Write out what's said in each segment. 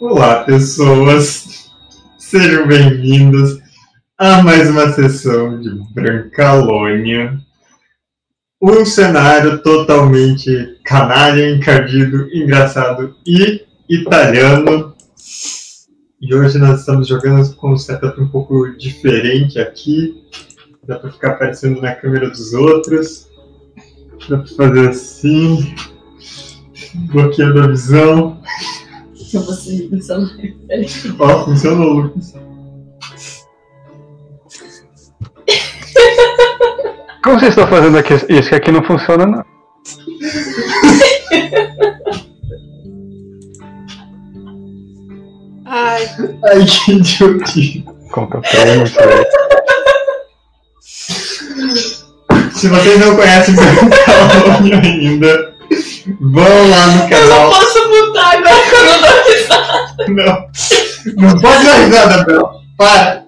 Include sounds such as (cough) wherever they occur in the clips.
Olá, pessoas. Sejam bem-vindos a mais uma sessão de Brancalônia. Um cenário totalmente canalha, encardido, engraçado e italiano. E hoje nós estamos jogando com um setup um pouco diferente aqui. Dá pra ficar aparecendo na câmera dos outros. Dá pra fazer assim. Bloqueando a visão. Eu vou seguir celular. Peraí. Ó, funcionou, Lucas. Como vocês estão fazendo aqui? Isso que aqui não funciona, não. Ai, Ai, que idiotice. Conta pra cara. Se vocês não conhecem Brancalônia ainda, vão lá no Eu não canal. posso mutar agora que eu não dou risada. Não, não pode dar risada, Bel. Para.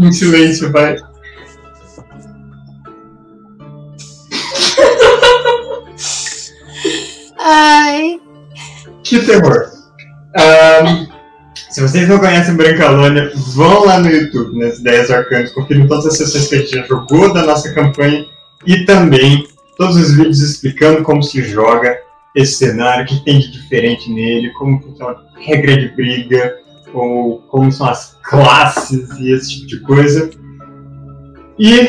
Em silêncio, vai. ai. Que terror. Ahn, se vocês não conhecem Brancalônia, vão lá no YouTube, nas Ideias Arcanas, confiram todas as sessões que a gente já jogou da nossa campanha e também todos os vídeos explicando como se joga esse cenário, o que tem de diferente nele, como funciona a regra de briga, ou como são as classes e esse tipo de coisa. E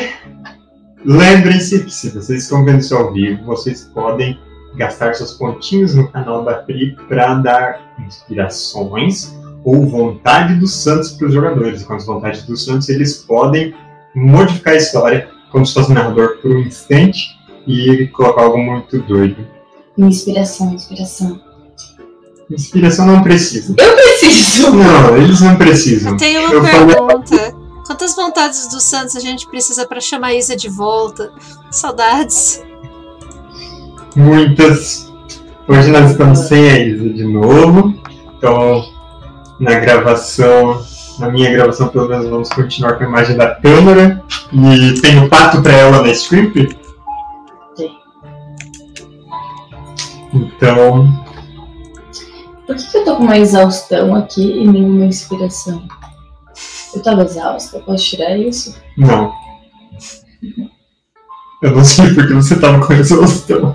lembrem-se que se vocês estão vendo isso ao vivo, vocês podem gastar seus pontinhos no canal da Pri para dar inspirações ou vontade dos Santos para os jogadores. Com as vontades dos Santos, eles podem modificar a história como se fosse narrador por um instante e colocar algo muito doido. Inspiração, inspiração. Inspiração não precisa. Eu preciso! Não, eles não precisam. Tem uma Eu falei- pergunta. Quantas vontades dos Santos a gente precisa pra chamar a Isa de volta? Saudades. Muitas. Hoje nós estamos sem a Isa de novo. Então, na gravação, na minha gravação, pelo menos, vamos continuar com a imagem da câmera. E tem um pato para ela na script? Então, Por que, que eu tô com uma exaustão aqui e nenhuma inspiração? Eu tava exausta, posso tirar isso? não. Eu não sei porque você tava com exaustão.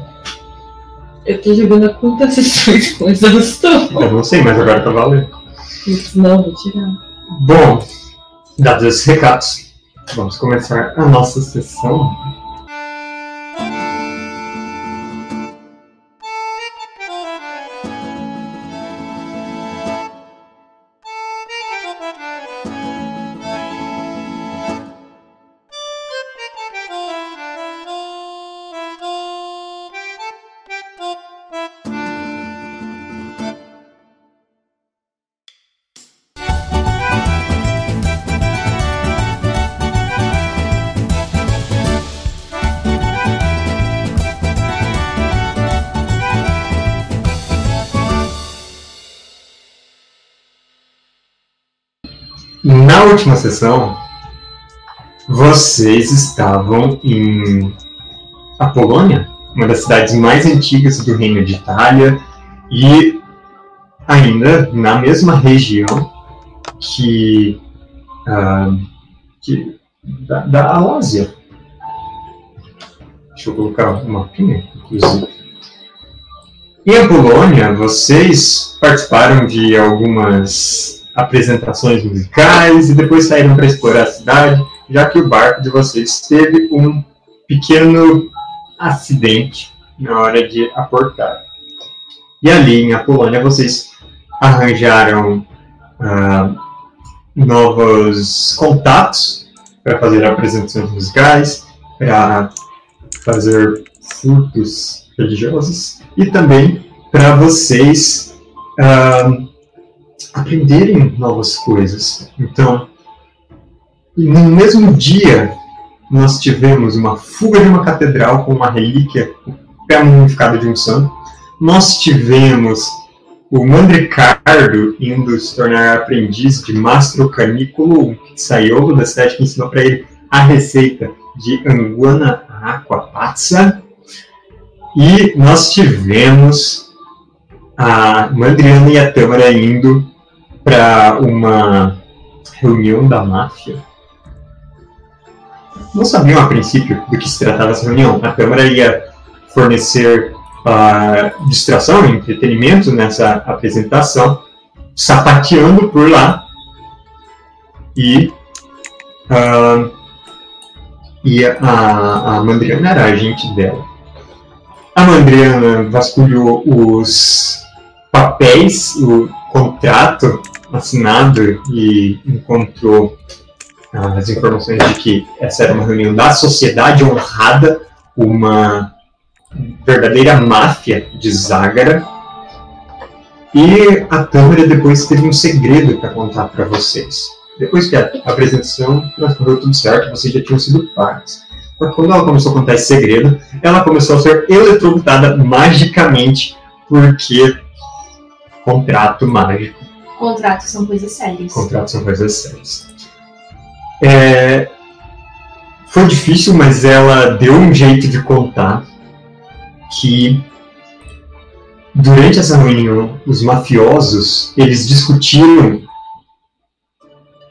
Eu tô jogando a quantas sessões com exaustão? Eu não sei, mas agora tá valendo. Putz, Não, vou tirar. Bom, dados esses recados, vamos começar a nossa sessão. Última sessão, vocês estavam em Apolônia, uma das cidades mais antigas do Reino de Itália, e ainda na mesma região que, ah, que da, da Alásia. Deixa eu colocar um mapinha, inclusive. Em Apolônia, vocês participaram de algumas apresentações musicais e depois saíram para explorar a cidade, já que o barco de vocês teve um pequeno acidente na hora de aportar. E ali em Apolônia vocês arranjaram ah, novos contatos para fazer apresentações musicais, para fazer furtos religiosos e também para vocês ah, aprenderem novas coisas. Então, no mesmo dia, nós tivemos uma fuga de uma catedral com uma relíquia, o pé mumificado de um santo. Nós tivemos o Mandricardo indo se tornar aprendiz de Mastro Canículo, um pizzaiolo da cidade que ensinou para ele a receita de Anguana Aqua Pazza. E nós tivemos a Mandriana e a Tâmara indo para uma reunião da máfia. Não sabiam a princípio do que se tratava essa reunião. A Câmara ia fornecer uh, distração e entretenimento nessa apresentação, sapateando por lá. E, uh, e a, a Mandriana era agente dela. A Mandriana vasculhou os papéis, o contrato assinado e encontrou ah, as informações de que essa era uma reunião da sociedade honrada, uma verdadeira máfia de Zágara. E a Tâmara depois teve um segredo para contar para vocês. Depois que a apresentação transcorreu tudo certo, vocês já tinham sido partes. Mas quando ela começou a contar esse segredo, ela começou a ser eletrocutada magicamente, porque contrato mágico. Contratos são coisas sérias. Contratos são coisas sérias. É, foi difícil, mas ela deu um jeito de contar que durante essa reunião os mafiosos eles discutiram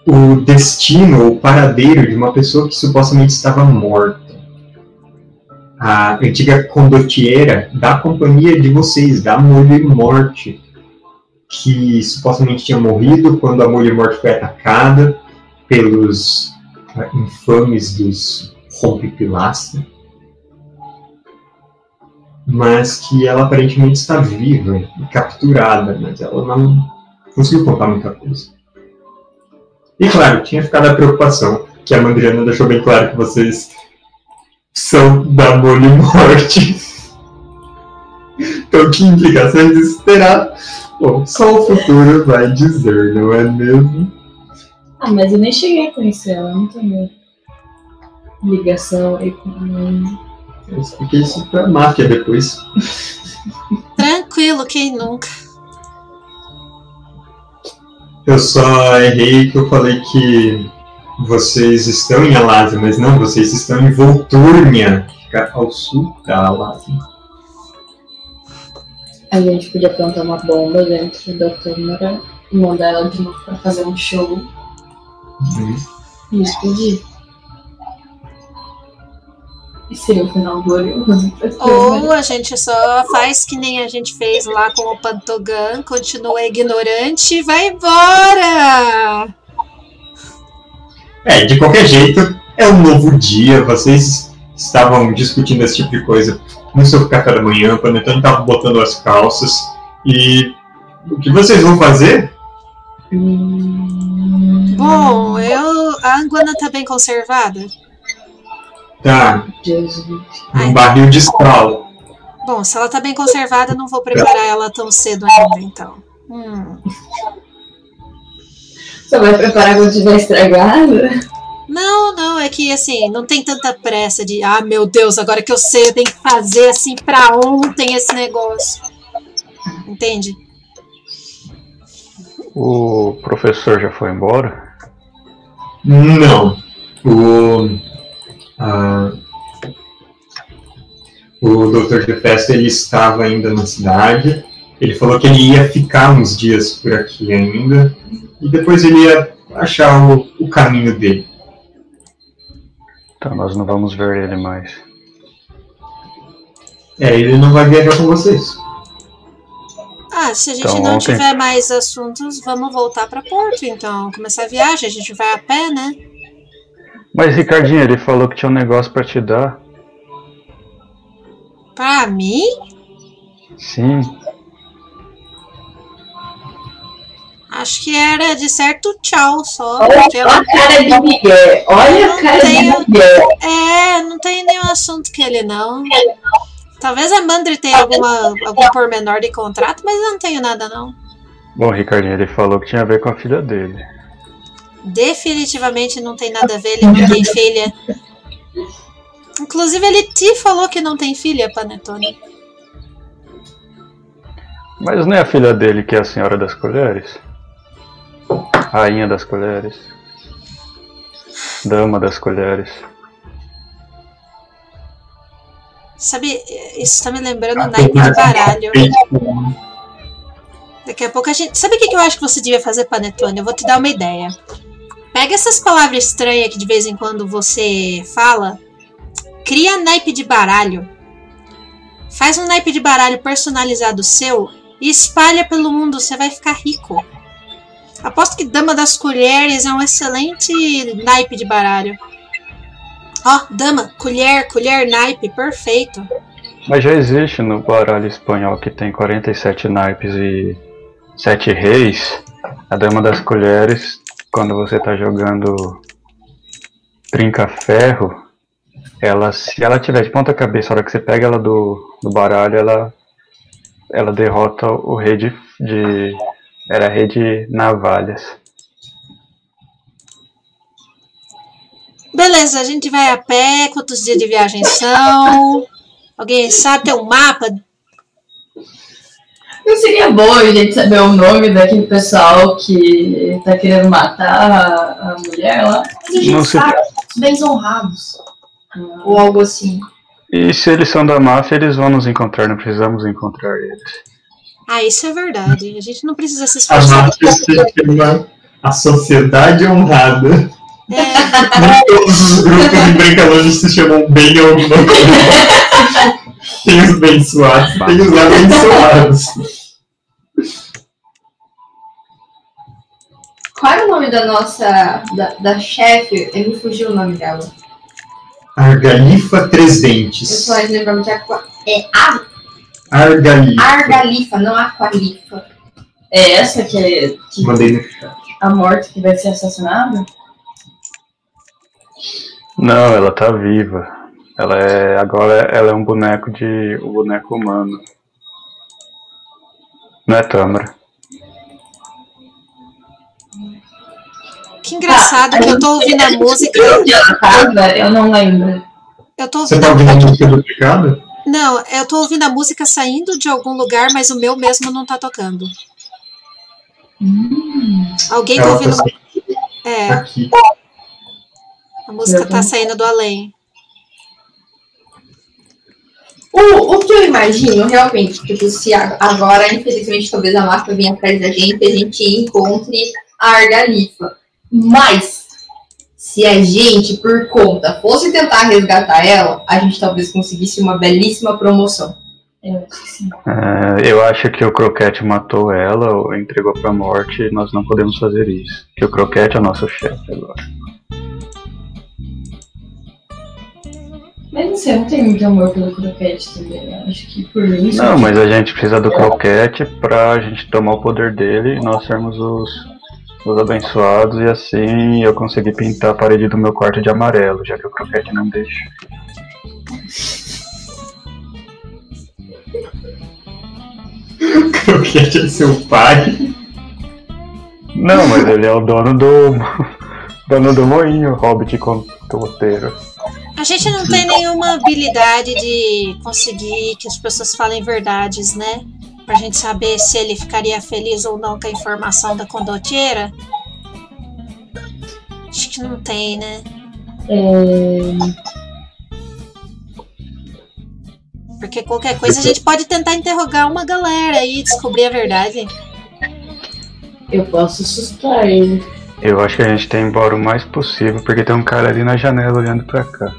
o destino ou paradeiro de uma pessoa que supostamente estava morta. A antiga condottiera da companhia de vocês, da Molho Morte, que supostamente tinha morrido quando a Molho Morte foi atacada pelos uh, infames dos Rompe-Pilastra, mas que ela aparentemente está viva e capturada, mas ela não conseguiu contar muita coisa. E claro, tinha ficado a preocupação, que a Mandriana deixou bem claro que vocês são da Molho Morte. (laughs) então, que implicações isso terá? Bom, só o futuro vai dizer, não é mesmo? Ah, mas eu nem cheguei a conhecer ela, não tenho ligação aí com ela. Eu expliquei isso pra máfia depois. (laughs) Tranquilo, quem nunca? Eu só errei que eu falei que vocês estão em Alásia, mas não, vocês estão em Volturnia, fica ao sul da Alásia. A gente podia plantar uma bomba dentro da câmara e mandar ela de novo pra fazer um show Uhum. e explodir. E seria o final glorioso. (laughs) Ou a gente só faz que nem a gente fez lá com o Pantogan, continua ignorante e vai embora! É, de qualquer jeito, é um novo dia, vocês estavam discutindo esse tipo de coisa no seu café da manhã, quando então estava botando as calças, e o que vocês vão fazer? Hum, Bom, eu. A Anguana tá bem conservada? Tá, num barril de sal. Bom, se ela tá bem conservada, não vou preparar ela tão cedo ainda, então. Hum. Você vai preparar quando tiver estragada? Não, não, é que assim, não tem tanta pressa de, ah, meu Deus, agora que eu sei, eu tenho que fazer assim pra ontem esse negócio. Entende? O professor já foi embora? Não. O. ah, o Dr. de Festa ele estava ainda na cidade. Ele falou que ele ia ficar uns dias por aqui ainda. E depois ele ia achar o, o caminho dele. Então nós não vamos ver ele mais. É, ele não vai viajar com vocês. Ah, se a gente Então, não ontem- tiver mais assuntos, vamos voltar pra Porto, então. Começar a viagem, a gente vai a pé, né? Mas Ricardinho, ele falou que tinha um negócio pra te dar. Pra mim? Sim. Acho que era de certo tchau só. Olha, olha a cara de Miguel. Olha a cara de Tenho- Miguel. É, não tem nenhum assunto que ele não. Talvez a Mandri tenha alguma, algum pormenor de contrato, mas eu não tenho nada não. Bom, Ricardinho, ele falou que tinha a ver com a filha dele. Definitivamente não tem nada a ver, ele não tem (laughs) filha. Inclusive ele te falou que não tem filha, Panetone. Mas não é a filha dele que é a senhora das colheres? Rainha das colheres. Dama das colheres. Sabe, isso tá me lembrando Ah, o naipe de baralho. Daqui a pouco a gente. Sabe o que que eu acho que você devia fazer, Panetone? Eu vou te dar uma ideia. Pega essas palavras estranhas que de vez em quando você fala, cria naipe de baralho. Faz um naipe de baralho personalizado seu e espalha pelo mundo, você vai ficar rico. Aposto que Dama das Colheres é um excelente naipe de baralho. Ó, dama, colher, colher, naipe, perfeito. Mas já existe no baralho espanhol que tem 47 naipes e 7 reis. A dama das colheres, quando você tá jogando trinca-ferro, ela, se ela tiver de ponta cabeça, a hora que você pega ela do, do baralho, ela, ela derrota o rei de, de. Era rei de navalhas. Beleza, a gente vai a pé. Quantos dias de viagem são? Alguém sabe? Tem um mapa? Não seria bom a gente saber o nome daquele pessoal que tá querendo matar a, a mulher lá? Mas a gente Não se- sabe, os bens honrados. Ou algo assim. E se eles são da máfia, eles vão nos encontrar, não precisamos encontrar eles. Ah, isso é verdade. A gente não precisa se A esforçar. se chama a sociedade honrada. É, Nem todos os grupos em Brancalonge se chamam bem alguma coisa. Tem os abençoados, tem os abençoados. Qual é o nome da nossa. da, da chefe? Eu me fugiu o nome dela. Argalifa Três Eu Dentes. só lembro de Aqua. É a Argalifa. Argalifa, não Aqualifa. É essa que é que- Mandei no chat. a morte que vai ser assassinada? Não, ela tá viva. Ela é. Agora ela é um boneco de. um boneco humano. Não é Tâmara. que engraçado que eu tô ouvindo a música. Onde ela tava? Eu não lembro. Eu tô Você ouvindo tá ouvindo a música do pecado? Não, eu tô ouvindo a música saindo de algum lugar, mas o meu mesmo não tá tocando. Alguém tá Ela ouvindo. tá É, aqui. a música tá saindo do além. O, o que eu imagino, realmente, tipo, se agora, infelizmente, talvez a máfia venha atrás da gente e a gente encontre a Argalifa. Mas, se a gente, por conta, fosse tentar resgatar ela, a gente talvez conseguisse uma belíssima promoção. Eu acho que sim. É, eu acho que o Croquete matou ela ou entregou pra morte e nós não podemos fazer isso. Que o Croquete é o nosso chefe agora. Mas não sei, eu não tenho muito amor pelo croquete também. Eu acho que por mim. Não, mas a gente precisa do Croquete pra gente tomar o poder dele e nós sermos os, os abençoados e assim eu conseguir pintar a parede do meu quarto de amarelo, já que o Croquete não deixa. (laughs) Croquete é seu pai. Não, mas ele é o dono do. (laughs) dono do moinho, Hobbit contoteiro. A gente não tem nenhuma habilidade de conseguir que as pessoas falem verdades, né? Pra gente saber se ele ficaria feliz ou não com a informação da condoteira. Acho que não tem, né? É, Porque qualquer coisa a gente pode tentar interrogar uma galera e descobrir a verdade. eu posso assustar ele. Eu acho que a gente tem que ir embora o mais possível, porque tem um cara ali na janela olhando pra cá.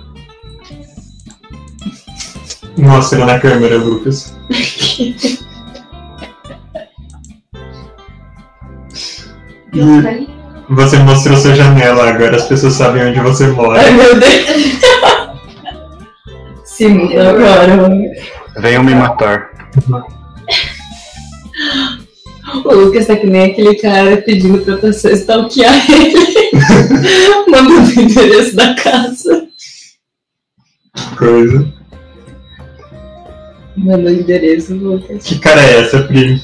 Mostra na câmera, Lucas. (laughs) E você mostrou sua janela, agora as pessoas sabem onde você mora. Ai meu Deus! (laughs) Se muda agora. Venham me matar. O Lucas tá que nem aquele cara pedindo pra pessoa stalkear ele. (laughs) Mandando o endereço da casa. Coisa. Mandando o endereço, Lucas. Que cara é essa, Pri?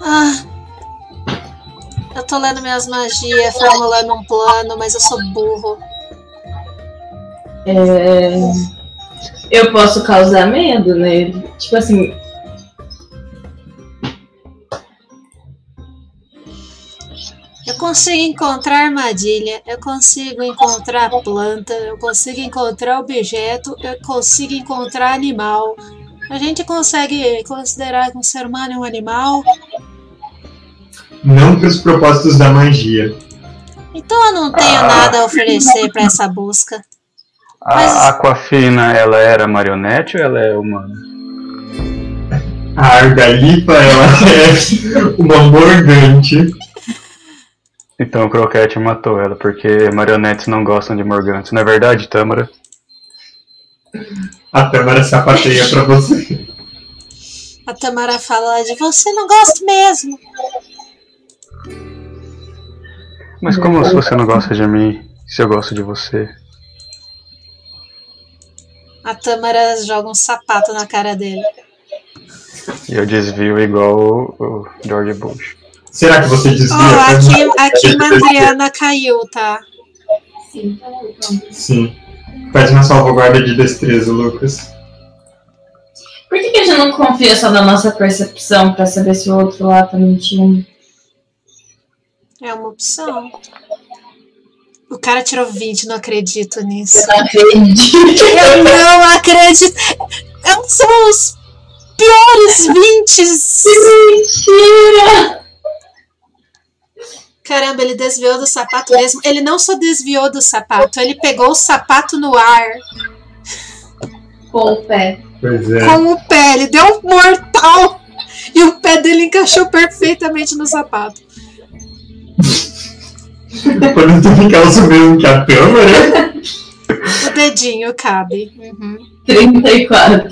Ah. Tô lendo minhas magias, formulando um plano, mas eu sou burro. É, Eu posso causar medo nele. Tipo assim, Eu consigo encontrar armadilha, eu consigo encontrar planta, eu consigo encontrar objeto, eu consigo encontrar animal. A gente consegue considerar que um ser humano é um animal? Não para os propósitos da magia. Então eu não tenho Ah. nada a oferecer pra essa busca. A Mas- Aquafina, ela era marionete ou ela é humana? A Argalipa, ela (laughs) é uma morgante. Então o Croquete matou ela, porque marionetes não gostam de morgantes. Não é verdade, Tâmara? A Tâmara sapateia pra você. A Tamara fala de você não gosta mesmo. Mas como se você não gosta de mim, se eu gosto de você? A Tamara joga um sapato na cara dele. E eu desvio igual o, George Bush. Será que você desvia? Uma- aqui, aqui Mandriana caiu, tá? Sim, tá. Sim. Faz uma salvaguarda de destreza, Lucas. Por que, que a gente não confia só na nossa percepção pra saber se o outro lá tá mentindo? É uma opção. O cara tirou 20, não acredito nisso. Eu não acredito. Eu não acredito. É- São os piores 20. Mentira! Caramba, ele desviou do sapato mesmo. Ele não só desviou do sapato, ele pegou o sapato no ar Com o pé. Pois é. com o pé. Ele deu um mortal e o pé dele encaixou perfeitamente no sapato. (laughs) Quando tu fica o mesmo que a Tâmara. O dedinho cabe. Uhum. 34.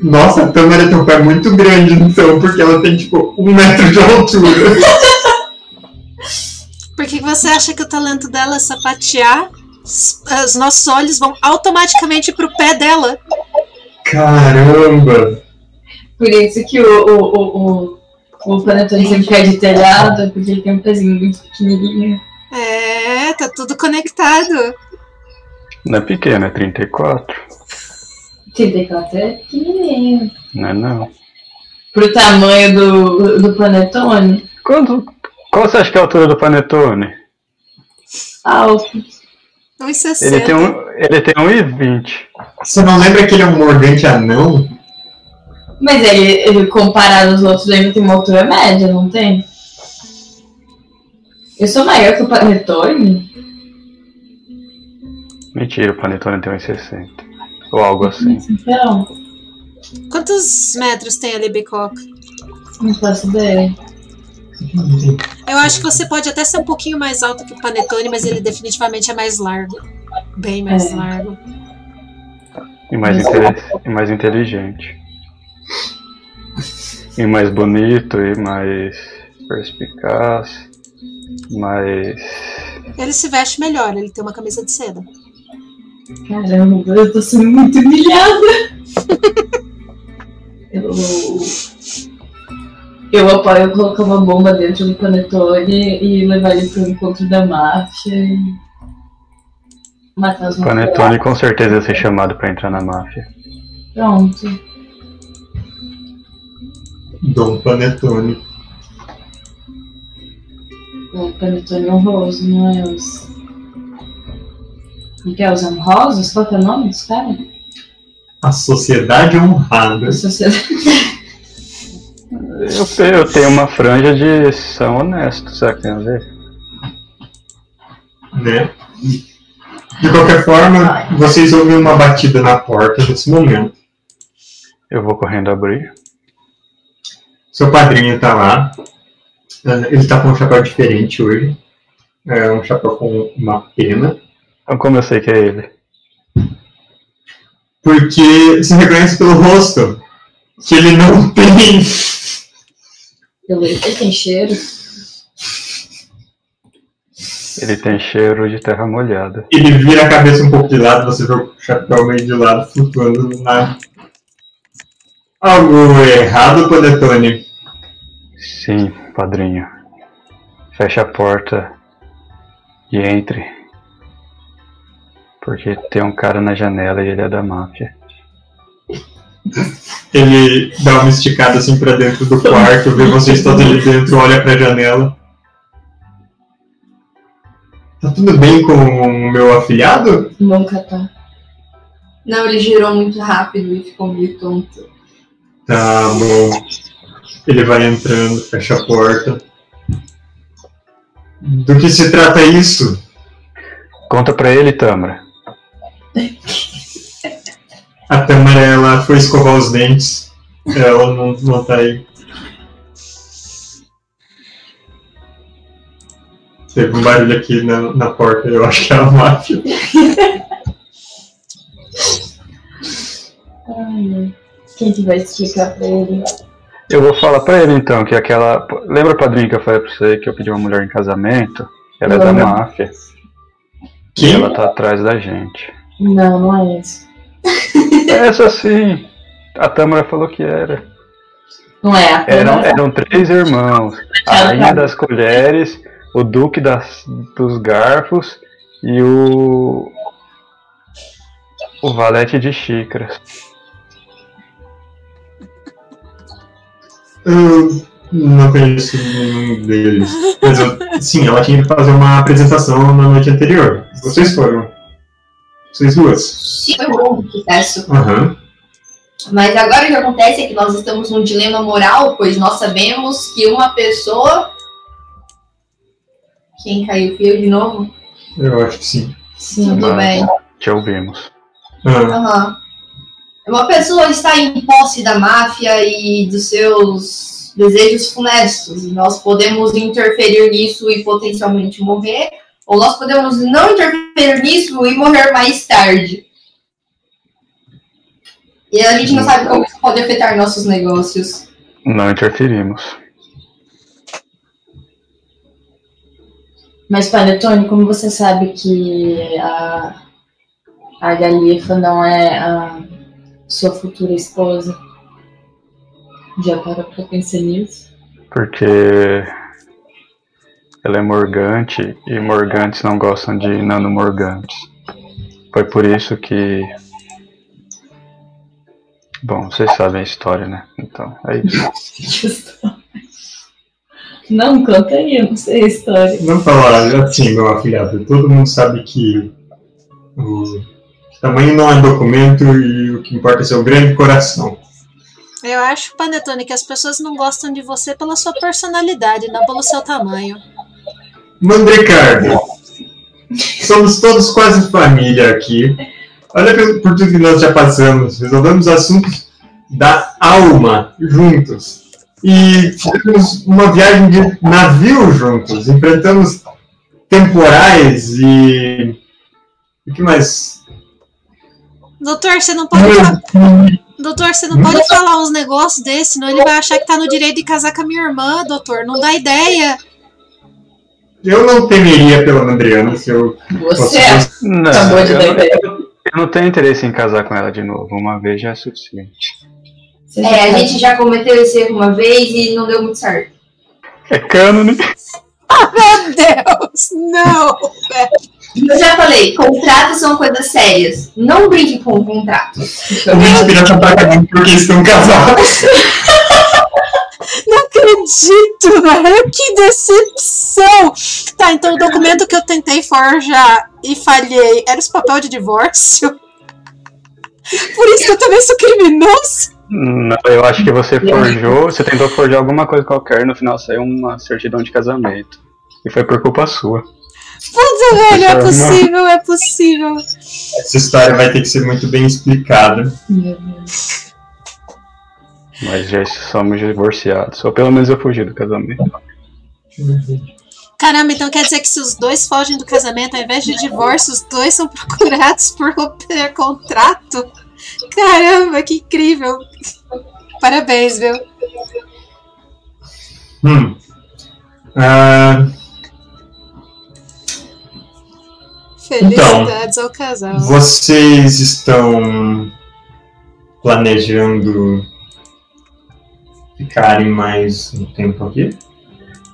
Nossa, a Tâmara tem um pé muito grande, então, porque ela tem, tipo, um metro de altura. (laughs) Por que que você acha que o talento dela é sapatear? Os nossos olhos vão automaticamente pro pé dela. Caramba! Por isso que o, o, o, o, o Panetone sempre cai de telhado, porque ele tem um pezinho muito pequenininho. É, tá tudo conectado. Não é pequeno, é 34. 34 é pequenininho. Não é não. Pro tamanho do, do Panetone, Quanto, qual você acha que é a altura do Panetone? alto. 1,60. Ele tem um, ele tem 1,20. Você não lembra que ele é um morgante anão? Mas ele, ele comparado aos outros, ele tem uma altura média, não tem? Eu sou maior que o Panetone? Mentira, o Panetone tem 1,60. Ou algo assim. Então, Quantos metros tem a Libicoca? não faço ideia. Eu acho que você pode até ser um pouquinho mais alto que o Panetone, mas ele definitivamente é mais largo. Bem mais É. largo. E mais, e mais inteligente. (laughs) E mais bonito, e mais perspicaz. Mais. Ele se veste melhor, ele tem uma camisa de seda. Caramba, eu tô sendo muito humilhada. (laughs) eu, eu apoio colocar uma bomba dentro do panetone e levar ele pro encontro da máfia e matar os Panetone com certeza ia ser chamado pra entrar na máfia. Pronto. Dom Panetone. O panetone honroso, não é os. Como que é? Os honrosos? Qual que é o nome dos caras? A sociedade honrada. A sociedade. Eu, eu tenho uma franja de são honestos, será que tem a ver? né? De qualquer forma, vocês ouvem uma batida na porta nesse momento. Eu vou correndo abrir. Seu padrinho tá lá. Ah, Ele tá com um chapéu diferente hoje. É um chapéu com uma pena. Então, como eu sei que é ele? Porque se reconhece pelo rosto que ele não (laughs) tem. Ele tem cheiro. Ele tem cheiro de terra molhada. Ele vira a cabeça um pouco de lado, você vê o chapéu meio de lado flutuando no ar. Algo errado, Panetone? Sim, padrinho. Feche a porta e entre. Porque tem um cara na janela e ele é da máfia. Ele dá uma esticada assim pra dentro do quarto, vê vocês todos ali dentro, olha pra janela. Tá tudo bem com o meu afilhado? Nunca tá. Não, ele girou muito rápido e ficou meio tonto. Tá bom. Ele vai entrando, fecha a porta. Do que se trata isso? Conta pra ele, Tamara. A Tamara, ela foi escovar os dentes. Ela não, não tá aí. Teve um barulho aqui na, na porta, eu acho que é a máfia. Ai, quem que vai explicar pra ele? Eu vou falar pra ele então que aquela. Lembra, padrinho, que eu falei pra você que eu pedi uma mulher em casamento? Ela é da Lembro. máfia. E Quem? ela tá atrás da gente. Não, não é isso. Essa sim! A Tamara falou que era. Não é a Eram, eram três irmãos. A rainha das colheres, o duque das, dos garfos e o. O valete de xícaras. Eu não conheço nenhum deles. Mas eu, sim, ela tinha que fazer uma apresentação na noite anterior. Vocês foram. Vocês duas. Sim, foi bom o sucesso. Aham. Mas agora o que acontece é que nós estamos num dilema moral, pois nós sabemos que uma pessoa. Quem caiu fio de novo? Eu acho que sim. Sim. Tudo bem. Te ouvimos. Ah, Aham. Uma pessoa está em posse da máfia e dos seus desejos funestos. E nós podemos interferir nisso e potencialmente morrer. Ou nós podemos não interferir nisso e morrer mais tarde. E a gente não sabe como isso pode afetar nossos negócios. Não interferimos. Mas, Panetone, como você sabe que a, a Galifa não é a sua futura esposa? Já parou pra pensar nisso? Porque ela é morgante e morgantes não gostam de nanomorgantes. Foi por isso que. Bom, vocês sabem a história, né? Então, é isso. (laughs) Não, conta aí, eu não sei a história. Vamos falar assim, meu afilhado. Todo mundo sabe que o tamanho não é documento e o que importa é seu grande coração. Eu acho, Panetone, que as pessoas não gostam de você pela sua personalidade, não pelo seu tamanho. Mandricardo, somos todos quase família aqui. Olha por tudo que nós já passamos. Resolvemos assuntos da alma juntos. E fizemos uma viagem de navio juntos. Enfrentamos temporais e. O que mais? Doutor, você não pode falar. Doutor, você não pode falar uns negócios desses, senão ele vai achar que tá no direito de casar com a minha irmã, doutor. Não dá ideia. Eu não temeria pela Mandriana se eu fosse. Você é Não, acabou de dar eu, ideia. eu não tenho interesse em casar com ela de novo. Uma vez já é suficiente. É, a tá- gente já cometeu esse erro uma vez e não deu muito certo. É cânone. (laughs) Meu Deus, não. Eu já falei, contratos são coisas sérias. Não brinque com contratos. A gente vira pra cá porque estão casados. (laughs) Não acredito, velho. Que decepção. Tá, então o documento que eu tentei forjar e falhei era os papel de divórcio. Por isso que eu também sou criminoso. Não, eu acho que você forjou, você tentou forjar alguma coisa qualquer e no final saiu uma certidão de casamento. E foi por culpa sua. Puta, velho, é Essa- possível, é possível. Essa história vai ter que ser muito bem explicada. Meu Deus. Mas já somos divorciados. Ou pelo menos eu fugi do casamento. Caramba, então quer dizer que se os dois fogem do casamento, ao invés de divórcio, os dois são procurados (laughs) por romper contrato? Caramba, que incrível. Parabéns, viu? Hum. Ah, Felicidades ao casal. vocês estão planejando ficarem mais um tempo aqui?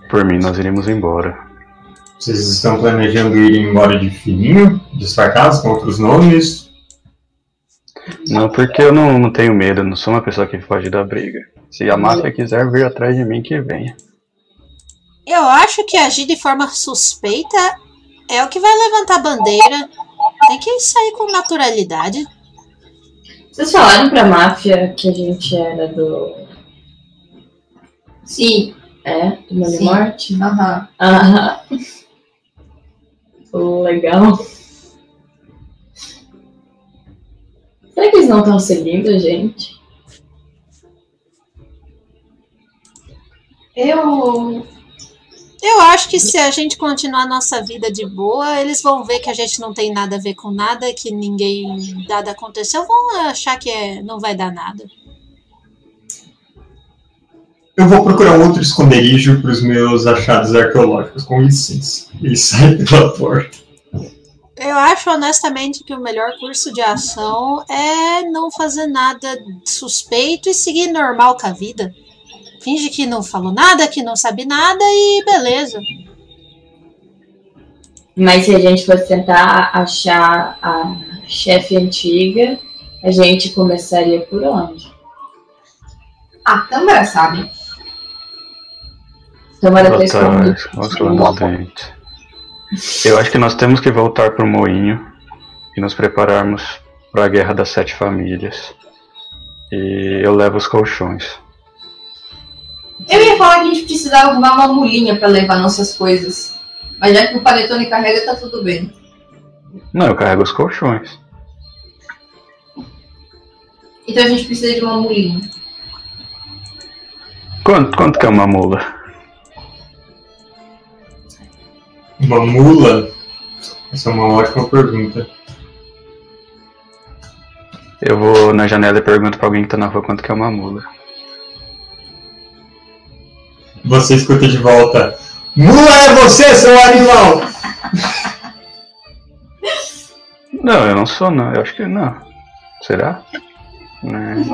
Por mim, nós iríamos embora. Vocês estão planejando ir embora de fininho, disfarçados, com outros nomes? Não, porque eu não, não tenho medo, não sou uma pessoa que foge da briga. Se a máfia quiser vir atrás de mim, que venha. Eu acho que agir de forma suspeita é o que vai levantar a bandeira. Tem que sair com naturalidade. Vocês falaram pra máfia que a gente era do. Sim. É? Do Sim. Morte? Aham. Ah. (laughs) Legal. Será que eles não estão seguindo a gente? Eu. Eu acho que se a gente continuar a nossa vida de boa, eles vão ver que a gente não tem nada a ver com nada, que ninguém nada aconteceu, vão achar que é, não vai dar nada. Eu vou procurar outro esconderijo para os meus achados arqueológicos, com licença. E sai pela porta. Eu acho honestamente que o melhor curso de ação é não fazer nada suspeito e seguir normal com a vida. Finge que não falou nada, que não sabe nada e beleza. Mas se a gente fosse tentar achar a chefe antiga, a gente começaria por onde? A Tâmara sabe. Tomara Botar ter escondido. escovando os dentes. Eu acho que nós temos que voltar pro moinho e nos prepararmos para a guerra das sete famílias. E eu levo os colchões. Eu ia falar que a gente precisava arrumar uma mulinha pra levar nossas coisas. Mas já que o panetone carrega, tá tudo bem. Não, eu carrego os colchões. Então a gente precisa de uma mulinha. Quanto, quanto que é uma mula? Uma mula? Essa é uma ótima pergunta. Eu vou na janela e pergunto pra alguém que tá na rua quanto que é uma mula. Você escuta de volta. Mula é você, seu animal! Não, eu não sou não, eu acho que não. Será? Né?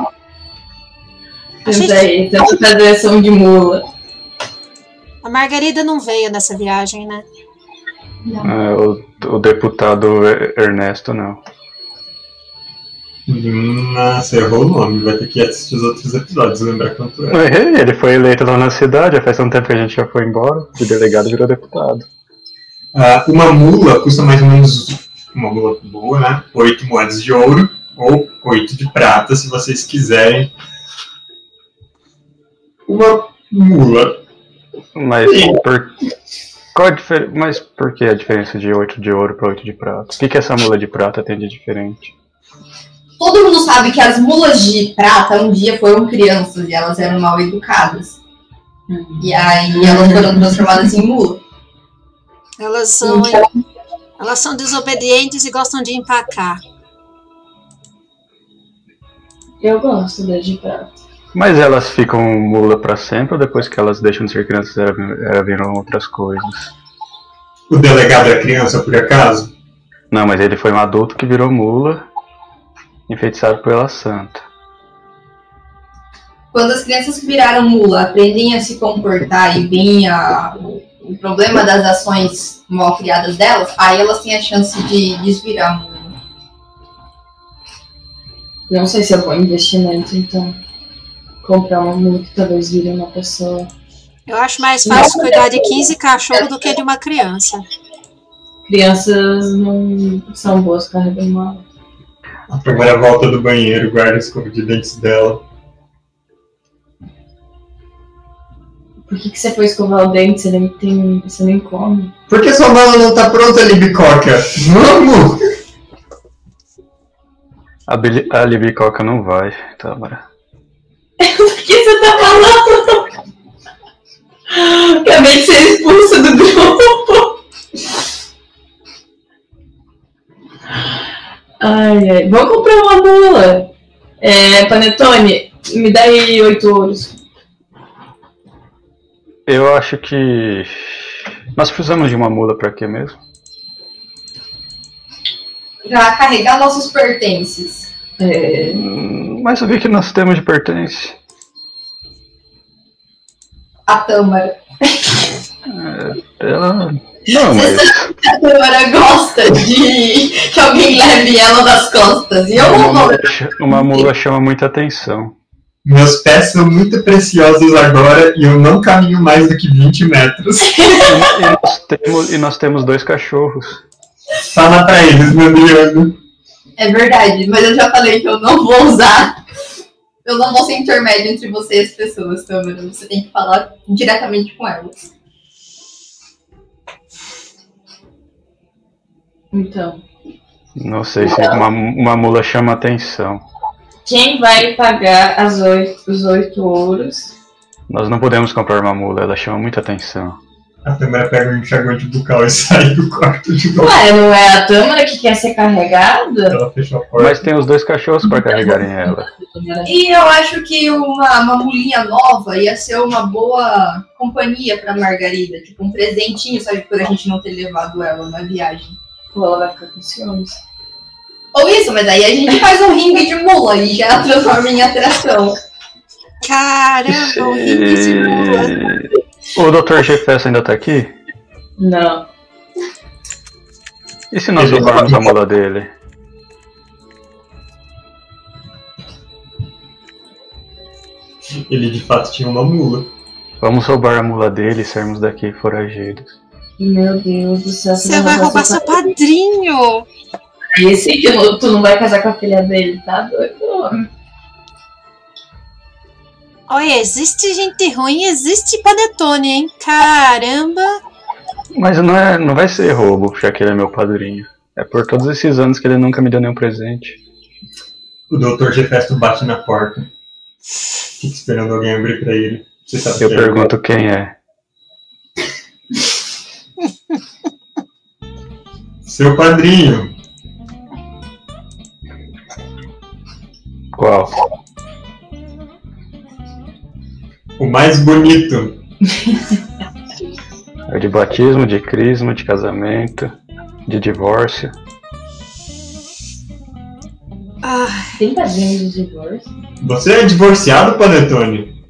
A, gente- Tenta aí, tenta fazer ação de mula. a Margarida não veio nessa viagem, né? É, o, o deputado Ernesto não. Nossa, errou o nome. Vai ter que assistir os outros episódios lembrar quanto é. Errei, ele foi eleito lá na cidade, já faz um tempo que a gente já foi embora. De delegado virou deputado. Ah, uma mula custa mais ou menos, uma mula boa, né? 8 moedas de ouro ou 8 de prata, se vocês quiserem. Uma mula. Mas por. Qual a difer... Mas por que a diferença de 8 de ouro para 8 de prata? O que, que essa mula de prata tem de diferente? Todo mundo sabe que as mulas de prata um dia foram crianças e elas eram mal educadas. E aí elas foram transformadas em mula. Elas são, Então, elas são desobedientes e gostam de empacar. Eu gosto da de prata. Mas elas ficam mula para sempre ou depois que elas deixam de ser crianças elas viram outras coisas? O delegado é criança, por acaso? Não, mas ele foi um adulto que virou mula, enfeitiçado pela santa. quando as crianças que viraram mula aprendem a se comportar e veem a- o, o problema das ações mal criadas delas, aí elas têm a chance de desvirar mula. Não sei se é bom investimento, então. Comprar uma mula que talvez vire uma pessoa. Eu acho mais fácil cuidar de 15 cachorros do que de uma criança. Crianças não são boas carregando mala. A primeira volta do banheiro, guarda escova de dentes dela. Por que, que você foi escovar o dente? Você nem tem. Você nem come. Por que sua mala não tá pronta, Libicoca? Vamos! A, Bili- a Libicoca não vai, tá, Tamara. (laughs) O que você tá falando? Acabei de ser expulsa do grupo. Ai, ai. Vamos comprar uma mula. É, Panetone, me dá aí oito ouros. Eu acho que. Nós precisamos de uma mula pra quê mesmo? Pra carregar nossos pertences. É, Hum, Mas o que, que nós temos de pertence? A Tâmara. Ela. Não, mas A Tamara gosta de que alguém leve ela das costas. E eu uma não vou. uma mula chama muita atenção. Meus pés são muito preciosos agora e eu não caminho mais do que 20 metros. E, e nós, temos, e nós temos dois cachorros. Fala pra eles, meu Deus. É verdade, mas eu já falei que eu não vou usar. Eu não vou ser intermédio entre você e as pessoas, Tamara. Você tem que falar diretamente com elas. Então, Não sei se uma, uma mula chama atenção. quem vai pagar as oito, os oito ouros? Nós não podemos comprar uma mula, ela chama muita atenção. A Tamara pega um enxaguante bucal e (laughs) sai do quarto de novo. Ué, não é a Tâmara que quer ser carregada? Ela fechou a porta. Mas tem os dois cachorros para carregarem ela. E eu acho que uma, uma mulinha nova ia ser uma boa companhia pra Margarida. Tipo, um presentinho, sabe? Por a gente não ter levado ela na viagem. Pô, ela vai ficar com ciúmes. Ou isso, mas aí a gente faz um ringue de mula e já transforma em atração. Caramba, o ringue de mula. E... O Dr. Gefesso ainda tá aqui? Não. E se nós roubarmos a mula dele? Ele de fato tinha uma mula. Vamos roubar a mula dele e sairmos daqui foragidos. Meu Deus do céu. Você vai roubar seu padrinho. Esse que não- tu não vai casar com a filha dele, tá doido? homem? Olha, existe gente ruim, existe panetone, hein? Caramba. Mas não, é, não vai ser roubo, já que ele é meu padrinho. É por todos esses anos que ele nunca me deu nenhum presente. O Dr. Gefesto bate na porta. Fica esperando alguém abrir pra ele. Você sabe Eu que é pergunto quem é. Seu padrinho. Qual? O mais bonito. (laughs) É de batismo, de crisma, de casamento, de divórcio. Ah, Tem padrinho de divórcio? Você é divorciado, Panetone?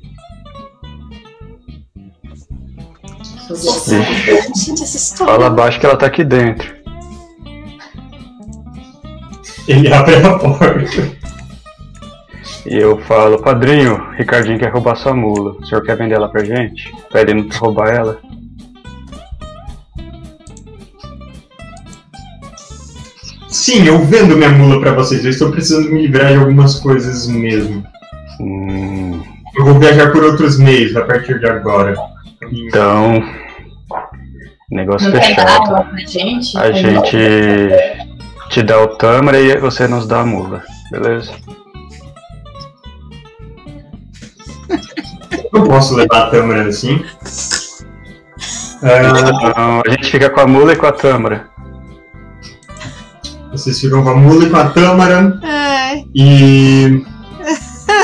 Sou gente, essa história. Fala abaixo que ela tá aqui dentro. Ele abre a porta. E eu falo, padrinho, Ricardinho quer roubar sua mula. O senhor quer vender ela pra gente? Pra ele não roubar ela? Sim, eu vendo minha mula pra vocês. Eu estou precisando me livrar de algumas coisas mesmo. Hum, Eu vou viajar por outros meios a partir de agora. Então. Negócio Não quer dar fechado. pra gente? A gente te dá o tâmara e você nos dá a mula, beleza? não posso levar a Tâmara assim. Ah, a gente fica com a mula e com a tâmara. vocês ficam com a mula e com a Tâmara. Ai, E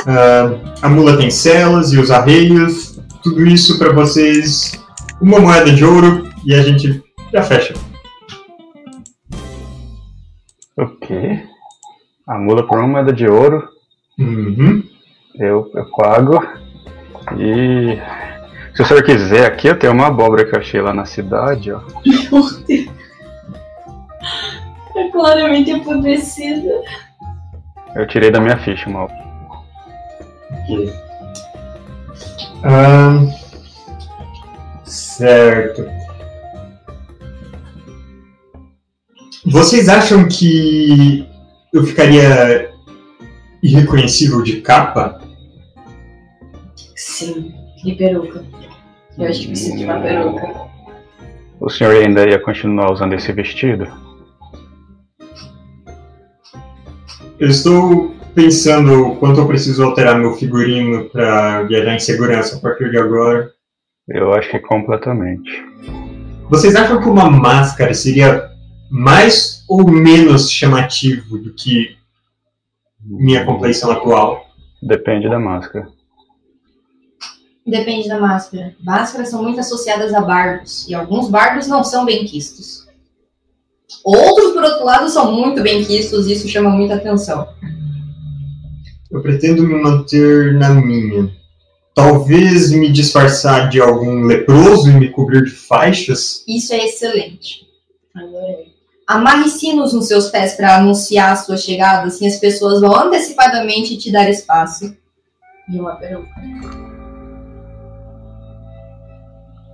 ah, a mula tem celas e os arreios. Tudo isso pra vocês. Uma moeda de ouro e a gente já fecha. O quê? A mula por uma moeda de ouro, Uhum. eu, eu pago. E se o senhor quiser aqui, eu tenho uma abóbora que eu achei lá na cidade, ó. (laughs) É claramente apodrecida. Eu tirei da minha ficha, mal. Ok. Ah, certo. Vocês acham que eu ficaria irreconhecível de capa? Sim, de peruca. Eu acho que precisa de uma peruca. O senhor ainda ia continuar usando esse vestido? Eu estou pensando o quanto eu preciso alterar meu figurino para viajar em segurança a partir de agora. Eu acho que completamente. Vocês acham que uma máscara seria mais ou menos chamativo do que minha compleição atual? Depende da máscara. Depende da máscara. Máscaras são muito associadas a bardos. E alguns bardos não são bem quistos. Outros, por outro lado, são muito bem quistos e isso chama muita atenção. Eu pretendo me manter na minha. talvez me disfarçar de algum leproso e me cobrir de faixas. Isso é excelente. Adorei. Amarre sinos nos seus pés para anunciar a sua chegada, assim as pessoas vão antecipadamente te dar espaço. E uma peruca.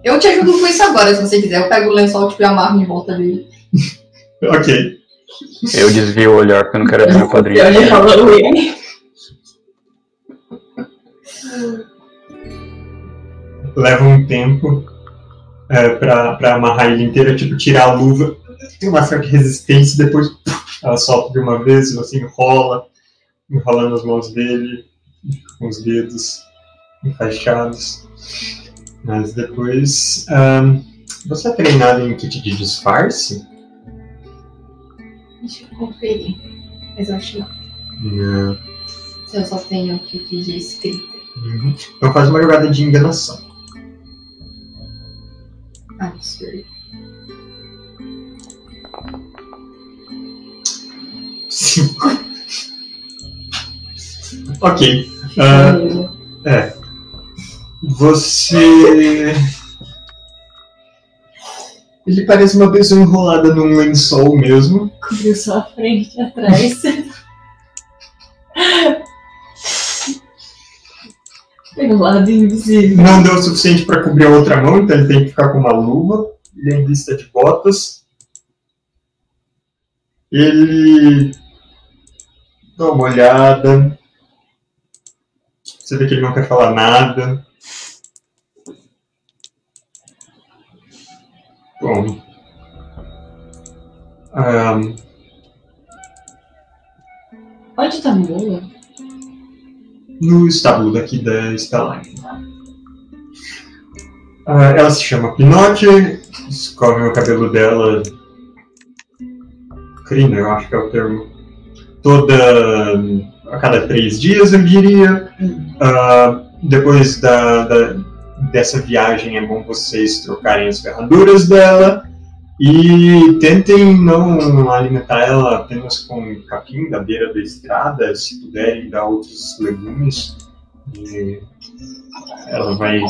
Eu te ajudo com isso agora, se você quiser. Eu pego o lençol tipo, e amarro em volta dele. (laughs) Ok. Eu desvio o olhar porque eu não quero ver meu Halloween. Leva um tempo é, pra, pra amarrar ele inteiro, tipo, tirar a luva. Tem uma certa resistência, depois ela solta de uma vez, você enrola, enrolando as mãos dele, com os dedos enfaixados. Mas depois. ahn, você é treinado em kit de disfarce? Deixa eu conferir. Mas eu acho não. Não. Se eu só tenho aqui de escrita. Uhum. Então faz uma jogada de enganação. Absurdo. Cinco. (laughs) ok. Ah, você. Ele parece uma pessoa enrolada num lençol mesmo. Cobriu só a frente e atrás. Pelo lado invisível. Não deu o suficiente para cobrir a outra mão, então ele tem que ficar com uma luva. Ele ainda está de botas. Ele dá uma olhada. Você vê que ele não quer falar nada. Bom. Ahn, Onde tá a mula? no estábulo daqui da estalagem. Ah, ela se chama Pinocchio, escorre o cabelo dela. Crina, eu acho que é o termo. Toda. a cada três dias, eu diria. Ah, depois da, da- dessa viagem, é bom vocês trocarem as ferraduras dela. E tentem não alimentar ela apenas com capim da beira da estrada, se puderem dar outros legumes, ela vai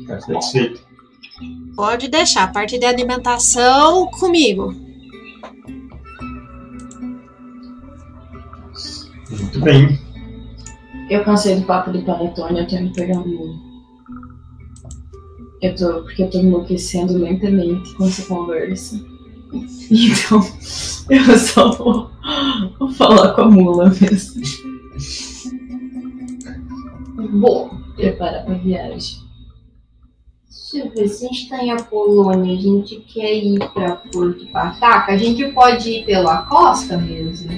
ficar satisfeita. Pode deixar. A parte de alimentação comigo. Muito bem. Eu cansei do papo do panetone, eu tô indo pegar um mula. Eu tô, porque eu tô enlouquecendo lentamente quando você conversa. (laughs) Então, eu só vou, vou (laughs) falar com a mula mesmo. Bom, Preparar pra viagem. deixa eu ver. Se a gente tá em Apolônia e a gente quer ir pra Porto Pataca, a gente pode ir pela costa mesmo?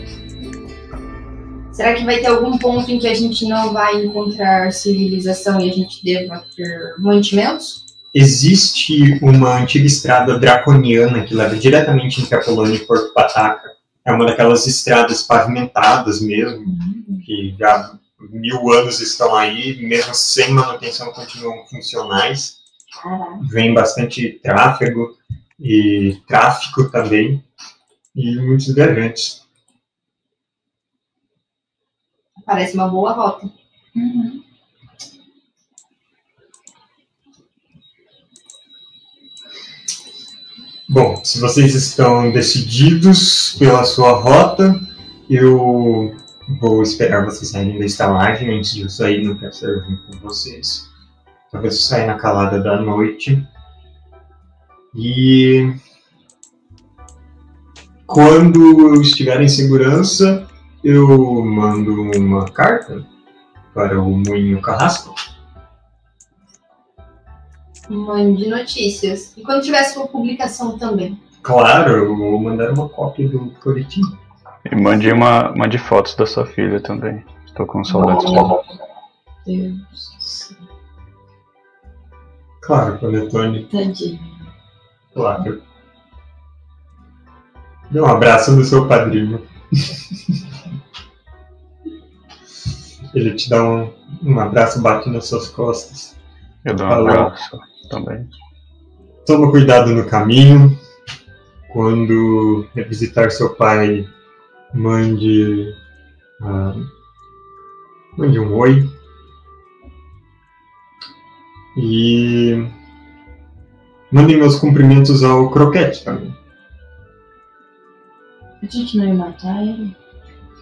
Será que vai ter algum ponto em que a gente não vai encontrar civilização e a gente deva ter mantimentos? Existe uma antiga estrada draconiana que leva diretamente entre a Polônia e Porto Pataca. É uma daquelas estradas pavimentadas mesmo, que já mil anos estão aí, mesmo sem manutenção, continuam funcionais. Caraca. Vem bastante tráfego e tráfico também, e muitos viajantes. Parece uma boa rota. Bom, se vocês estão decididos pela sua rota, eu vou esperar vocês saírem da estalagem antes de eu sair, não quero sair junto com vocês. Talvez eu saia na calada da noite. E quando eu estiver em segurança, eu mando uma carta para o Moinho Carrasco. Mande notícias. E quando tiver sua publicação também. Claro, eu vou mandar uma cópia do boletim. E mande, uma, mande fotos da sua filha também. Estou com saudades dela. Deus do céu. Claro, Panetone. Tadinho. Claro. Dê um abraço no seu padrinho. (laughs) Ele te dá um, um abraço, bate nas suas costas. Eu dou um Falou. abraço também. Toma cuidado no caminho. Quando visitar seu pai, mande. ah, mande um oi. E mandem meus cumprimentos ao Croquete também. A gente não ia matar ele?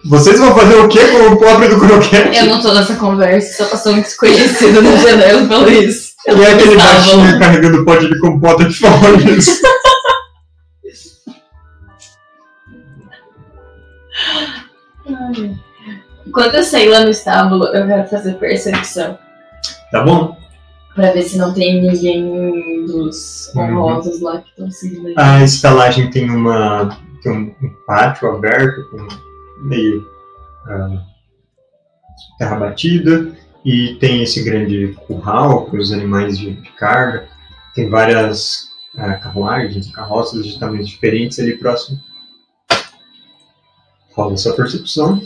Vocês vão fazer o que com o pobre do Croquete? Eu não tô nessa conversa, só passou um desconhecido na janela falou isso. E é aquele baixinho carregando pote de compota de folhas. Quando eu sair lá no estábulo, eu quero fazer percepção. Tá bom? Pra ver se não tem ninguém dos honrosos lá que estão seguindo a estalagem tem uma tem um pátio aberto com meio ah, terra batida e tem esse grande curral para os animais de, de carga. Tem várias ah, carruagens carroças de tamanhos diferentes ali próximo. Rola sua percepção.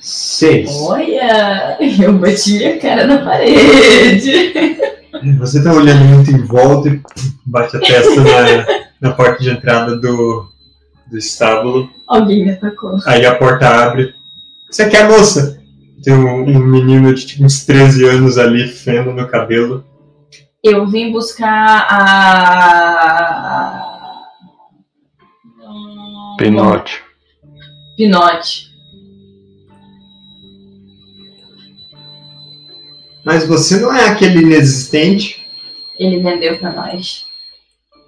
Seis. Olha, (laughs) eu bati minha cara na parede. (laughs) Você tá olhando muito em volta e bate a testa na, na porta de entrada do, do estábulo. Alguém me atacou. Aí a porta abre. Você quer, moça? Tem um, um menino de tipo, uns 13 anos ali, feno no cabelo. Eu vim buscar a. Pinote. Pinote. Mas você não é aquele inexistente. Ele vendeu pra nós.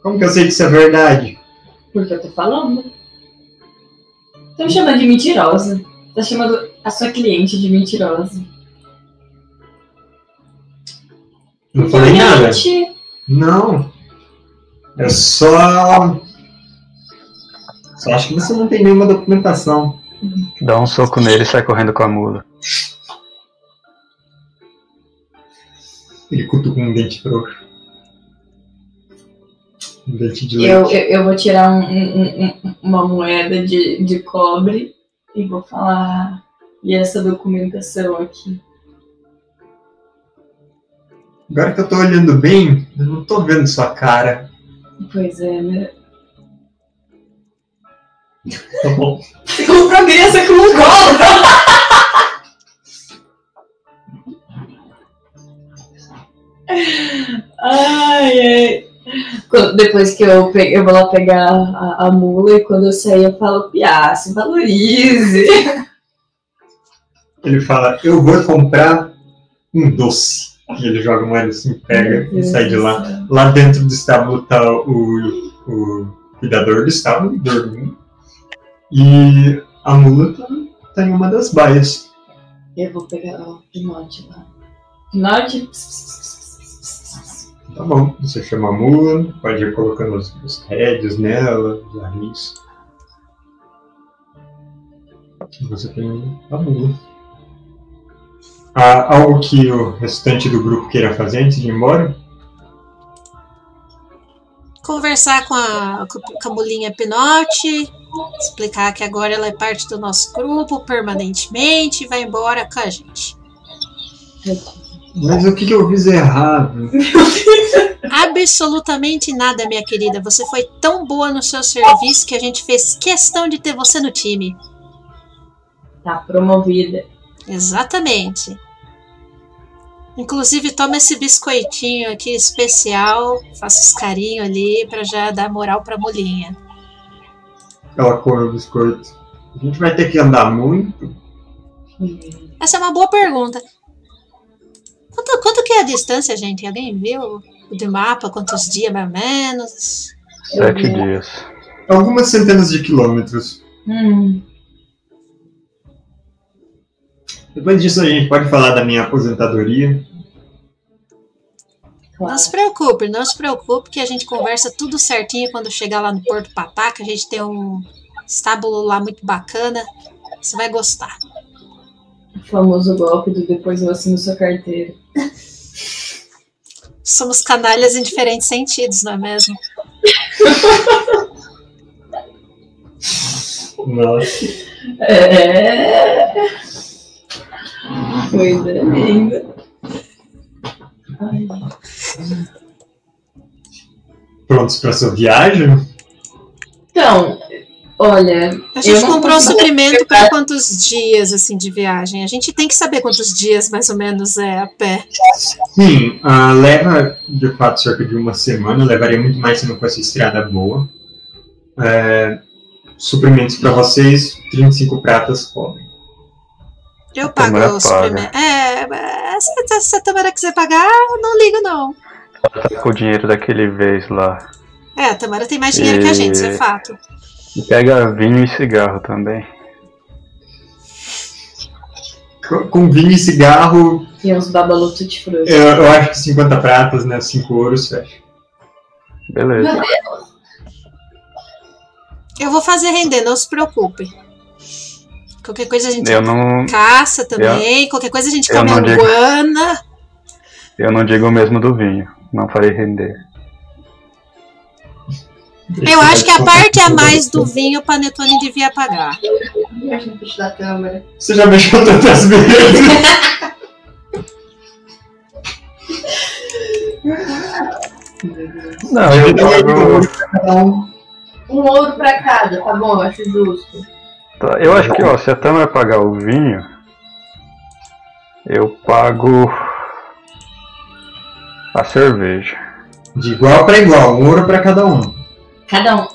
Como que eu sei que isso é verdade? Porque eu tô falando. Tá me chamando de mentirosa. Tá chamando a sua cliente de mentirosa. Não falei nada. Não. É só. Só acho que você não tem nenhuma documentação. Dá um soco nele e sai correndo com a mula. Ele cutuca um dente frouxo. Um dente de Eu, leite. eu, eu vou tirar um- um- um- uma moeda de, de cobre e vou falar. E essa documentação aqui? Agora que eu tô olhando bem, eu não tô vendo sua cara. Pois é, né? Tá bom. Você comprou criança com um colo! Ai, ai. Quando- depois que eu, pe- eu vou lá pegar a, a mula e quando eu sair eu falo, Piá, se valorize. Ele fala, eu vou comprar um doce. E ele joga moeda assim, pega e sai de lá. Lá dentro do estábulo tá o, o cuidador do estábulo, dormindo. E a mula tá, tá em uma das baias. Eu vou pegar o pinote lá. Pinote? Tá bom, você chama a mula, pode ir colocando os, os rédeos nela, os arris. E Você tem a mula. Há algo que o restante do grupo queira fazer antes de ir embora? Conversar com a, com a mulinha Pinote, explicar que agora ela é parte do nosso grupo permanentemente e vai embora com a gente. Mas o que, que eu fiz errado? (laughs) Absolutamente nada, minha querida. Você foi tão boa no seu serviço que a gente fez questão de ter você no time. Tá promovida. Exatamente. Inclusive, toma esse biscoitinho aqui especial, faça os carinho ali pra já dar moral pra mulinha. Ela come o biscoito. A gente vai ter que andar muito? Essa é uma boa pergunta. Quanto, quanto que é a distância, gente? Alguém viu o de mapa? Quantos dias, mais ou menos? Sete dias. Algumas centenas de quilômetros. Hum, Depois disso a gente pode falar da minha aposentadoria. claro. Não se preocupe, não se preocupe que a gente conversa tudo certinho quando chegar lá no Porto Pataca. A gente tem um estábulo lá muito bacana. Você vai gostar. O famoso golpe do depois eu assino sua carteira. Somos canalhas em diferentes sentidos, não é mesmo? Nossa. É. Coisa linda. Ai, Prontos para sua viagem? Então, Olha, A gente comprou suprimento para quantos dias assim de viagem? A gente tem que saber quantos dias mais ou menos é a pé. Sim, ah, leva de fato cerca de uma semana, levaria muito mais se não fosse estrada boa. É, suprimentos para vocês, 35 pratas cobrem. Eu A pago o suprimento. É, se, se a Tamara quiser pagar, eu não ligo não. Ela tá com o dinheiro daquele vez lá. É, a Tamara tem mais dinheiro que a gente, isso é E- fato. E pega vinho e cigarro também. Com- Com vinho e cigarro, e uns babalu tutti frutti. eu, eu acho que 50 pratas, né? 5 ouros, fecha. Beleza. Meu Deus. Eu vou fazer render, não se preocupe. Qualquer coisa a gente Eu não, caça também, qualquer coisa a gente eu come não digo. alguana. eu não digo o mesmo do vinho. Não farei render. Eu acho que a parte a mais do vinho o Panetone devia pagar. Eu acho no bicho da câmera. Você já mexeu tantas vezes. (laughs) Não, eu pago. Então, um ouro pra cada, tá bom? Eu acho justo. Tá, Eu acho que, ó, se a Tama pagar o vinho, eu pago a cerveja. De igual para igual, um ouro para cada um. Cada um.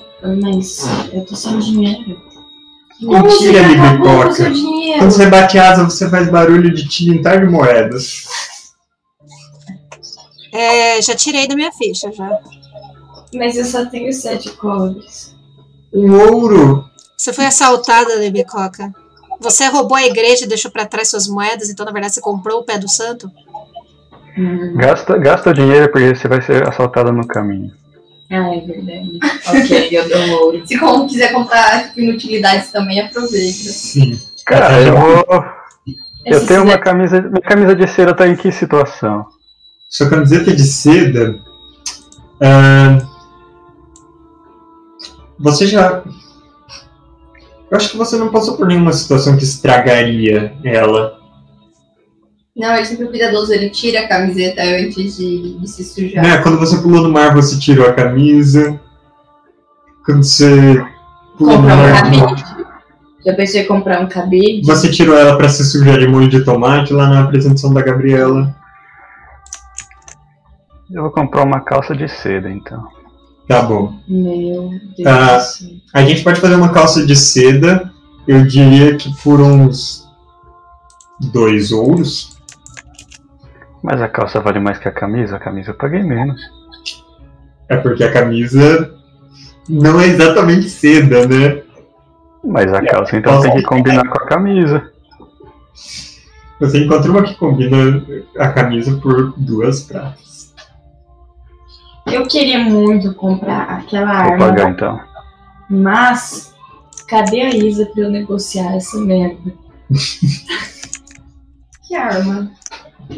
Mas eu tô sem dinheiro. Mentira, você seu dinheiro? Quando você bate asa, você faz barulho de tintar de moedas. É, já tirei da minha ficha já. Mas eu só tenho sete cobres. Um ouro. Você foi assaltada, Lebicoca. Você roubou a igreja e deixou pra trás suas moedas, então na verdade você comprou o pé do santo? Hum. Gasta, gasta o dinheiro porque você vai ser assaltada no caminho. Ah, é verdade. ok, eu dou um ouro. Se como quiser comprar tipo, inutilidades também, aproveita. Sim. Cara, eu vou. Eu tenho uma quiser- camisa. Minha camisa de cera tá em que situação? Sua camiseta de seda. ah, você já. Eu acho que você não passou por nenhuma situação que estragaria ela. Não, ele sempre cuidadoso, ele tira a camiseta antes de, de se sujar. Né? Quando você pulou no mar, você tirou a camisa. Quando você pulou no Comprar um mar, cabide. Já pensei em comprar um cabide. você tirou ela pra se sujar de molho de tomate lá na apresentação da Gabriela. Eu vou comprar uma calça de seda, então. Tá bom. Meu Deus Ah. do céu. A gente pode fazer uma calça de seda, eu diria que por uns dois ouros. Mas a calça vale mais que a camisa? A camisa eu paguei menos. É porque a camisa não é exatamente seda, né? Mas a calça então tem que combinar com a camisa. Você encontra uma que combina a camisa por duas pratas. Eu queria muito comprar aquela Vou arma, pagar então. mas cadê a Isa pra eu negociar essa merda? (laughs) Que arma.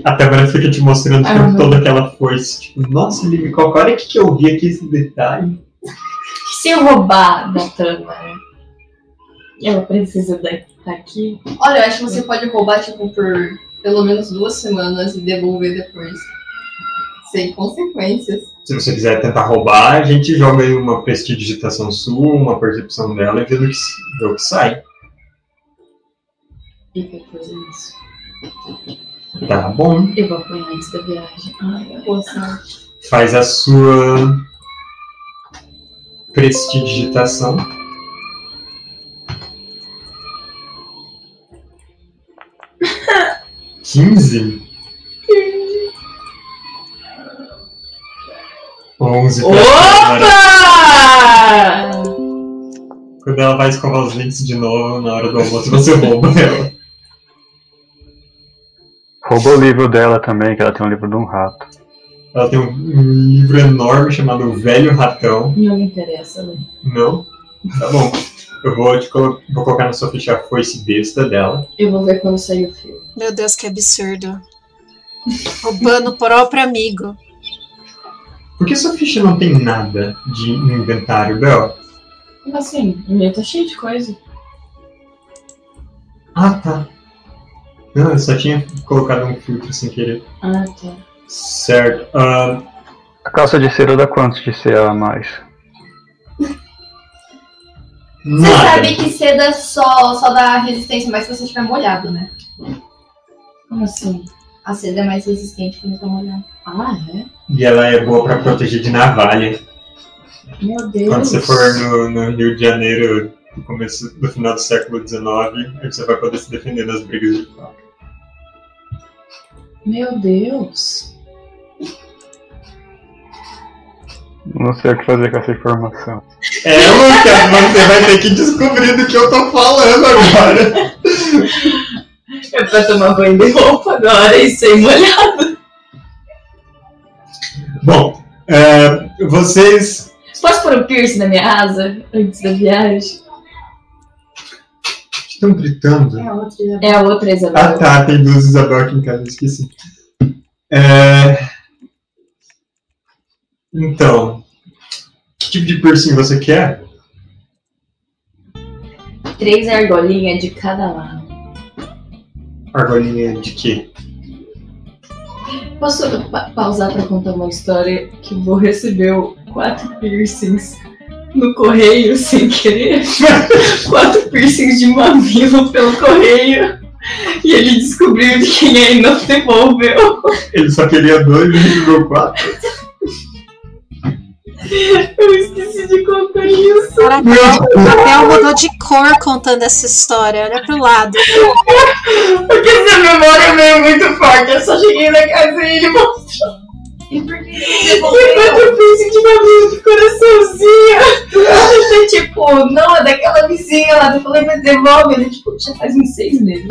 Até agora fica te mostrando o Ah, todo aquela foice. Tipo, nossa, Libicoca, olha o que que eu vi aqui esse detalhe. Se eu roubar da Tâmara, ela precisa estar aqui? Olha, eu acho que você pode roubar, tipo, por pelo menos duas semanas e devolver depois. Sem consequências. Se você quiser tentar roubar, a gente joga aí uma prestidigitação sua, uma percepção dela e vê o que, vê o que sai. Eu vou fazer isso. Tá bom. Eu vou apanhar antes da viagem. Ai, Boa sorte. Faz a sua prestidigitação. (laughs) Quinze? Onze. Opa! Quando ela vai escovar os dentes de novo na hora do almoço, você rouba ela. Roubou o livro dela também, que ela tem um livro de um rato. Ela tem um livro enorme chamado O Velho Ratão. Não me interessa, né? Não? Tá bom. Eu vou, te colo- vou colocar na sua ficha a foice besta dela. Eu vou ver quando sair o filme. Meu Deus, que absurdo. Roubando o próprio amigo. Por que sua ficha não tem nada de inventário, Bel? Como assim? O meu tá cheio de coisa. Ah, tá. Não, eu só tinha colocado um filtro sem querer. Ah, tá. Certo. Ah, A calça de cera dá quantos de CA a mais? Você Nada. sabe que seda só, só dá resistência mais se você estiver molhado, né? Como assim? A seda é mais resistente quando tá molhado. Ah, é? E ela é boa pra proteger de navalha. Meu Deus. Quando você for no, no Rio de Janeiro, no começo do final do século XIX, aí você vai poder se defender das brigas de faca. Meu Deus. Não sei o que fazer com essa informação. É, Lucas, você vai ter que descobrir do que eu tô falando agora. (laughs) É pra tomar banho de roupa agora e sem molhado. Bom, é, vocês. Posso pôr um piercing na minha asa antes da viagem? Estão gritando? É outra. É a outra Ah Isabel. tá, tem duas Isabel aqui em casa, esqueci. É... Então, que tipo de piercing você quer? Três argolinhas de cada lado. Argolinha de quê? Posso pa- pausar pra contar uma história que o vô recebeu quatro piercings no correio (laughs) sem querer? quatro piercings de mamilo pelo correio. E ele descobriu de quem é e não devolveu. Ele só queria dois e recebeu quatro. Eu esqueci de contar isso. Caraca, o papel mudou de cor contando essa história. Olha pro lado. Porque essa memória veio muito forte. Eu só cheguei na casa e ele mostrou. E por que ele E devolveu? quatro piercing de mamilo de coraçãozinho. Eu, (laughs) tipo, não, é daquela vizinha lá. Eu falei, mas devolve. Ele, tipo, já faz uns seis meses.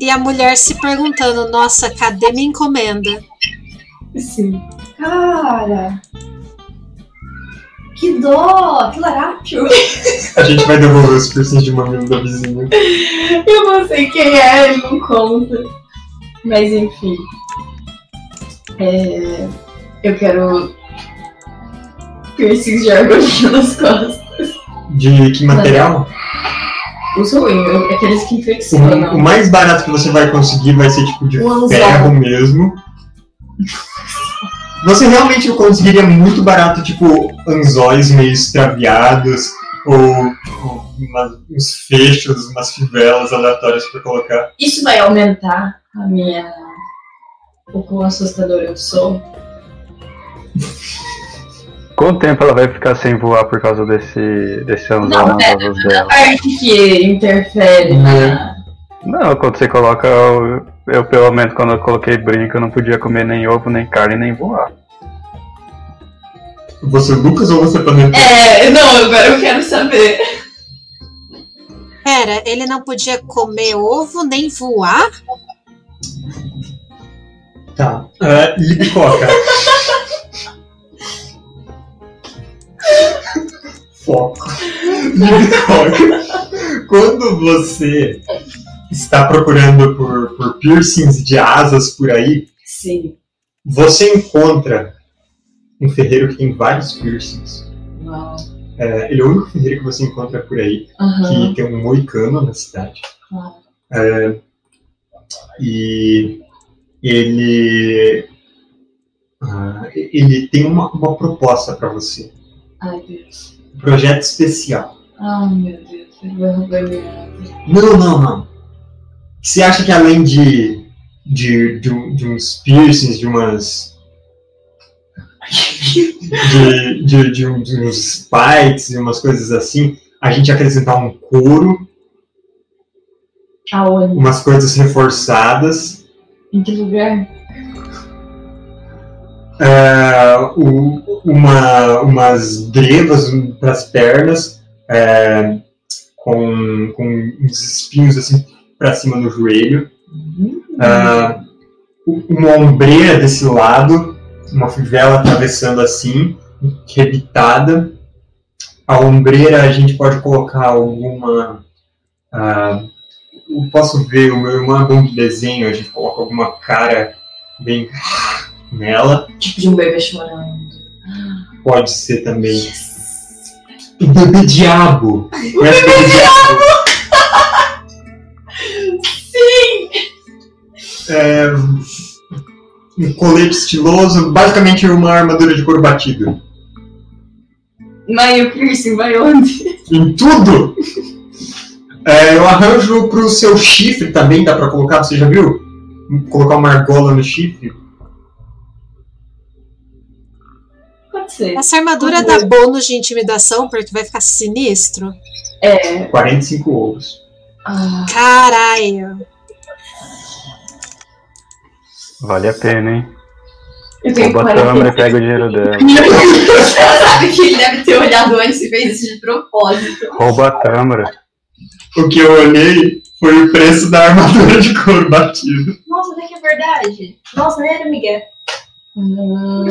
E a mulher se perguntando: Nossa, cadê minha encomenda? Sim. Cara. Que dó, que larápio. A gente vai devolver os piercings de mamilo da vizinha. (laughs) Eu não sei quem é, ele não conta. Mas enfim. É, eu quero piercings de argolinha (laughs) nas costas. De que material? Os ruins, aqueles que O, o infeccionam. mais barato que você vai conseguir vai ser tipo de O anzol. ferro mesmo. Você realmente conseguiria muito barato, tipo, anzóis meio extraviados, ou, ou uma- uns fechos, umas fivelas aleatórias pra colocar. Isso vai aumentar a minha. O quão assustador eu sou. Quanto tempo ela vai ficar sem voar por causa desse, desse anzol Não, nas asas dela? A arte que interfere na. Não, quando você coloca. o- Eu, pelo menos, quando eu coloquei brinco, eu não podia comer nem ovo, nem carne, nem voar. Você, Lucas, ou você Panetone? É, não, agora eu quero saber. Pera, ele não podia comer ovo nem voar? Tá. Uh, Libicoca. Foco. Libicoca. Quando você está procurando por, por piercings de asas por aí, Sim. você encontra um ferreiro que tem vários piercings. Uau. É, ele é o único ferreiro que você encontra por aí Aham. que tem um moicano na cidade. Claro. É, e ele ah, ele tem uma, uma proposta para você, Ai, Deus. um projeto especial. Ai, meu Deus. Ele vai roubar minha. Não, não, não. Você acha que além de de, de, de uns piercings, de umas (laughs) de, de, de, um- de uns spikes e umas coisas assim, a gente acrescentar um couro, Aonde? umas coisas reforçadas Em que lugar? é, o- uma, umas grevas para as pernas, é, com, com uns espinhos assim para cima no joelho, Uhum. é, uma ombreira desse lado, uma fivela atravessando assim, rebitada. A ombreira a gente pode colocar alguma. ah, eu posso ver, o meu irmão é bom de desenho, a gente coloca alguma cara bem nela. Tipo de um bebê chorando. Pode ser também. Yes. O bebê diabo! O bebê diabo? Sim! É, um colete estiloso, basicamente uma armadura de couro batido. Mas o piercing vai onde? Em tudo! É, eu arranjo pro seu chifre também, dá pra colocar, você já viu? Colocar uma argola no chifre. Pode ser. Essa armadura dá bônus de intimidação, porque vai ficar sinistro. É. 45 ouros. Ah, Caralho. Vale a pena, hein? eu tenho Rouba a câmera e 45. pega o dinheiro dela. (laughs) Você sabe que ele deve ter olhado antes e fez isso de propósito. Rouba a câmera. O que eu olhei foi o preço da armadura de couro batido. Nossa, até que é verdade. Nossa, era Miguel. Hum,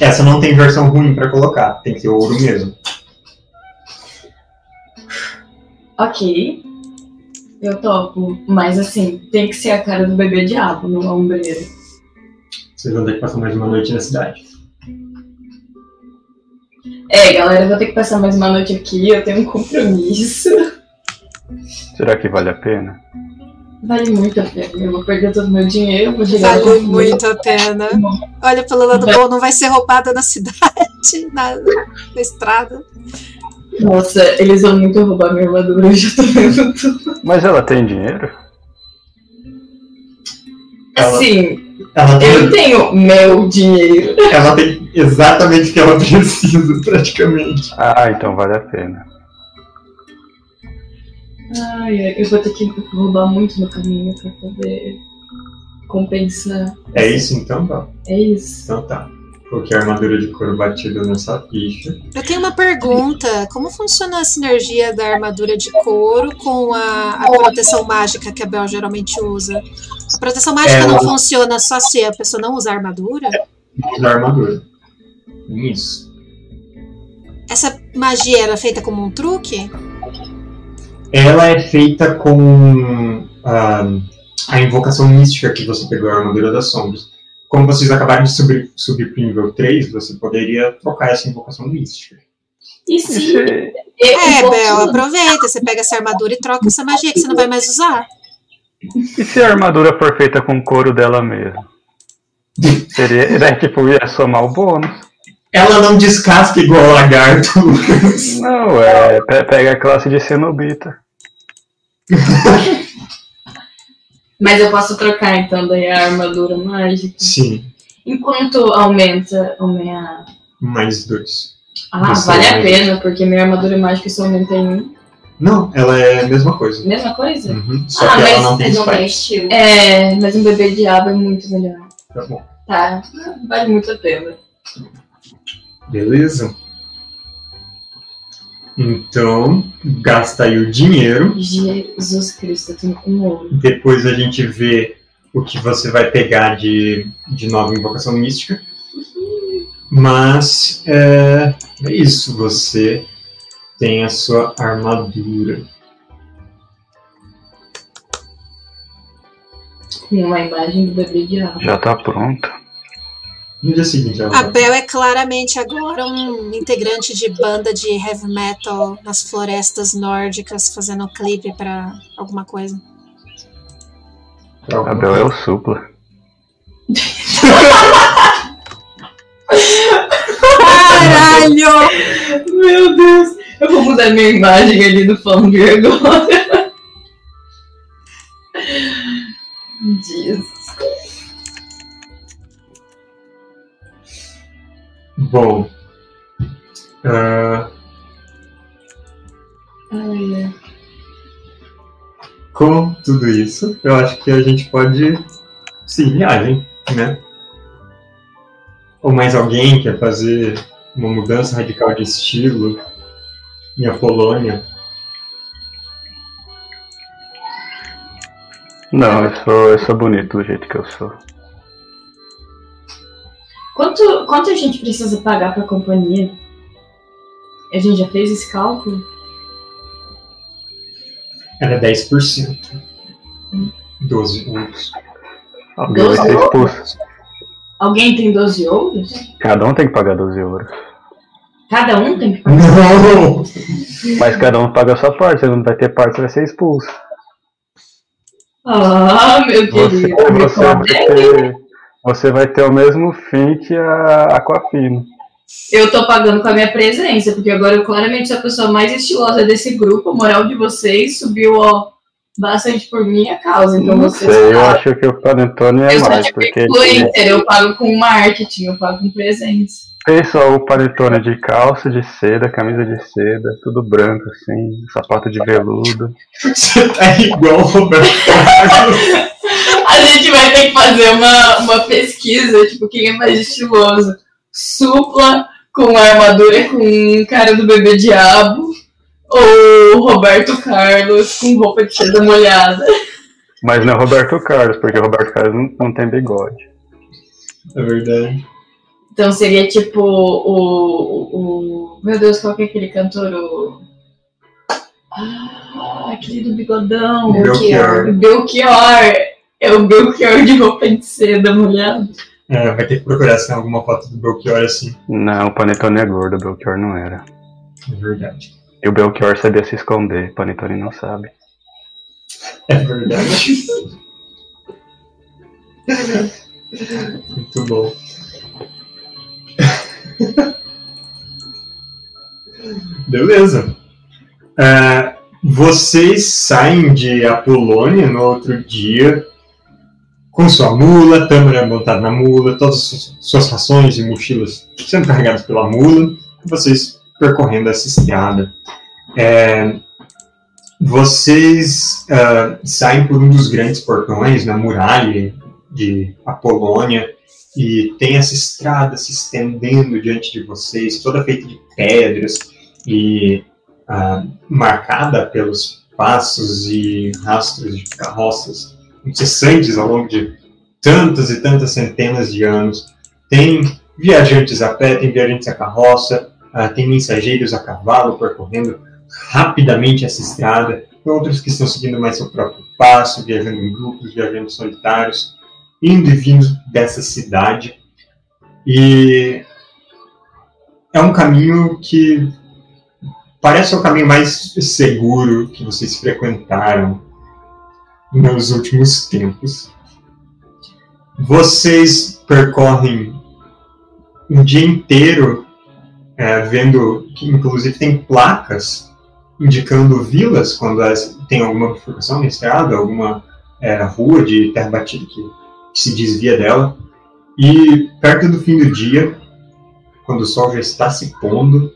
Essa não tem versão ruim pra colocar, tem que ser ouro mesmo. ok. Eu topo. Mas assim, tem que ser a cara do bebê diabo no ombreiro. Vocês vão ter que passar mais uma noite na cidade. É, galera, eu vou ter que passar mais uma noite aqui, eu tenho um compromisso. Será que vale a pena? Vale muito a pena. Eu vou perder todo o meu dinheiro, vou chegar Vale muito a pena. Olha pelo lado bom, não vai ser roubada na cidade, (laughs) na, na estrada. Nossa, eles vão muito roubar minha armadura, eu já tô vendo tudo. Mas ela tem dinheiro? Ela- Assim, Ela eu tem, tenho meu dinheiro. ela tem exatamente o que ela precisa, praticamente. Ah, então vale a pena. Ai, ai, eu vou ter que roubar muito no caminho pra poder compensar. É isso então, Val? É isso. Então tá. Coloquei a armadura de couro batida nessa ficha. Eu tenho uma pergunta. Como funciona a sinergia da armadura de couro com a, a proteção mágica que a Bel geralmente usa? A proteção mágica É, não ela- funciona só se a pessoa não usar armadura? Da armadura. Isso. Essa magia era feita como um truque? Ela é feita com ah, a invocação mística que você pegou, a armadura das sombras. Como vocês acabaram de subir, subir pro nível 3, você poderia trocar essa invocação mística. E E se. (laughs) É, posso- Bel, aproveita. Você pega essa armadura e troca essa magia que você não vai mais usar. e se a armadura for feita com couro dela mesmo? Seria, (laughs) né, tipo, ia somar o bônus. Ela não descasca igual o lagarto. (laughs) Não, é. pe- Pega a classe de cenobita. Mas eu posso trocar então daí a armadura mágica. Sim, Enquanto aumenta a minha. mais dois. Ah, Você vale a pena, porque minha armadura mágica só aumenta em um. Não, ela é a mesma coisa. Mesma coisa? Uhum, Só ah, que mas ela não tem spike. estilo. É, mas um bebê diabo é muito melhor. Tá bom. Tá, vale muito a pena. Beleza? Então, gasta aí o dinheiro. Jesus Cristo, eu tenho um ouro. Depois a gente vê o que você vai pegar de, de nova invocação mística. Mas é, é isso, você tem a sua armadura. Com uma imagem do bebê diabo. Já tá pronta. No dia seguinte, ela A Bel é claramente agora um integrante de banda de heavy metal nas florestas nórdicas, fazendo clipe pra alguma coisa. pra alguma A Bel é o supla. Caralho! Meu Deus! Eu vou mudar minha imagem ali no Foundry agora. Bom. Ai, ai. com tudo isso, eu acho que a gente pode seguir viagem, né? Ou mais alguém quer fazer uma mudança radical de estilo em Apolônia? Não, eu sou, eu sou bonito do jeito que eu sou. Quanto, quanto a gente precisa pagar pra companhia? A gente já fez esse cálculo? Era 10%. 12 ouros. Alguém vai ser Doze expulso. Alguém tem 12 ouros? Cada um tem que pagar 12 euros. Cada um tem que pagar? (laughs) Não! Mas cada um paga a sua parte. Você não vai ter parte, você vai ser expulso. Ah, meu Você, querido. você, vai conta. ter, você vai ter o mesmo fim que a Aquafina. Eu tô pagando com a minha presença, porque agora eu claramente sou a pessoa mais estilosa desse grupo. A moral de vocês subiu, ó, bastante por minha causa. Então Não vocês. sei, eu acho que o Panetone é eu sou mais, tipo porque influencer, eu pago com marketing, eu pago com presença. Fez só o Panetone de calça de seda, camisa de seda, tudo branco assim, sapato de veludo. Você tá igual o Roberto Carlos. (laughs) A gente vai ter que fazer uma, uma pesquisa, tipo, quem é mais estiloso. Supla com armadura com cara do bebê diabo ou Roberto Carlos com roupa de seda molhada. Mas não é Roberto Carlos, porque o Roberto Carlos não, não tem bigode. É verdade. Então seria tipo o, o. Meu Deus, qual que é aquele cantor? O... Ah, aquele do bigodão. Belchior. O Belchior. É o Belchior de roupa de seda molhada. É, vai ter que procurar se tem alguma foto do Belchior assim. Não, o Panetone é gordo, o Belchior não era. É verdade. E o Belchior sabia se esconder, o Panetone não sabe. É verdade. (laughs) Muito bom. (laughs) Beleza. É, vocês saem de Apolônia no outro dia com sua mula, Tâmara montada na mula, todas as suas- rações e mochilas sendo carregadas pela mula, vocês percorrendo essa estrada. É, vocês ah, saem por um dos grandes portões na muralha de Apolônia e tem essa estrada se estendendo diante de vocês, toda feita de pedras e ah, marcada pelos passos e rastros de carroças incessantes ao longo de tantas e tantas centenas de anos. Tem viajantes a pé, tem viajantes a carroça, ah, tem mensageiros a cavalo percorrendo rapidamente essa estrada, e outros que estão seguindo mais seu próprio passo, viajando em grupos, viajando solitários, indo e vindo dessa cidade. E é um caminho que parece o caminho mais seguro que vocês frequentaram nos últimos tempos. Vocês percorrem um dia inteiro é, vendo que inclusive tem placas indicando vilas quando elas tem alguma bifurcação na estrada, alguma é, rua de terra batida que, se desvia dela. E perto do fim do dia, quando o sol já está se pondo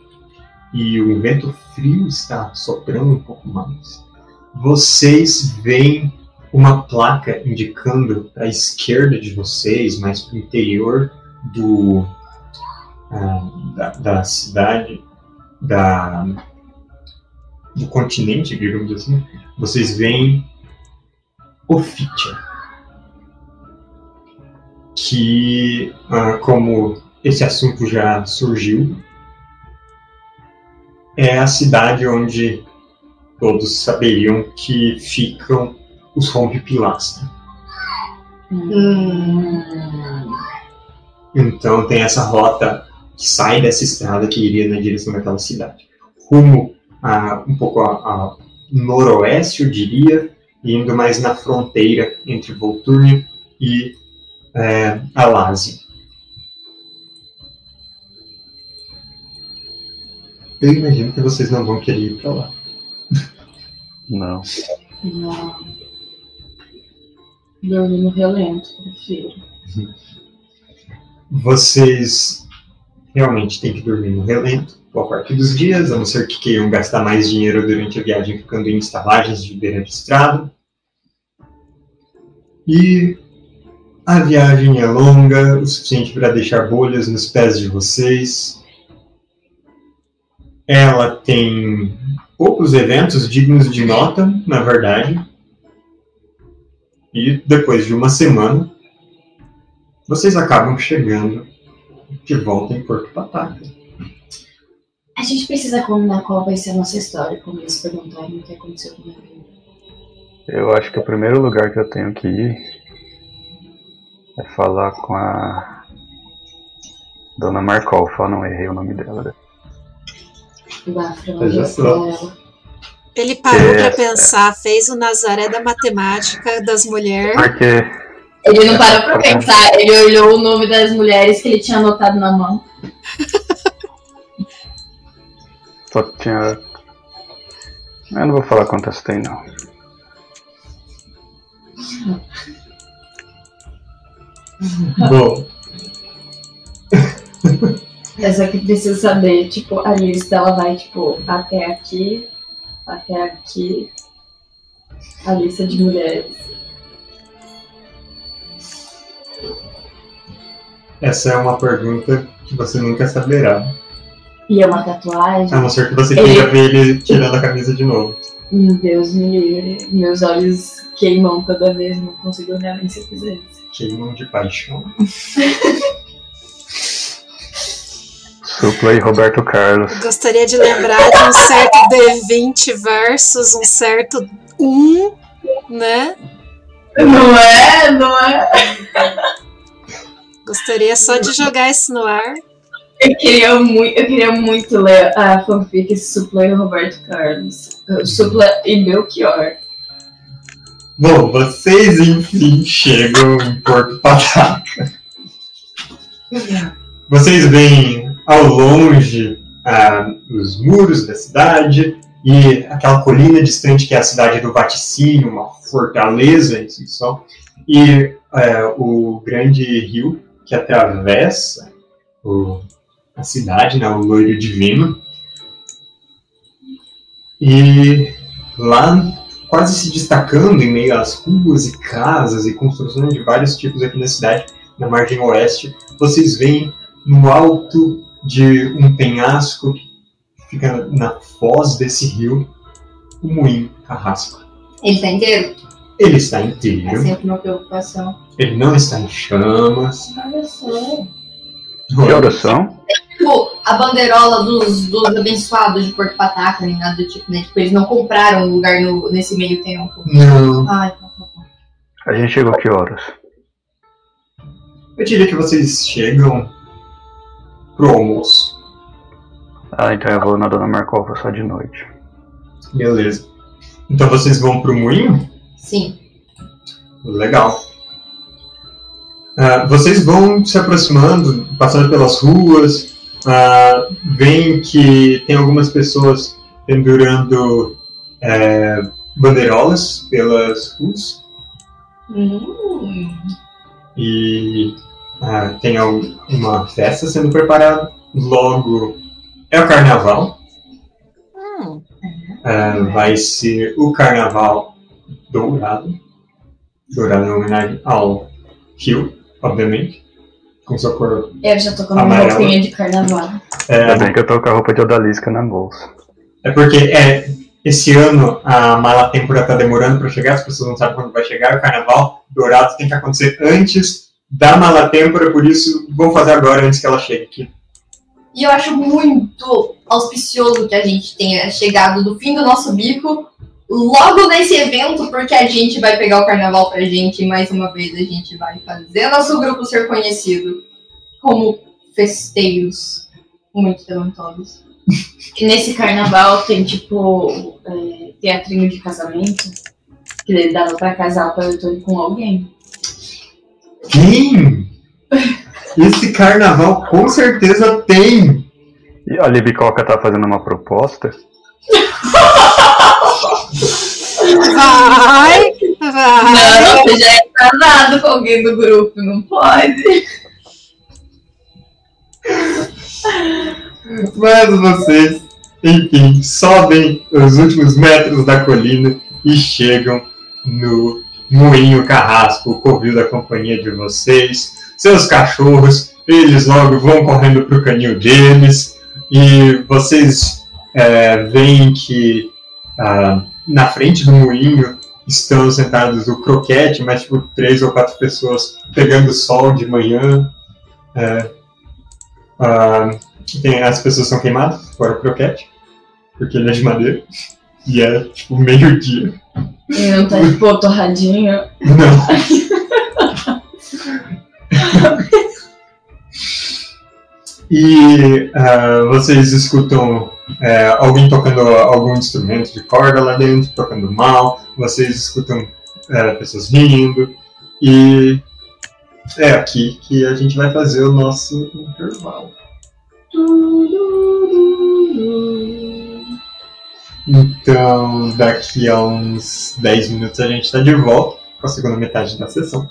e o vento frio está soprando um pouco mais, vocês veem uma placa indicando para a esquerda de vocês, mais para o interior do, ah, da, da cidade, da, do continente, digamos assim, vocês veem Ofitia. Que, ah, como esse assunto já surgiu, é a cidade onde todos saberiam que ficam os rompe-pilastra. Então tem essa rota que sai dessa estrada que iria na direção daquela cidade. Rumo a, um pouco a, a noroeste, eu diria, indo mais na fronteira entre Volturnia e é, Alásia. Eu imagino que vocês não vão querer ir para lá. Não. Não. Dormir no relento, prefiro. Vocês realmente têm que dormir no relento, boa parte dos dias, a não ser que queiram gastar mais dinheiro durante a viagem ficando em estalagens de beira de estrada. E a viagem é longa, o suficiente para deixar bolhas nos pés de vocês. Ela tem poucos eventos dignos de nota, na verdade. E depois de uma semana, vocês acabam chegando de volta em Porto Pataca. A gente precisa combinar qual vai ser a nossa história quando eles perguntarem o que aconteceu com a minha vida. Eu acho que o primeiro lugar que eu tenho que ir é falar com a Dona Markov. Eu não errei o nome dela. né? Bafra, ela. Ele parou É, pra pensar, fez o Nazaré da matemática das mulheres. Porque Ele não parou pra pensar, ele olhou o nome das mulheres que ele tinha anotado na mão. Só tinha. Eu não vou falar quantas tem, não. Bom, Eu só que preciso saber, tipo, a lista ela vai, tipo, até aqui, até aqui, a lista de mulheres. essa é uma pergunta que você nunca saberá. E é uma tatuagem. A não ser que você Ele- queira ver ele tirando a camisa de novo. Meu Deus me livre. Meus olhos queimam toda vez, não consigo olhar nem se eu quiser. Queimam de paixão. Supla e Roberto Carlos. Gostaria de lembrar de um certo D20 versus um certo 1, né? Não é, não é. Gostaria só de jogar isso no ar. Eu queria muito, eu queria muito ler a fanfic Supla e Roberto Carlos. Supla e Belchior. Bom, vocês enfim chegam em Porto Pataca. Vocês veem ao longe ah, os muros da cidade e aquela colina distante que é a cidade do Vaticínio, uma fortaleza em si só, e eh, o grande rio que atravessa o- a cidade, né, o Loiro Divino. E lá quase se destacando em meio às ruas e casas e construções de vários tipos aqui na cidade, na margem oeste, vocês veem no alto de um penhasco que fica na foz desse rio, o moinho carrasco. Ele tá inteiro? Ele está É inteiro, sempre uma preocupação. ele não está em chamas. Olha só. Que horas são? A bandeirola dos, dos abençoados de Porto Pataca, nem nada do tipo, né? Tipo, eles não compraram um lugar no, nesse meio tempo. Não, Ai, tá, tá, tá. A gente chegou que horas? eu diria que vocês chegam pro almoço. Ah, então eu vou na Dona Markova só de noite. Beleza. Então vocês vão pro moinho? Sim. Legal. Ah, vocês vão se aproximando, passando pelas ruas, ah, veem que tem algumas pessoas pendurando eh, bandeirolas pelas ruas Hum. e ah, tem uma festa sendo preparada. Logo é o carnaval. Hum, Ah, vai ser o carnaval dourado. Dourado em homenagem ao rio, obviamente. Com sua cor. Eu já tô com uma roupinha de carnaval. É, Ainda bem que eu tô com a roupa de odalisca na bolsa. é porque é, esse ano a mala têmpora tá demorando para chegar, as pessoas não sabem quando vai chegar. O carnaval dourado tem que acontecer antes da mala têmpora, por isso vamos fazer agora antes que ela chegue aqui. E eu acho muito auspicioso que a gente tenha chegado do fim do nosso bico logo nesse evento, porque a gente vai pegar o carnaval pra gente e mais uma vez a gente vai fazer nosso grupo ser conhecido como festeiros muito talentosos. (laughs) E nesse carnaval tem tipo é, teatrinho de casamento. Que daí dava pra casar o Paletone com alguém. Sim! Esse carnaval com certeza tem! E a Libicoca tá fazendo uma proposta. (laughs) Vai! Vai! Não, você já é casado com alguém do grupo, não pode. Mas vocês, enfim, sobem os últimos metros da colina e chegam no moinho carrasco, o covil da companhia de vocês. Seus cachorros, eles logo vão correndo pro canil deles e vocês é, veem que ah, na frente do moinho estão sentados o croquete, mas tipo três ou quatro pessoas pegando sol de manhã. É, ah, tem, as pessoas são queimadas, fora o croquete, porque ele é de madeira. E é tipo meio-dia. E não tá tipo torradinho. Não. (laughs) e ah, vocês escutam é, alguém tocando algum instrumento de corda lá dentro, tocando mal, vocês escutam é, pessoas rindo, e é aqui que a gente vai fazer o nosso intervalo. Então, daqui a uns 10 minutos a gente está de volta com a segunda metade da sessão.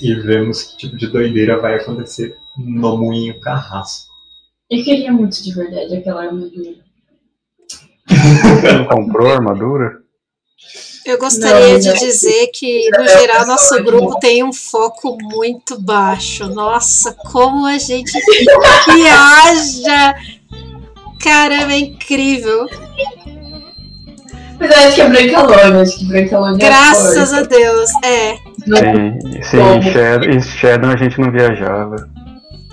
E vemos que tipo de doideira vai acontecer no Moinho Carrasco. Eu queria muito de verdade aquela armadura. Você não comprou a armadura? Eu gostaria Não, de não. dizer que, no geral, nosso grupo tem um foco muito baixo. Nossa, como a gente viaja! (laughs) Caramba, é incrível. Mas eu acho que é Brancalone, acho que Brancalone é Graças a Deus. É. Sim, sim em Shadow, em Shadow a gente não viajava.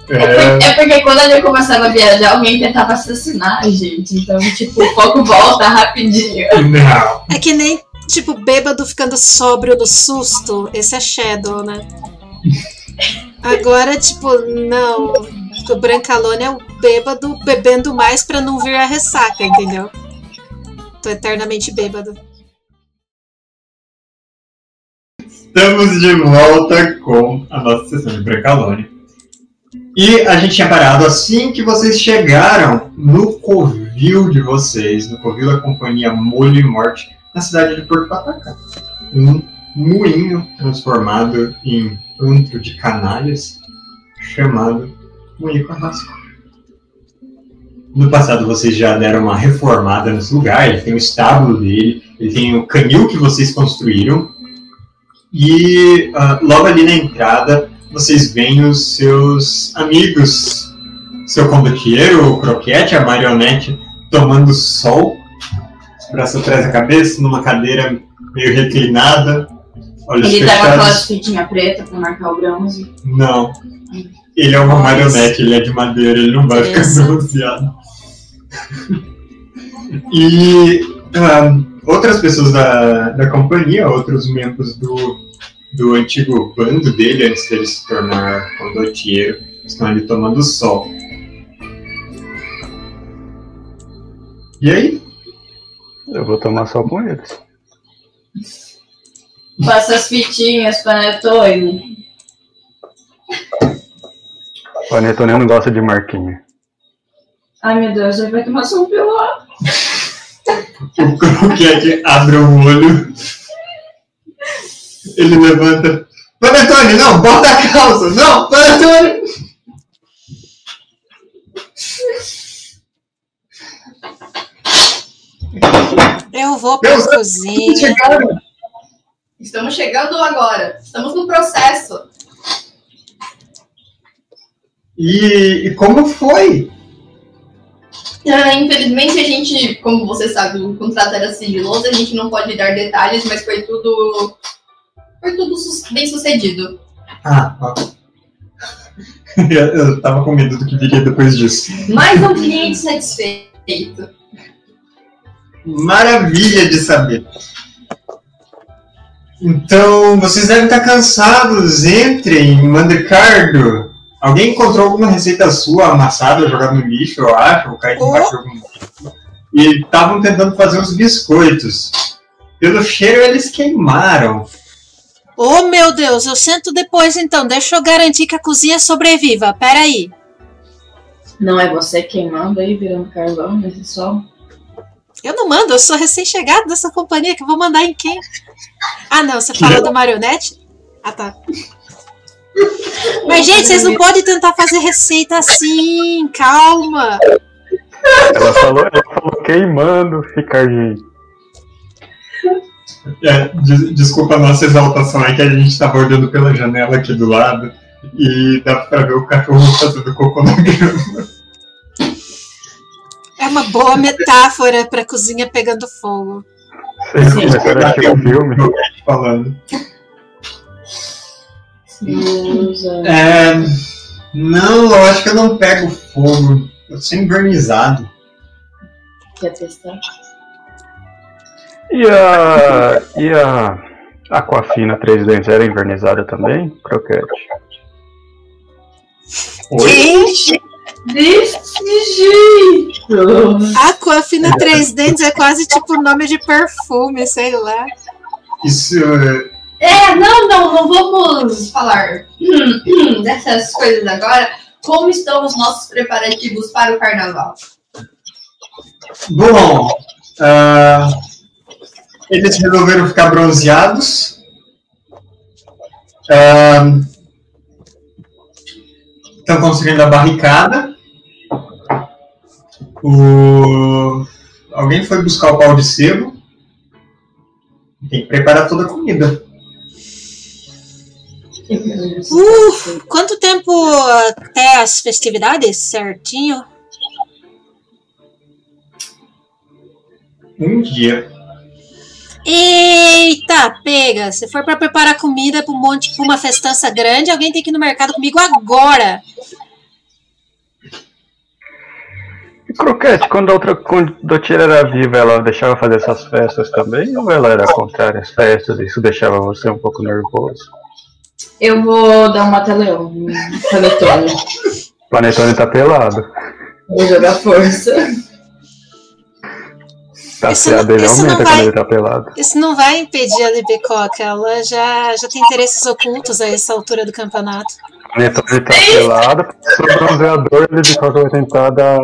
É, É, porque, é porque quando a gente começava a viajar, alguém tentava assassinar a gente. Então, tipo, o foco volta rapidinho. (laughs) não. É que nem, tipo, bêbado ficando sóbrio do susto. Esse é Shadow, né? Agora, tipo, não. O Brancalone é o bêbado bebendo mais pra não vir a ressaca, entendeu? Tô eternamente bêbado. Estamos de volta com a nossa sessão de Brancalone. E a gente tinha parado assim que vocês chegaram no covil de vocês, no covil da companhia Molho e Morte, na cidade de Porto Patacá. Um moinho transformado em antro de canalhas, chamado Moinho Carrasco. No passado vocês já deram uma reformada nesse lugar, ele tem o estábulo dele, ele tem o canil que vocês construíram, e ah, logo ali na entrada, vocês veem os seus amigos, seu condotieiro, o croquete, a marionete, tomando sol, os braços atrás da cabeça, numa cadeira meio reclinada, olhos Ele tava com fechados. aquelas fitinhas pretas pra marcar o bronze. Não. Ele é uma Nossa. marionete, ele é de madeira, ele não vai ficar bronzeado. (laughs) e ah, outras pessoas da, da companhia, outros membros do, do antigo bando dele, antes dele se tornar condotieiro, estão ali tomando sol. E aí? Eu vou tomar sol com eles. Passa as fitinhas, panetone. O Anetone não gosta de marquinha. Ai meu Deus, ele vai tomar só um pelado. O croquete abre o olho. Ele levanta. Panetone, não, bota a calça! Não, Panetone! Eu vou pra Deus, cozinha. Chegaram! Estamos chegando agora. Estamos no processo. E, e como foi? Ah, infelizmente, a gente, como você sabe, o contrato era sigiloso, a gente não pode dar detalhes, mas foi tudo. Foi tudo bem sucedido. Ah, ó. (laughs) eu, eu tava com medo do que viria depois disso. Mais um cliente satisfeito. Maravilha de saber. Então, vocês devem estar cansados. Entrem, Mandecardo. Alguém encontrou alguma receita sua amassada, jogada no lixo, eu acho, ou caída embaixo de algum. E estavam tentando fazer uns biscoitos. Pelo cheiro, eles queimaram. Oh, meu Deus, eu sento depois então. Deixa eu garantir que a cozinha sobreviva. Peraí. Não é você queimando aí, virando carvão nesse sol? Eu não mando, eu sou recém-chegado dessa companhia que eu vou mandar em quem? Ah, não, você fala do marionete? Ah, tá. Mas, gente, vocês não podem tentar fazer receita assim. Calma. Ela falou, ela falou queimando, Ricardinho. É, des- desculpa a nossa exaltação, é que a gente tava olhando pela janela aqui do lado e dá pra ver o cachorro fazendo cocô na grama. É uma boa metáfora pra cozinha pegando fogo. Vocês começaram a assistir o filme? falando. É, não, eu acho que eu não pego fogo. Eu sou invernizado. Quer testar? E a. E a. Aquafina 3 dentes era invernizada também? Croquete. Oi? Gente, Desse jeito! Aquafina Três Dentes é quase tipo nome de perfume, sei lá. Isso é, É, não, não, não vamos falar dessas coisas agora. Como estão os nossos preparativos para o carnaval? Bom, ah, eles resolveram ficar bronzeados. Estão construindo a barricada. O... Alguém foi buscar o pau de sebo. Tem que preparar toda a comida. Uh, quanto tempo até as festividades? Certinho? Um dia. Eita, pega! Se for pra preparar comida pra, um monte, pra uma festança grande, alguém tem que ir no mercado comigo agora. E Croquete, quando a outra quando a Dotira era viva, ela deixava fazer essas festas também? Ou ela era contrária às festas e isso deixava você um pouco nervoso? Eu vou dar um mata-leão no (laughs) panetone. O Panetone tá pelado. Vou jogar força. Tá Isso a não- dele isso não aumenta vai- quando ele tá pelado. Isso não vai impedir a Libicoca. Ela já, já tem interesses ocultos a essa altura do campeonato. O Panetone tá pelado, sou bronzeador, ele de qualquer vai tentar dar.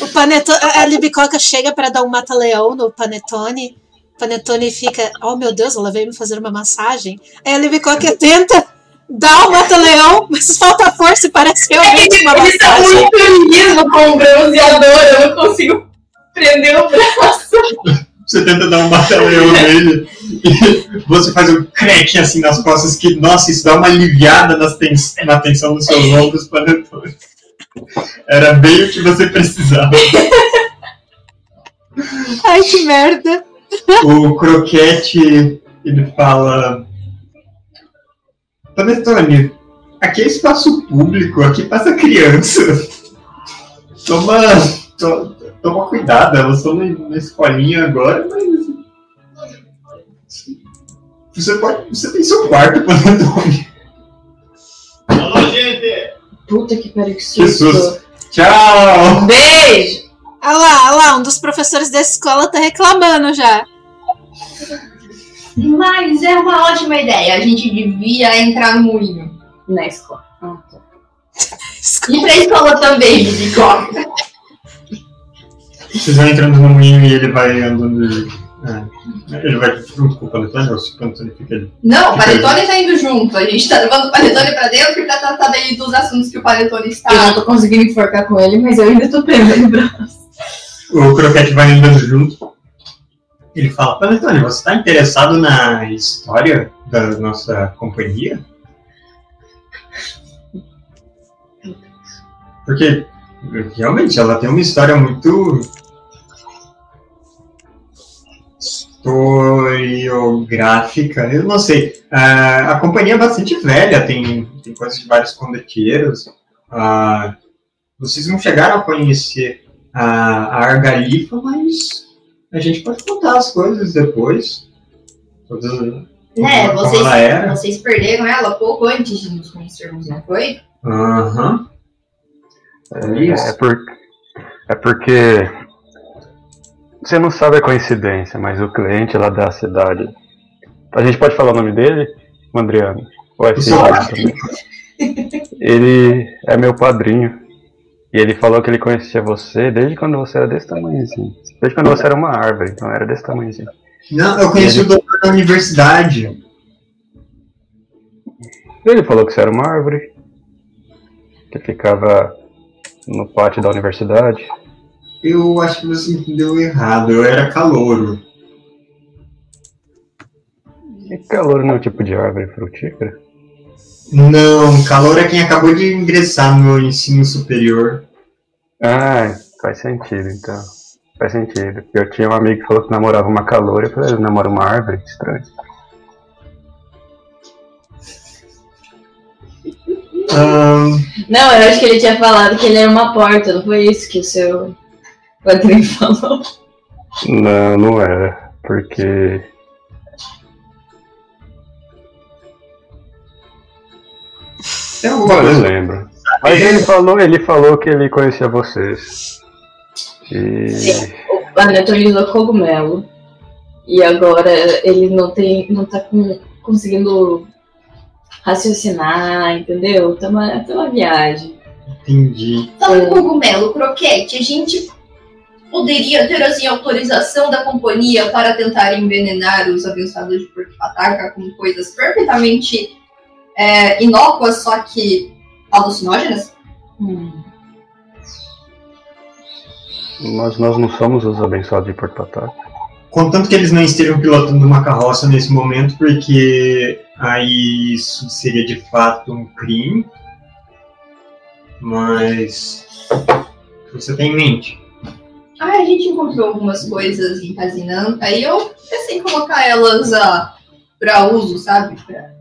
O paneto, a Libicoca chega pra dar um mata-leão no Panetone. O Panetone fica, oh meu Deus, ela veio me fazer uma massagem. Aí a Libicoca tenta dar o mata-leão, mas falta força e parece realmente uma Ele tá muito liso com o bronzeador, eu não consigo prender o braço. Você tenta dar um mata-leão nele e você faz um crack assim nas costas que, nossa, isso dá uma aliviada nas tens na tensão dos seus ombros panetone. Era bem o que você precisava. Ai, que merda. O croquete, ele fala. Panetone, aqui é espaço público, aqui passa criança. Toma, to- toma cuidado, elas estão na, na escolinha agora, mas. Você, pode, você tem seu quarto, Panetone. Alô, gente! Puta que pariu, que susto. susto. Tchau! Beijo! Olha lá, olha lá, um dos professores dessa escola tá reclamando já. Mas é uma ótima ideia. A gente devia entrar no moinho. Na escola. Ah, tá. E pra escola também, Bicoca. Vocês vão entrando no moinho e ele vai andando. é, ele vai junto com o Panetone, ou se o Panetone fica ali. Não, o Que Panetone tá indo junto. A gente tá levando o Panetone pra dentro pra tratar daí dos assuntos que o Panetone Eu está. não tô conseguindo enforcar com ele, mas eu ainda tô prendendo o braço. O Croquete vai andando junto. Ele fala, Panetone, você está interessado na história da nossa companhia? Porque, realmente, ela tem uma história muito... historiográfica, eu não sei. Ah, a companhia é bastante velha, tem, tem coisas de vários condoteiros. Ah, vocês não chegaram a conhecer a, a Argalifa, mas a gente pode contar as coisas depois. Todas, Né, vocês, era. vocês perderam ela pouco antes de nos conhecermos, não foi? Aham. É, Isso. é, por, é porque você não sabe a coincidência, mas o cliente lá da cidade. A gente pode falar o nome dele? Mandriano. Ou é Eu filho sou dele também? Ele é meu padrinho. E ele falou que ele conhecia você desde quando você era desse tamanhozinho. Desde quando você era uma árvore, então era desse tamanhozinho. Não, eu conheci o doutor da universidade. Ele falou que você era uma árvore. Que ficava no pátio da universidade. Eu acho que você entendeu errado, eu era calouro. E calor não é o tipo de árvore frutífera? Não, calor é quem acabou de ingressar no ensino superior. Ah, faz sentido então. Faz sentido. Eu tinha um amigo que falou que namorava uma caloura, eu falei, ele namora uma árvore? Estranho. Ahn, Não, eu acho que ele tinha falado que ele era uma porta, não foi isso que o seu padrinho (laughs) falou? Não, não era. Porque. Tem alguma Eu coisa. lembro. Mas ele falou, ele falou que ele conhecia vocês. E. O Panetone usou cogumelo. E agora ele não tem. não tá com- conseguindo raciocinar, entendeu? Tá uma, tá uma viagem. Entendi. Falando cogumelo, croquete, a gente poderia ter assim autorização da companhia para tentar envenenar os abençoados de Porto Pataca com coisas perfeitamente é, inócuas, só que alucinógenas? Hum. Mas nós não somos os abençoados de Porto Pataca. Contanto que eles não estejam pilotando uma carroça nesse momento, porque aí isso seria de fato um crime. Mas. O que você tem em mente? Ah, a gente encontrou algumas coisas em Casinanta e eu pensei em colocar elas ah, para uso, sabe? Pra-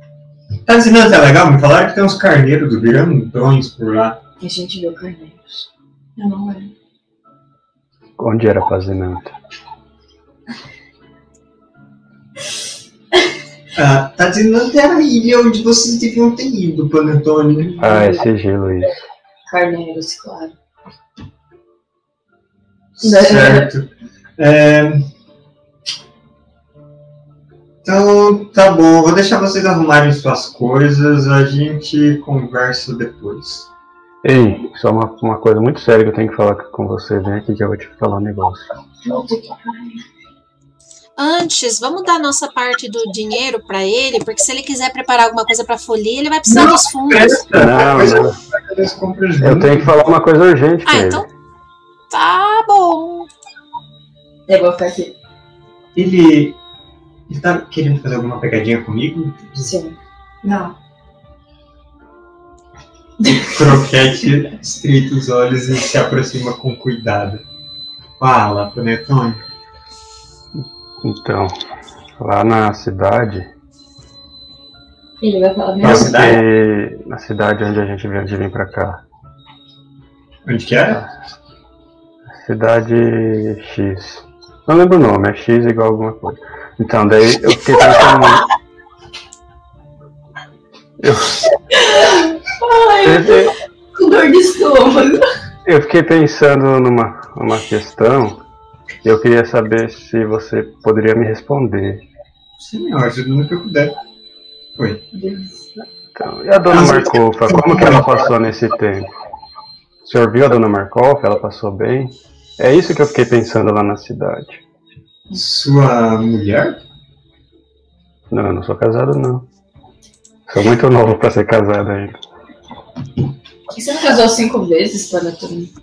Tá dizendo é legal? Me falaram que tem uns carneiros grandões por lá. A gente viu carneiros. Eu não lembro. Onde era Pazinanta? Ah, tá dizendo que era a ilha onde vocês deviam ter ido, Panetone. Ah, é sigilo isso. Carneiros, claro. Certo. É, Então, tá bom. Vou deixar vocês arrumarem suas coisas. A gente conversa depois. Ei, só uma, uma coisa muito séria que eu tenho que falar com você. Vem aqui que eu vou te falar um negócio. Antes, vamos dar nossa parte do dinheiro pra ele, porque se ele quiser preparar alguma coisa pra folia, ele vai precisar dos fundos. Não, não. Eu tenho que falar uma coisa urgente com Ah, ele. então. Tá bom. Eu vou ficar aqui. Ele. Ele tá querendo fazer alguma pegadinha comigo? Sim. Não. (laughs) Croquete estreita os olhos e se aproxima com cuidado. Fala, Panetone. Então, lá na cidade, Ele vai falar Na mesmo. cidade? na cidade onde a gente veio de vir pra cá, Onde que era? cidade X. Não lembro o nome, é X igual alguma coisa. Então, daí eu fiquei pensando. Eu, eu, Com dor de estômago. eu fiquei pensando numa, numa questão e eu queria saber se você poderia me responder. No que eu puder. Oi. Então, e a dona Marcofa, como que ela passou nesse tempo? O senhor viu a dona Marcofa? Ela passou bem? É isso que eu fiquei pensando lá na cidade. Sua mulher? Não, eu não sou casado, não. Sou muito novo pra ser casado ainda. E você não casou cinco vezes, Panetone?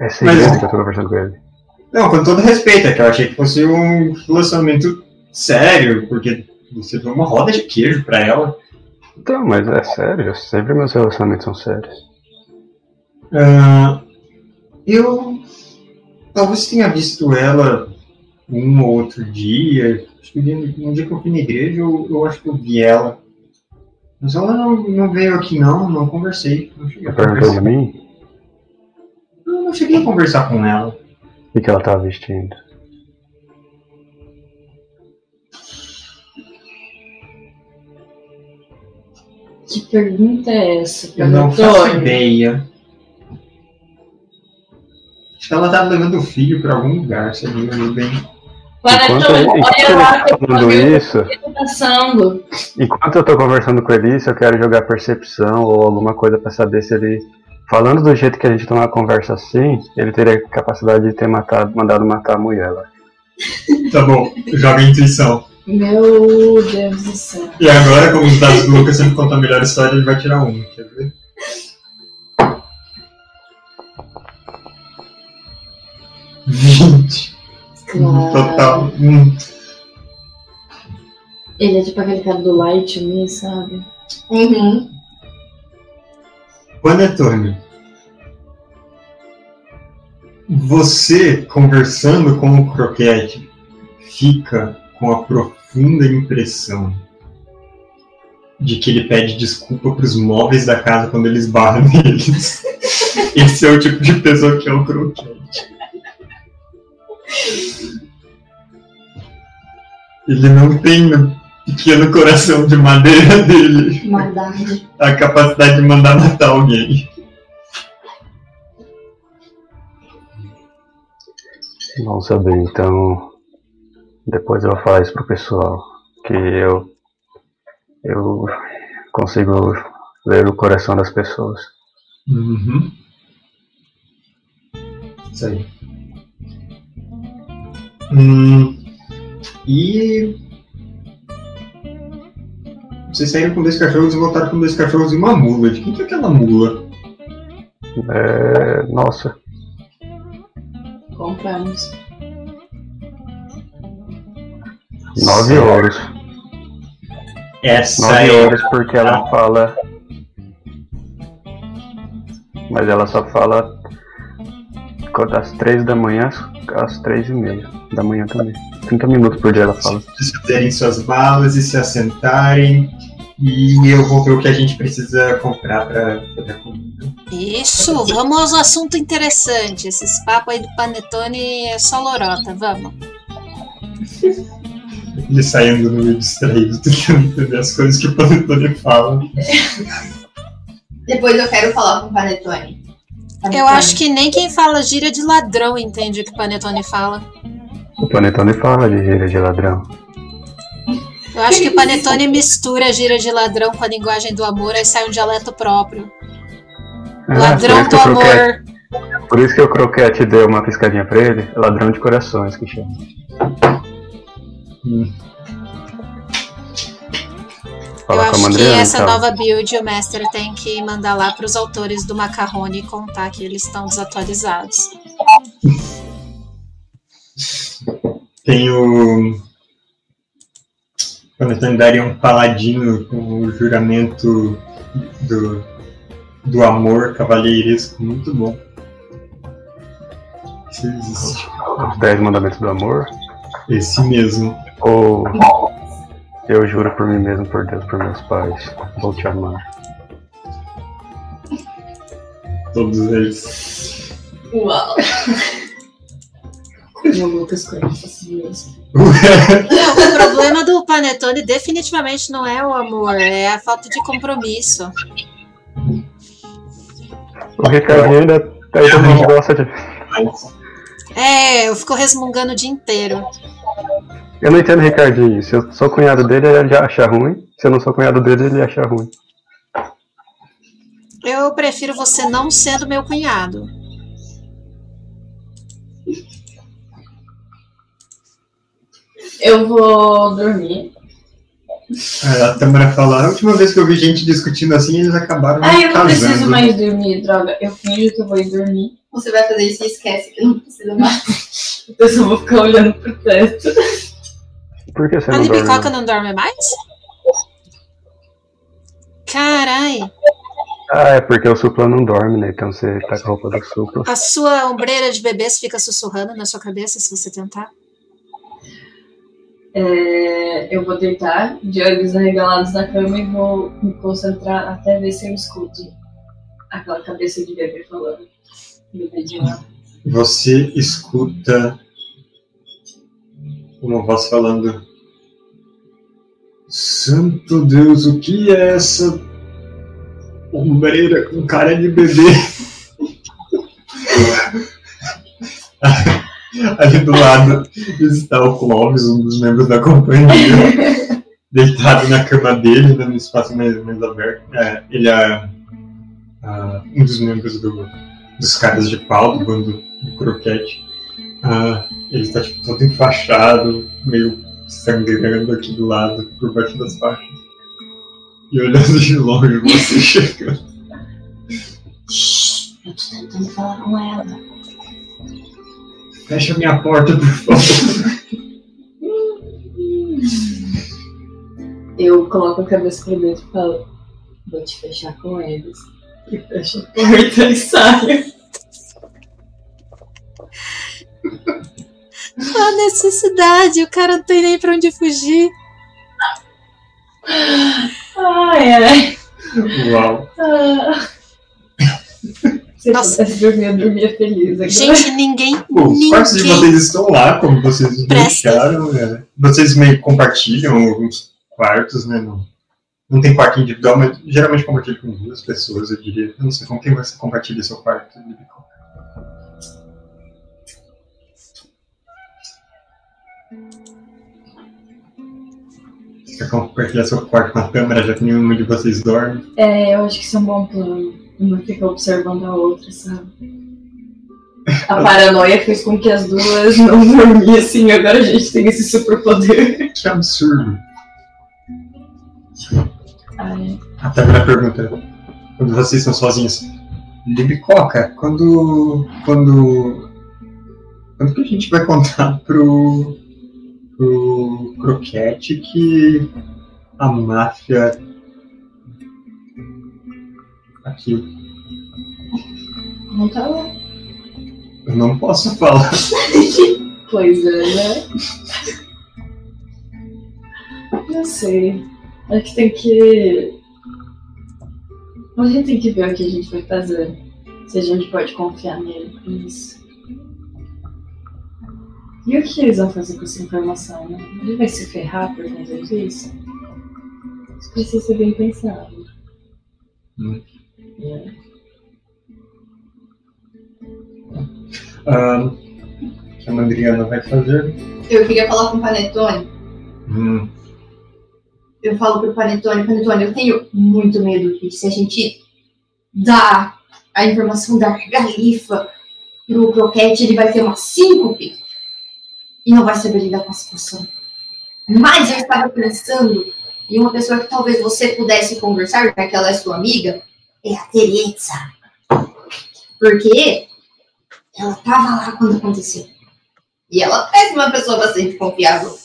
É seguinte Mas- que eu tô conversando com ele. Não, com todo respeito, é que eu achei que fosse um relacionamento sério, porque você deu uma roda de queijo pra ela. Então, mas é sério, sempre meus relacionamentos são sérios. Ah, eu talvez tenha visto ela um ou outro dia. Acho que um dia que eu fui na igreja, eu, eu acho que eu vi ela. Mas ela não, não veio aqui não, não conversei. Não cheguei a Perguntou de conversar. mim Não, não cheguei a conversar com ela. o que, ela tava vestindo. Que pergunta é essa, Eu não faço ideia. Acho que ela tava levando o filho pra algum lugar, se eu não me lembro bem. Enquanto, enquanto tá falando isso, tá enquanto eu tô conversando com ele, isso, eu quero jogar percepção ou alguma coisa pra saber se ele. Falando do jeito que a gente tem uma conversa assim, ele teria capacidade de ter matado, mandado matar a mulher lá. Tá bom, joga a intuição. Meu Deus do céu. E agora, como os dados do Lucas sempre contam a melhor história, ele vai tirar um. Quer ver? Vinte. Claro. Total. Hum. Ele é tipo aquele cara do Light Me, sabe? Uhum. Panetone. Você conversando com o croquete fica com a profunda impressão de que ele pede desculpa para os móveis da casa quando eles barram (laughs) neles. Esse é o tipo de pessoa que é o croquete. Ele não tem no pequeno coração de madeira dele Maldade. a capacidade de mandar matar alguém. Vamos saber, então. Depois eu vou falar isso pro pessoal. Que eu. Eu consigo ler o coração das pessoas. Uhum. Isso aí. Hum, e. Vocês saíram com dois cachorros e voltaram com dois cachorros e uma mula. De quem que é aquela mula? É. Nossa, Compramos. nove Certo. ouros. Essa Nove é. horas porque ela fala. Mas ela só fala das três da manhã às três e meia da manhã também. 30 minutos por dia ela fala. Vocês fazerem suas malas e se assentarem. E eu vou ver o que a gente precisa comprar pra fazer a comida. Isso, vamos ao assunto interessante. Esses papos aí do Panetone é só lorota, vamos. Ele (laughs) saindo no meio distraído, tentando entender as coisas que o Panetone fala. Depois eu quero falar com o Panetone. Eu acho que nem quem fala gíria de ladrão entende o que o Panetone fala. O Panetone fala de gíria de ladrão. Eu acho que o Panetone mistura a gíria de ladrão com a linguagem do amor, aí sai um dialeto próprio. É, Ladrão do o croquete- amor. Por isso que o croquete deu uma piscadinha pra ele. Ladrão de corações que chama. Hum. Eu acho que essa então. nova build o Master tem que mandar lá pros autores do Macarrone e contar que eles estão desatualizados. (laughs) Tem o. O Panetone daria um paladino com o juramento do, do amor cavalheiresco. Muito bom. Isso existe. Os 10 mandamentos do amor. Esse mesmo. Ou eu juro por mim mesmo, por Deus, por meus pais. Vou te amar. Todos eles. Uau. (laughs) Eu Lucas conhece assim mesmo. O problema do Panetone definitivamente não é o amor, é a falta de compromisso. O Ricardinho ainda tá aí também gosta de. É, eu fico resmungando o dia inteiro. Eu não entendo o Ricardinho. Se eu sou cunhado dele, ele acha ruim. Se eu não sou cunhado dele, ele acha ruim. Eu prefiro você não sendo meu cunhado. Eu vou dormir. A Tamara fala, a última vez que eu vi gente discutindo assim, eles acabaram Ai, eu não casando. preciso mais dormir, droga. Eu finjo que eu vou ir dormir. Você vai fazer isso e esquece que não precisa mais. (laughs) Eu só vou ficar olhando pro teto. Por que você A não dorme? Libicoca não dorme mais? Carai, Ah, é porque o Supla não dorme, né? Então você tá com a roupa do Supla. a sua ombreira de bebês fica sussurrando na sua cabeça se você tentar? É, eu vou deitar de olhos arregalados na cama e vou me concentrar até ver se eu escuto aquela cabeça de bebê falando. Bebê de lá. Você escuta uma voz falando: Santo Deus, o que é essa ombreira com cara de bebê? (laughs) Ali do lado está o Clóvis, um dos membros da companhia, (laughs) deitado na cama dele, no espaço mais, mais aberto. É, ele é ah, um dos membros do, dos caras de pau do bando do croquete. Ah, ele está tipo, todo enfaixado, meio sangrando aqui do lado, por baixo das faixas. E olhando de longe você (laughs) chegando. Eu tô tentando falar com ela. Fecha minha porta, por favor. Eu coloco a cabeça pra dentro e falo, vou te fechar com eles. E fecho a porta e saio. A necessidade, o cara não tem nem pra onde fugir. Ai, ai. Uau. Ah. Se Nossa. dormir, eu dormia feliz agora. Gente, (laughs) ninguém, Pô, os quartos de vocês estão lá, como vocês Presta. deixaram. né? Vocês meio compartilham alguns quartos, né? Não, não tem quarto individual, mas geralmente compartilha com duas pessoas, eu diria. Eu não sei com quem você compartilha seu quarto. Libico. Quer compartilhar seu quarto com a câmera, já que nenhum de vocês dorme? É, eu acho que isso é um bom plano. Uma fica observando a outra, sabe? A paranoia fez com que as duas (laughs) não dormissem e agora a gente tem esse superpoder. Que absurdo. Ai, A Tâmara pergunta, quando vocês estão sozinhos, Libicoca, quando. quando. Quando que a gente vai contar pro. pro Croquete que a máfia. Não tá lá. eu não posso falar. (laughs) Pois é, né? Não sei. Acho que tem que. A gente tem que ver o que a gente vai fazer. Se a gente pode confiar nele com isso. E o que eles vão fazer com essa informação, né? Ele vai se ferrar por causa disso? Isso precisa ser bem pensado. Hum. Ah, o que a Mandriana vai fazer? Eu queria falar com o Panetone. Hum, Eu falo pro Panetone, Panetone, eu tenho muito medo que se a gente dá a informação da galifa pro Croquete, ele vai ter uma síncope e não vai saber lidar com a situação. Mas eu estava pensando em uma pessoa que talvez você pudesse conversar, já que ela é sua amiga, é a Teresa. Porque ela estava lá quando aconteceu. E ela parece uma pessoa bastante confiável.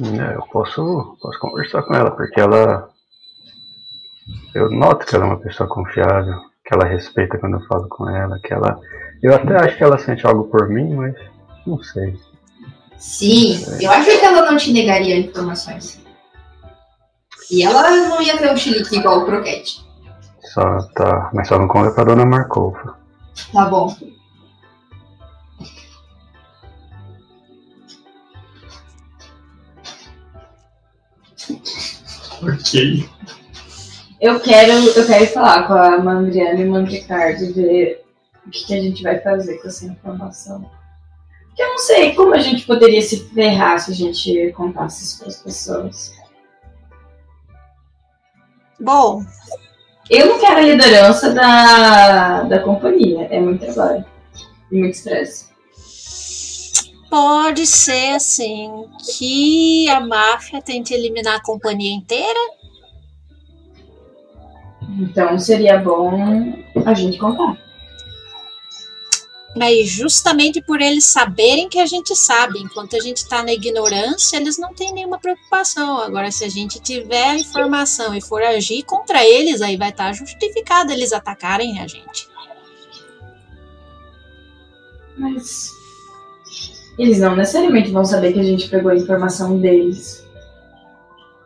É, eu posso, posso conversar com ela, porque ela. Eu noto que ela é uma pessoa confiável, que ela respeita quando eu falo com ela, que ela. Eu até acho que ela sente algo por mim, mas não sei. Sim, eu acho que ela não te negaria informações. E ela não ia ter um chilique igual o croquete. Só tá. Mas só não conta pra dona Marcolfa. Tá bom. ok. Eu quero, eu quero falar com a Mandriana e o Mandricardo e ver o que, que a gente vai fazer com essa informação. Porque eu não sei como a gente poderia se ferrar se a gente contasse isso para as pessoas. Bom, Eu não quero a liderança da, da companhia. É muito trabalho. E muito estresse. pode ser assim que a máfia tente eliminar a companhia inteira. Então seria bom a gente contar. Mas justamente por eles saberem que a gente sabe, enquanto a gente tá na ignorância, eles não têm nenhuma preocupação. Agora, se a gente tiver informação e for agir contra eles, aí vai estar justificado eles atacarem a gente. Mas eles não necessariamente vão saber que a gente pegou a informação deles.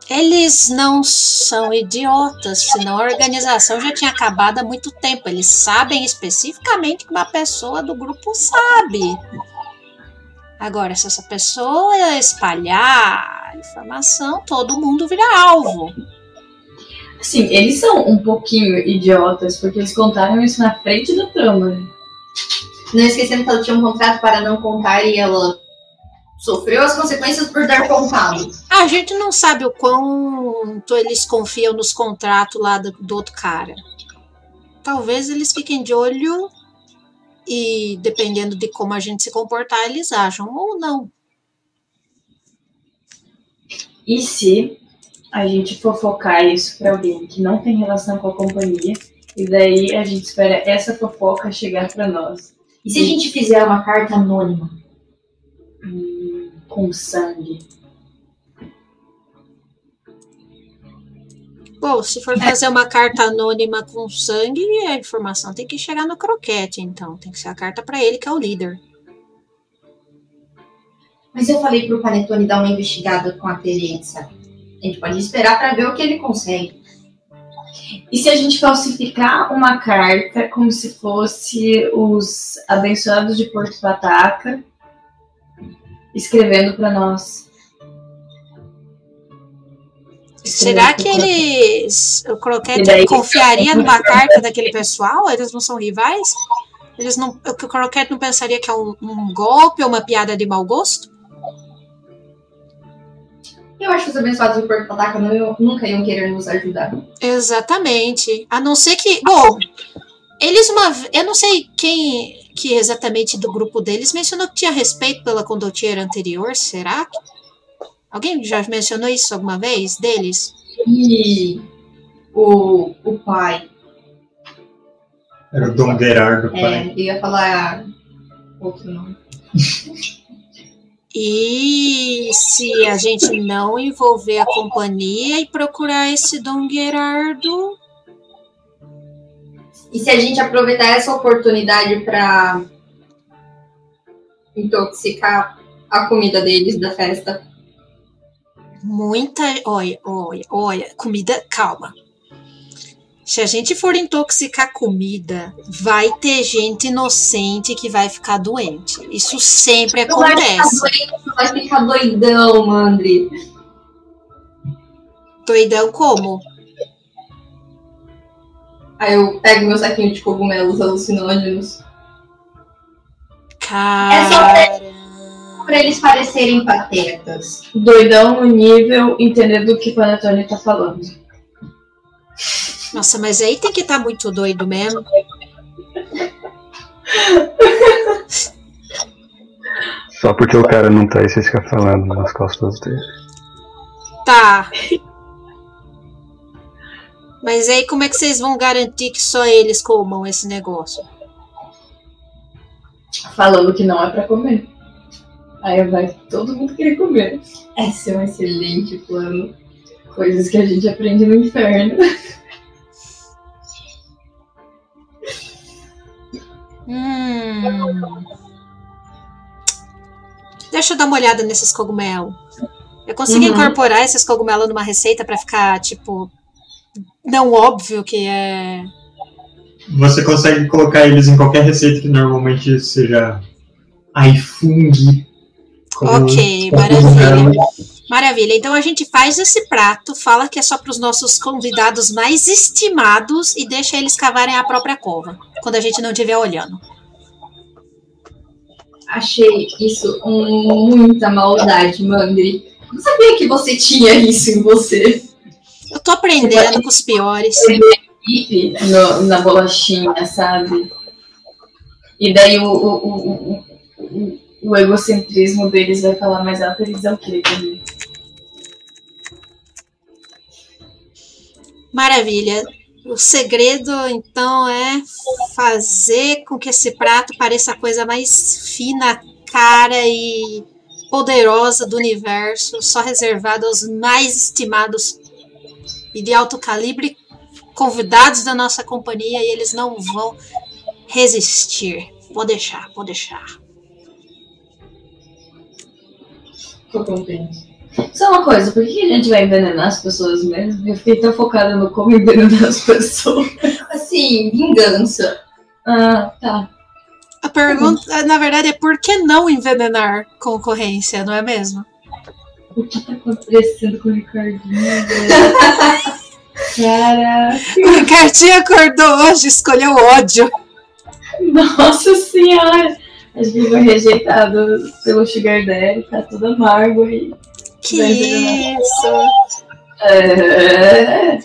Eles não são idiotas, senão a organização já tinha acabado há muito tempo. Eles sabem especificamente que uma pessoa do grupo sabe. Agora, se essa pessoa espalhar a informação, todo mundo vira alvo. Assim, eles são um pouquinho idiotas, porque eles contaram isso na frente da trama. Não esquecendo que ela tinha um contrato para não contar e ela sofreu as consequências por dar contado. A gente não sabe o quanto eles confiam nos contratos lá do, do outro cara. Talvez eles fiquem de olho e, dependendo de como a gente se comportar, eles acham ou não. E se a gente fofocar isso pra alguém que não tem relação com a companhia, e daí a gente espera essa fofoca chegar pra nós E se a gente fizer uma carta anônima? Com sangue? Bom, se for fazer uma carta anônima com sangue, a informação tem que chegar no croquete, então. Tem que ser a carta pra ele, que é o líder. Mas eu falei pro Panetone dar uma investigada com a Teresa. A gente pode esperar para ver o que ele consegue. E se a gente falsificar uma carta como se fosse os abençoados de Porto Pataca escrevendo pra nós? Será que eles. O croquete daí- confiaria (laughs) numa carta daquele pessoal? Eles não são rivais? Eles não, o croquete não pensaria que é um, um golpe ou uma piada de mau gosto? Eu acho que os abençoados do Porto Pataca nunca iam querer nos ajudar. Exatamente. A não ser que. Bom, eles uma. Eu não sei quem que exatamente do grupo deles mencionou que tinha respeito pela condottiera anterior, será? que- Alguém já mencionou isso alguma vez deles? E o, o pai, Era o Dom Gerardo, pai. é, ia falar outro nome. E se a gente não envolver a companhia e procurar esse Dom Gerardo. E se a gente aproveitar essa oportunidade pra intoxicar a comida deles da festa? Muita. Olha, olha, olha. Comida. Calma. Se a gente for intoxicar comida, vai ter gente inocente que vai ficar doente. Isso sempre Não vai ficar acontece. doente, vai ficar doidão, Mandri. Doidão como? Aí eu pego meu saquinho de cogumelos alucinógenos. Cara. Pra eles parecerem patetas. Doidão no nível entender do que o Panetone tá falando. Nossa, mas aí tem que estar muito doido mesmo. Só porque o cara não tá aí, vocês ficam falando nas costas dele. Tá. Mas aí como é que vocês vão garantir que só eles comam esse negócio? Falando que não é pra comer. Aí vai todo mundo querer comer. Esse é um excelente plano. Coisas que a gente aprende no inferno. Hum. Deixa eu dar uma olhada nesses cogumelos. Eu consegui Uhum. incorporar esses cogumelos numa receita pra ficar, tipo, não óbvio que é. Você consegue colocar eles em qualquer receita que normalmente seja iFung. Ok, como maravilha. Maravilha. Então a gente faz esse prato, fala que é só para os nossos convidados mais estimados e deixa eles cavarem a própria cova, quando a gente não estiver olhando. Achei isso um- muita maldade, Mandri. Não sabia que você tinha isso em você. Eu tô aprendendo com os piores. No- na bolachinha, sabe? E daí o, o, o, o, o- egocentrismo deles vai falar mais alto, eles dão o quê também? Maravilha. O segredo, então, é fazer com que esse prato pareça a coisa mais fina, cara e poderosa do universo, só reservado aos mais estimados e de alto calibre convidados da nossa companhia e eles não vão resistir. Pode deixar, pode deixar. Tô contente. Só uma coisa, por que a gente vai envenenar as pessoas mesmo? Eu fiquei tão focada no como envenenar as pessoas. (laughs) Assim, vingança. Ah, tá. A pergunta, na verdade, é por que não envenenar concorrência, não é mesmo? O que tá acontecendo com o Ricardinho? (laughs) Caraca. O Ricardinho acordou hoje, escolheu ódio. Nossa senhora! A gente foi rejeitado pelo Sugar Daddy, tá tudo amargo aí. Que isso? É.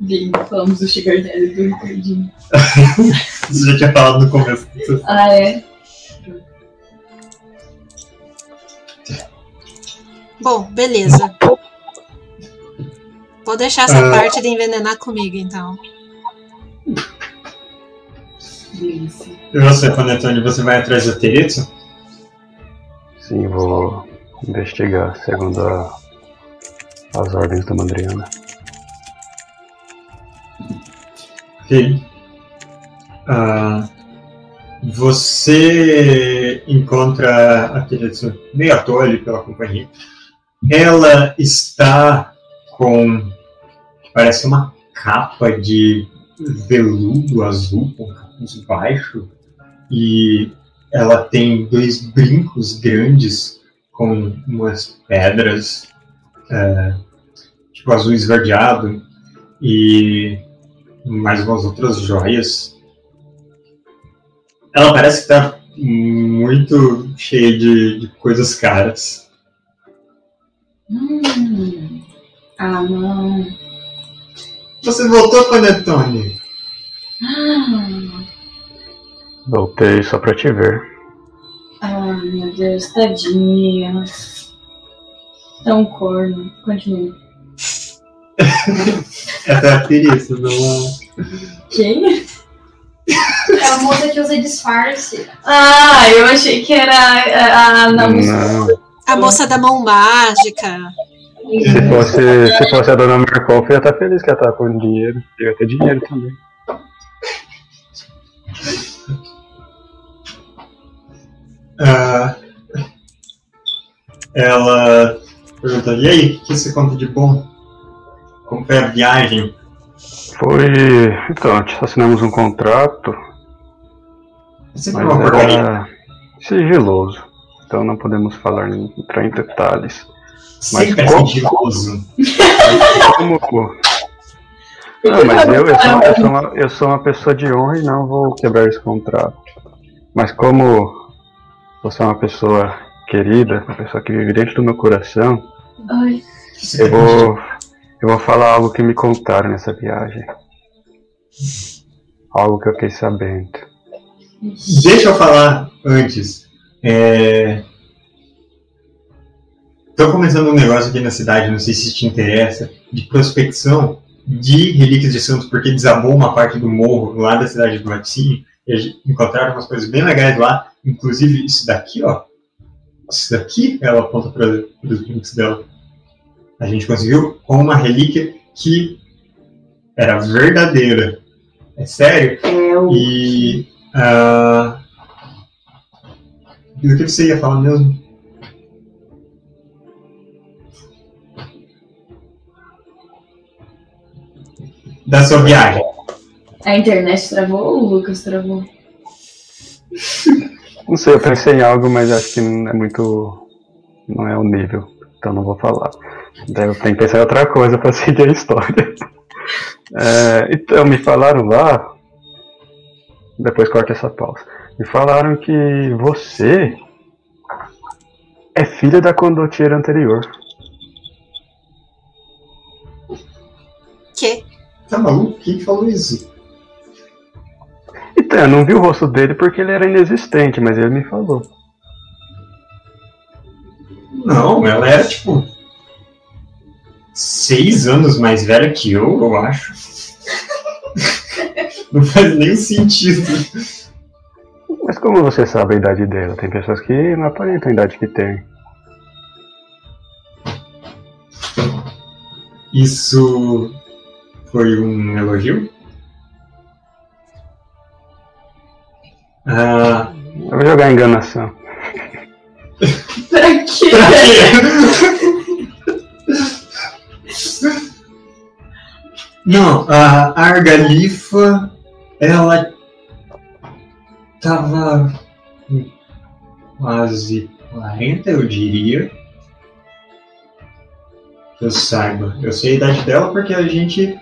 Bem, falamos do Sugar Daddy do Ricardinho. (laughs) Você já tinha falado no começo. Ah, é? Bom, beleza. Pode deixar essa Ah. parte de envenenar comigo, então. E você, Panetone, você vai atrás da Teretsu? Sim, vou investigar segundo a- as ordens da Mandriana. Ok. Ah, você encontra a Teretsu meio à toa ali pela companhia. Ela está com parece uma capa de veludo azul com capuz baixo e ela tem dois brincos grandes com umas pedras eh, tipo azul esverdeado e mais umas outras joias. Ela parece tá muito cheia de, de coisas caras. Hum. Ah, não. Você voltou, Panetone? Ah, Voltei só pra te ver. ah, meu Deus, tadinha. Tão corno. Continua. (laughs) Essa é a Teresa, não a... Quem? É a moça que usa disfarce. Ah, eu achei que era a, a na Não. A moça da mão mágica. Se fosse, se fosse a dona Markov, eu ia estar feliz que ela tá com dinheiro. Eu ia ter dinheiro também. Ah, ela perguntou, e aí, o que você conta de bom? Como foi a viagem? Foi. Então, assinamos um contrato, É sempre mas uma porcaria. era sigiloso. Então não podemos falar em, entrar em detalhes. mas Sempre é como- sigiloso. Como. Não, mas eu, eu, sou, eu, sou uma, eu sou uma pessoa de honra e não vou quebrar esse contrato. Mas como você é uma pessoa querida, uma pessoa que vive dentro do meu coração, Ai, eu vou, eu vou falar algo que me contaram nessa viagem. Algo que eu fiquei sabendo. Deixa eu falar antes. É... Tô começando um negócio aqui na cidade, não sei se te interessa, de prospecção de relíquias de santos, porque desabou uma parte do morro lá da cidade do Laticínio, e encontraram umas coisas bem legais lá, inclusive isso daqui, ó. Isso daqui, ela aponta para os brinks dela. A gente conseguiu com uma relíquia que era verdadeira. É sério? é o. E. do que você ia falar mesmo? Da sua viagem. A internet travou ou o Lucas travou? (laughs) Não sei, eu pensei em algo, mas acho que não é muito. Não é o nível. Então não vou falar. Daí eu tenho que pensar em outra coisa pra (laughs) seguir a história. É, então, me falaram lá. Depois corta essa pausa. Me falaram que você é filha da condotiera anterior. Que? Tá maluco? Quem que falou isso? Então, eu não vi o rosto dele porque ele era inexistente, mas ele me falou. Não, ela era tipo. Seis anos mais velha que eu, eu acho. (laughs) Não faz nenhum sentido. Mas como você sabe a idade dela? Tem pessoas que não aparentam a idade que tem. Isso foi um elogio? Ah, Eu vou jogar enganação. Pra quê? pra quê? Não, a Argalifa, ela tava quase 40, eu diria. Que eu saiba. Eu sei a idade dela porque a gente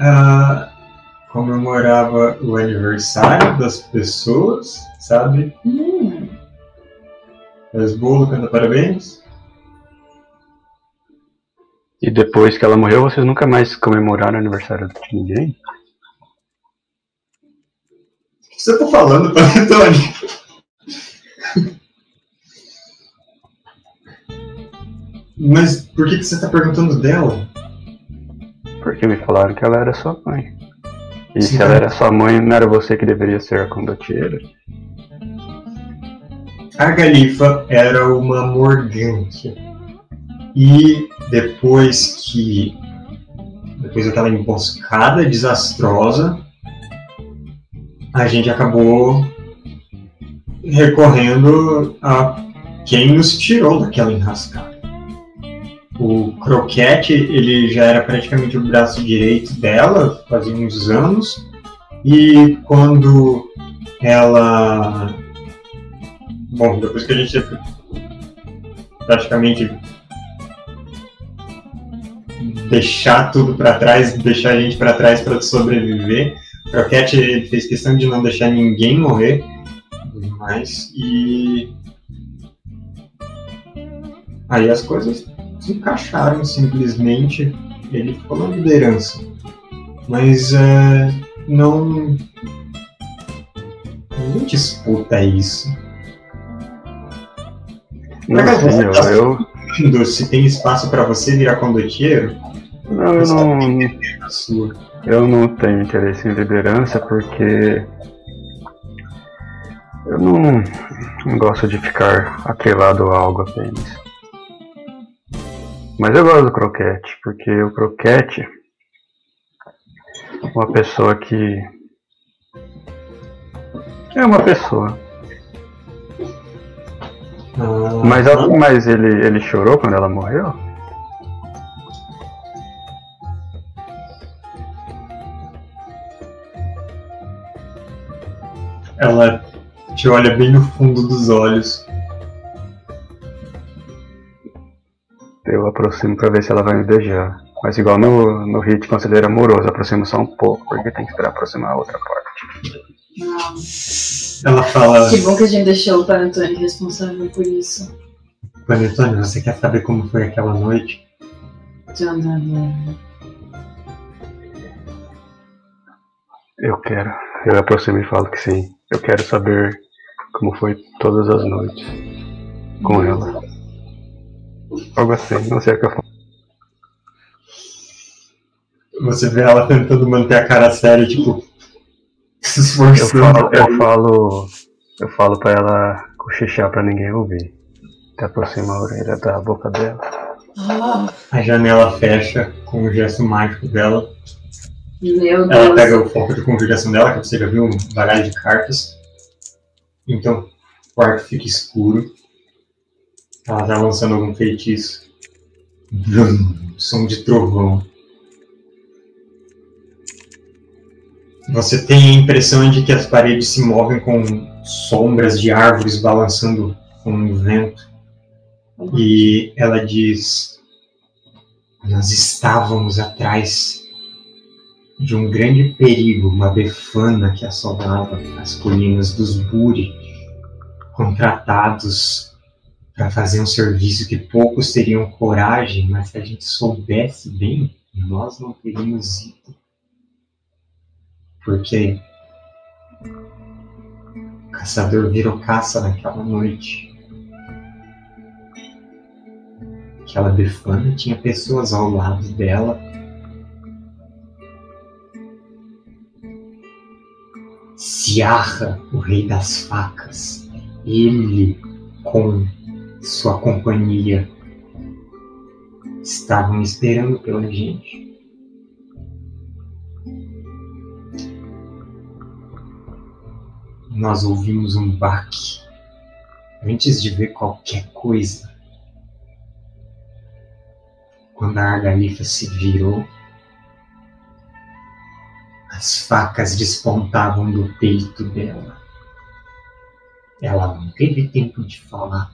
ah, comemorava o aniversário das pessoas, sabe? Hum, Faz bolo, canta parabéns. E depois que ela morreu, vocês nunca mais comemoraram o aniversário de ninguém? O que você tá falando, Panetone? Mas por que, que você tá perguntando dela? Porque me falaram que ela era sua mãe. E Sim, se ela era sua mãe, não era você que deveria ser a condotieira? A Galifa era uma morgante. E depois que. Depois daquela emboscada desastrosa, a gente acabou recorrendo a quem nos tirou daquela enrascada. O Croquete, ele já era praticamente o braço direito dela, fazia uns anos, e quando ela Bom, depois que a gente praticamente deixar tudo pra trás, deixar a gente pra trás pra sobreviver, Croquete fez questão de não deixar ninguém morrer mais e aí as coisas se encaixaram simplesmente. Ele ficou na liderança. Mas é, não. Ninguém disputa isso. Não, Mas você eu, tá- eu, se tem espaço para você virar condotieiro, não, eu não, é eu não tenho interesse em liderança porque eu não, não gosto de ficar atrelado a algo apenas. Mas eu gosto do croquete, porque o croquete uma pessoa que é uma pessoa. Ah, Mas, a- mas ele, ele chorou quando ela morreu? Ela te olha bem no fundo dos olhos. Eu aproximo pra ver se ela vai me beijar. Mas igual no, no hit conselheiro amoroso, aproximo só um pouco, porque tem que esperar aproximar a outra parte. Não. Ela fala: Que bom que a gente deixou o Panetone responsável por isso. Panetone, você quer saber como foi aquela noite? Eu quero. Eu aproximo e falo que sim. Eu quero saber como foi todas as noites com ela. Algo assim, não sei o que eu falo. Você vê ela tentando manter a cara séria, tipo, se Eu esforçando. falo, eu falo, eu falo pra ela cochichar pra ninguém ouvir. Até aproxima a orelha da boca dela. A janela fecha com o gesto mágico dela. Meu Ela Deus. pega o foco de conjuração dela, que você já viu um baralho de cartas. Então, o quarto fica escuro. Ela tá lançando algum feitiço. Som de trovão. Você tem a impressão de que as paredes se movem com sombras de árvores balançando com o vento. E ela diz: Nós estávamos atrás de um grande perigo, uma befana que assolava as colinas dos Buri, contratados para fazer um serviço que poucos teriam coragem, mas se a gente soubesse bem, nós não teríamos ido. Porque o caçador virou caça naquela noite. Aquela befana tinha pessoas ao lado dela Siarra, o rei das facas, ele com sua companhia estavam esperando pela gente. Nós ouvimos um baque antes de ver qualquer coisa. Quando a Argalifa se virou, as facas despontavam do peito dela. Ela não teve tempo de falar,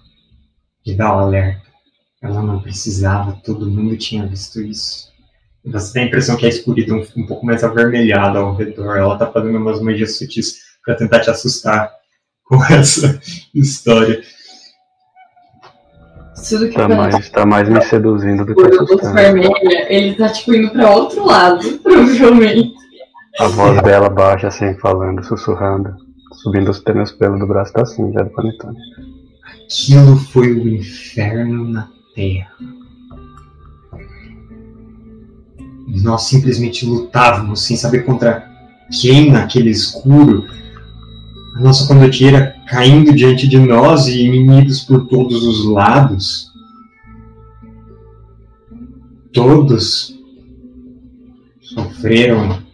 de dar o alerta. Ela não precisava, todo mundo tinha visto isso. Você tem a impressão que a escuridão fica um pouco mais avermelhada ao redor. Ela tá fazendo umas magias sutis para tentar te assustar com (laughs) essa história. Tudo que Tá mais, tá mais me seduzindo do que assustando. vermelha, ele tá tipo indo pra outro lado, (laughs) provavelmente. A voz dela baixa assim, falando, sussurrando, subindo os pelos do braço assim, já do panetone. Aquilo foi o inferno na Terra. Nós simplesmente lutávamos sem saber contra quem naquele escuro. A nossa condotieira caindo diante de nós e inimigos por todos os lados. Todos sofreram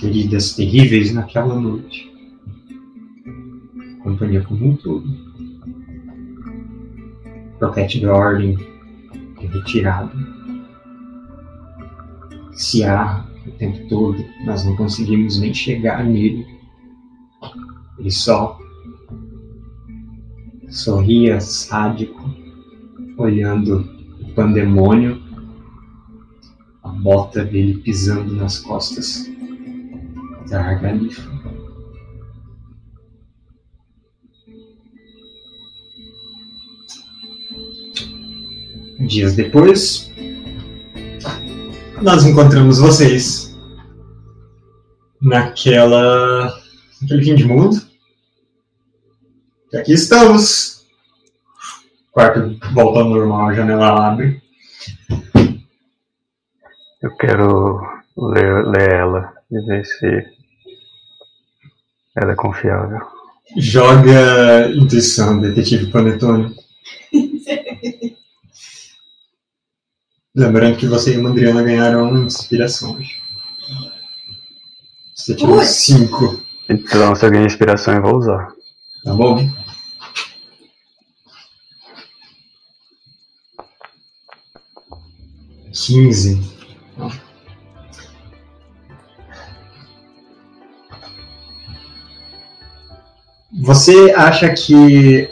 feridas terríveis naquela noite. A companhia como um todo. Roquete da Ordem é retirado. Ciarra o tempo todo, nós não conseguimos nem chegar nele. Ele só sorria sádico, olhando o pandemônio, a bota dele pisando nas costas da Argalifa. Dias depois, nós encontramos vocês naquela. naquele fim de mundo. E aqui estamos. Quarto volta ao normal, a janela abre. Eu quero ler, ler ela e ver se ela é confiável. Joga intuição, detetive Panetone. Lembrando que você e a Mandriana ganharam inspiração hoje. Você tirou Ui. 5, Então, se eu ganhar inspiração, eu vou usar. tá bom? Quinze. Você acha que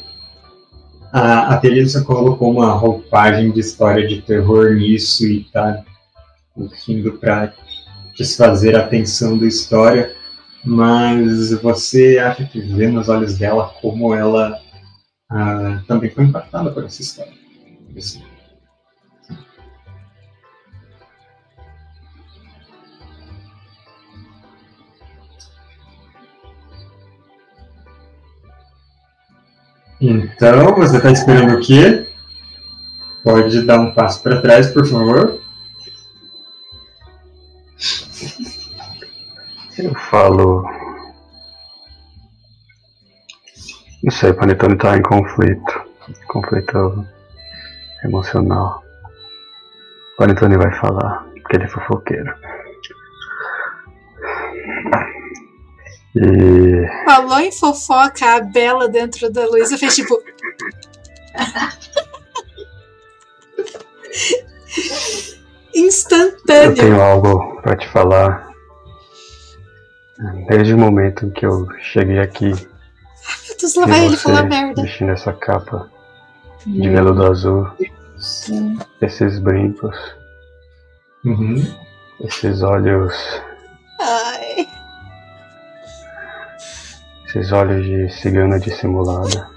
a, Teresa colocou uma roupagem de história de terror nisso e tá indo para desfazer a tensão da história, mas você acha que vê nos olhos dela como ela ah, também foi impactada por essa história. Então, você está esperando o quê? Pode dar um passo para trás, por favor. Eu falo. Não sei, o Panetone tá em conflito. Conflito emocional. O Panetone vai falar, porque ele é fofoqueiro. E Falou em fofoca, a Bela dentro da Luísa fez tipo. (laughs) eu Instantâneo. tenho algo pra te falar. Desde o momento em que eu cheguei aqui, Meu Deus, lá vai ele falar merda. vestindo essa capa de veludo azul, Sim. esses brincos, Uhum. esses olhos Esses olhos de cigana dissimulada.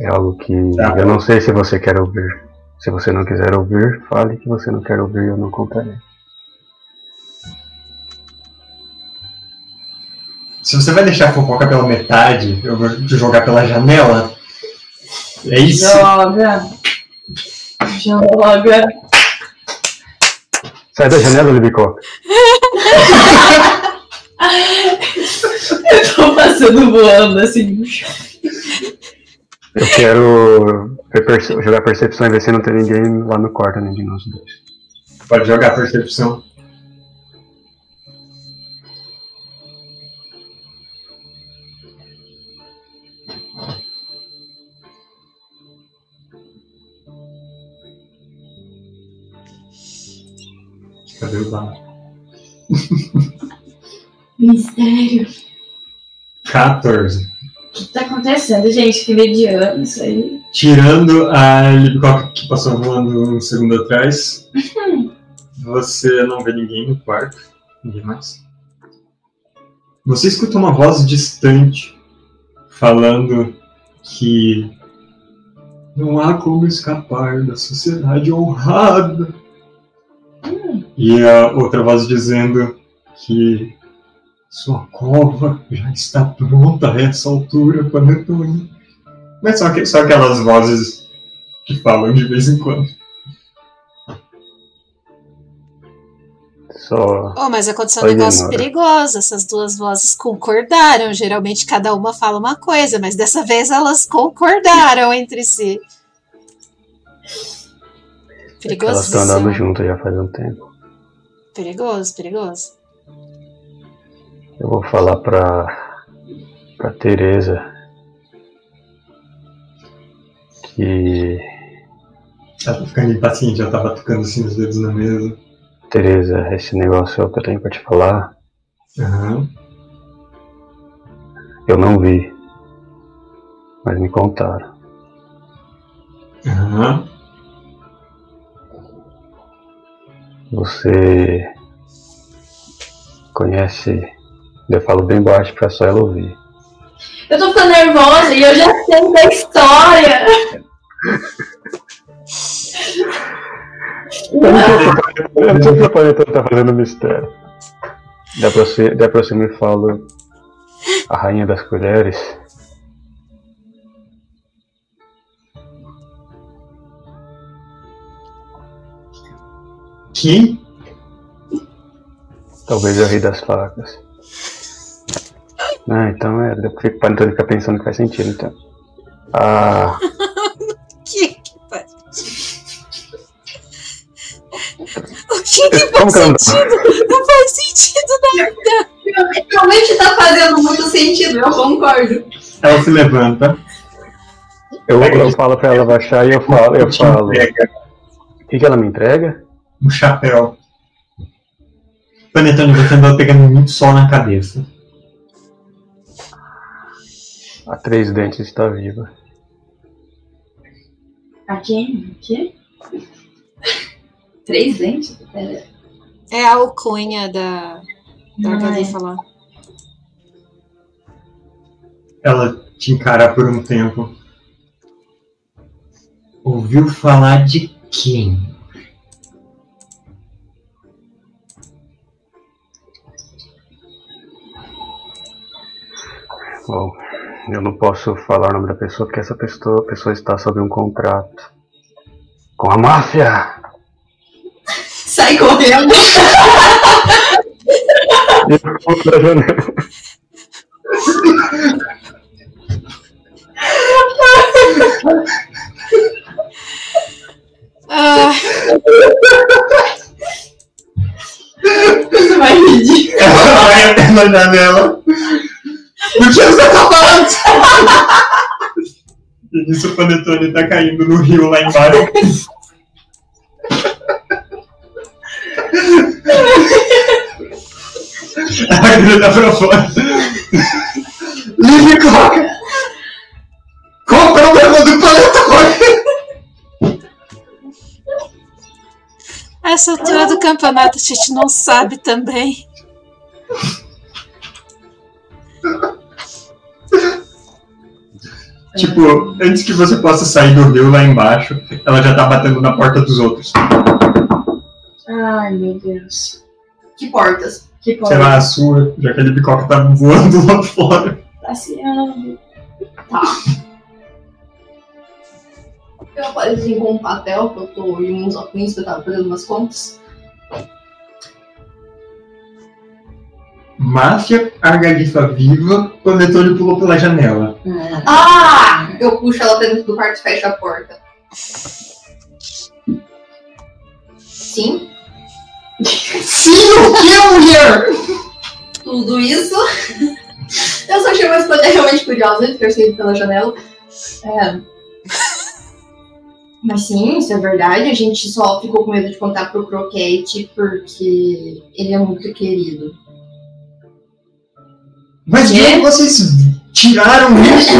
É algo que Tá. eu não sei se você quer ouvir. Se você não quiser ouvir, fale que você não quer ouvir e eu não contarei. Se você vai deixar a fofoca pela metade, eu vou te jogar pela janela. É isso? Joga. Joga. Sai da janela, Libicoca. (laughs) Eu tô passando voando assim. Eu quero perce- jogar percepção e ver se não tem ninguém lá no quarto, nem de nós dois. Pode jogar percepção. Cadê o dado? Mistério. 14. O que tá acontecendo, gente? Que mediano isso aí. Tirando a Libicoca que passou voando um segundo atrás, (laughs) você não vê ninguém no quarto. Ninguém mais. Você escuta uma voz distante falando que não há como escapar da sociedade honrada. E a outra voz dizendo que sua cova já está pronta a essa altura, Panetone. Mas só, que, só aquelas vozes que falam de vez em quando. Só. Oh, mas aconteceu um negócio perigoso. Essas duas vozes concordaram. Geralmente cada uma fala uma coisa, mas dessa vez elas concordaram entre si. Elas estão andando juntas já faz um tempo. Perigoso, perigoso. Eu vou falar pra. pra Teresa que. Ela tá ficando impaciente, ela tá batucando assim os dedos na mesa. Teresa, esse negócio que eu tenho pra te falar, Aham. eu não vi. Mas me contaram. Aham. Você conhece Eu falo bem baixo pra só ela ouvir. Eu tô ficando nervosa e eu já sei da história. Eu não sei se o planeta- eu não sei se o planeta tá fazendo mistério. Daí pra você, daí pra você me fala a rainha das colheres. Que? Talvez é o rei das facas. Ah, então é. Depois o Panetone fica pensando que faz sentido, então. Ah, (laughs) Que que faz? O que que Como faz sentido? Não faz sentido nada. Realmente tá fazendo muito sentido, eu concordo. Ela se levanta. eu, eu falo pra ela baixar e eu falo, eu falo. O que, que ela me entrega? Um chapéu. Panetone, você andou pegando muito sol na cabeça. A três dentes está viva. A quem? O quê? (laughs) Três dentes? Pera. É a alcunha da, da Não Galifa lá. Ela te encara por um tempo. Ouviu falar de quem? Bom, eu não posso falar o nome da pessoa porque essa pessoa, pessoa está sob um contrato com a máfia. Sai correndo. E eu pulo da janela. Ah, Você vai medir. Ela vai na janela. O que você tá falando? E (laughs) nisso o Panetone tá caindo no rio lá embaixo. (laughs) Ela grita pra fora. Livre Coca! Qual o problema do Panetone? essa altura do campeonato a gente não sabe também. Tipo, antes que você possa sair do rio lá embaixo, ela já tá batendo na porta dos outros. Ai, meu Deus. Que portas? Que Sei porra. lá, a sua, já que a Libicoca tá voando lá fora. Passeando. Eu apareci com um papel que eu tô e uns óculos que eu tava fazendo umas contas. Máfia, argalifa viva, Panetone pulou pela janela. Ah! Eu puxo ela pra dentro do quarto e fecho a porta. Sim, Sim, o que, mulher? tudo isso. Eu só achei uma escolha realmente curiosa de ter saído pela janela. É. Mas sim, isso é verdade. A gente só ficou com medo de contar pro Croquete porque ele é muito querido. Mas de onde vocês tiraram isso?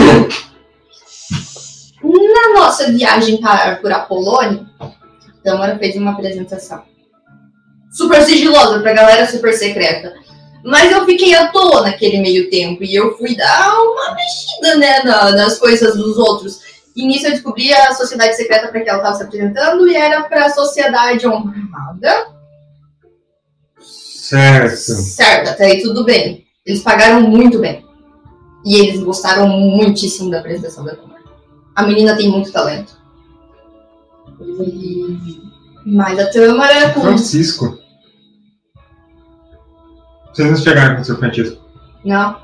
Na nossa viagem para, por Apolônia, a Tâmara fez uma apresentação. Super sigilosa pra galera super secreta. Mas eu fiquei à toa naquele meio tempo e eu fui dar uma mexida né, na- nas coisas dos outros. E nisso eu descobri a sociedade secreta para que ela estava se apresentando e era para a sociedade honrada. Certo. Certo, até aí tudo bem. Eles pagaram muito bem. E eles gostaram muitíssimo da apresentação da Tâmara. A menina tem muito talento. E... Mas a Tâmara, com Francisco. Vocês não chegaram com o seu Francisco. Não.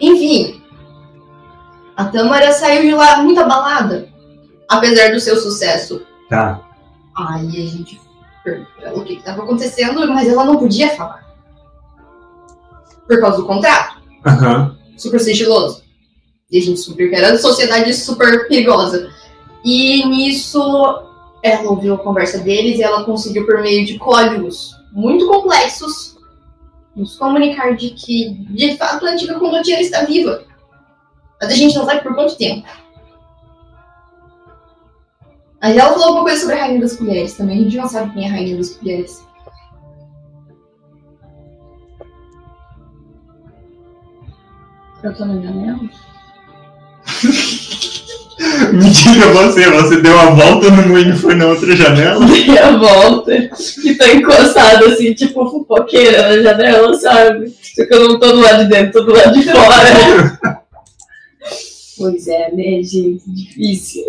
Enfim, a Tâmara saiu de lá muito abalada, apesar do seu sucesso. Tá. Aí a gente perguntou pra ela o que estava acontecendo, mas ela não podia falar. Por causa do contrato, Aham. super sigiloso. E a gente descobriu que era sociedade super perigosa. E nisso, ela ouviu a conversa deles e ela conseguiu, por meio de códigos muito complexos, nos comunicar de que, de fato, a antiga condottiera está viva. Mas a gente não sabe por quanto tempo. Mas ela falou alguma coisa sobre a Rainha das Colheres também. A gente não sabe quem é a Rainha das Colheres. Eu tô me janela? (laughs) Mentira, você, você deu a volta no moinho e foi na outra janela? (laughs) Dei a volta e tô encostada assim, tipo fofoqueira na janela, sabe? Só que eu não tô do lado de dentro, tô do lado de fora. (laughs) pois é, né, gente? Difícil.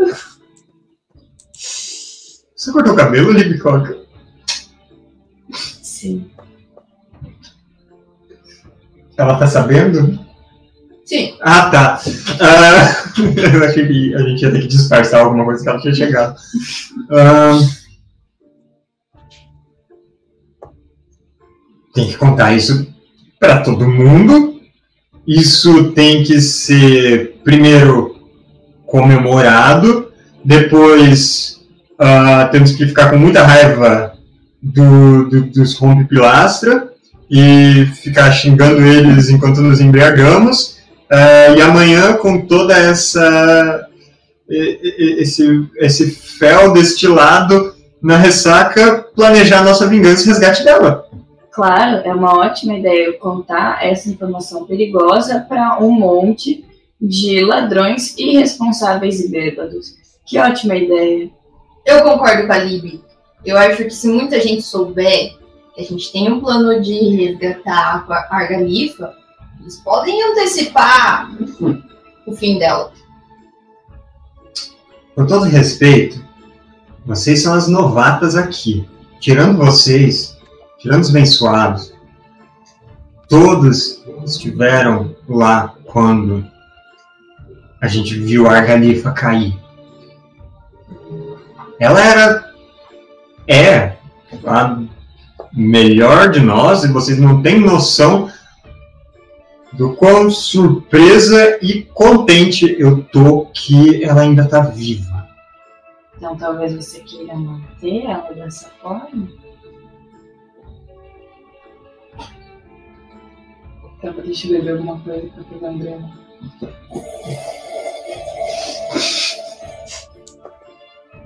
Você cortou o cabelo, Libicoca? Sim. Ela tá sabendo? Sim. Ah, tá. Ah, (laughs) eu achei que a gente ia ter que disfarçar alguma coisa que ela tinha chegado. Ah, tem que contar isso para todo mundo. Isso tem que ser, primeiro, comemorado. Depois, ah, temos que ficar com muita raiva do, do, dos rompe-pilastra e ficar xingando eles enquanto nos embriagamos. É, e amanhã, com toda essa esse, esse fel destilado na ressaca, planejar nossa vingança e resgate dela. Claro, é uma ótima ideia eu contar essa informação perigosa para um monte de ladrões irresponsáveis e bêbados. Que ótima ideia. Eu concordo com a Lib. Eu acho que se muita gente souber que a gente tem um plano de resgatar a Argalifa, eles podem antecipar o fim dela. Com todo respeito, vocês são as novatas aqui. Tirando vocês, tirando os abençoados, todos estiveram lá quando a gente viu a Argalifa cair. Ela era. É a melhor de nós e vocês não têm noção do quão surpresa e contente eu tô que ela ainda tá viva. Então talvez você queira manter ela dessa forma? Então deixa eu beber alguma coisa pra pegar um grama.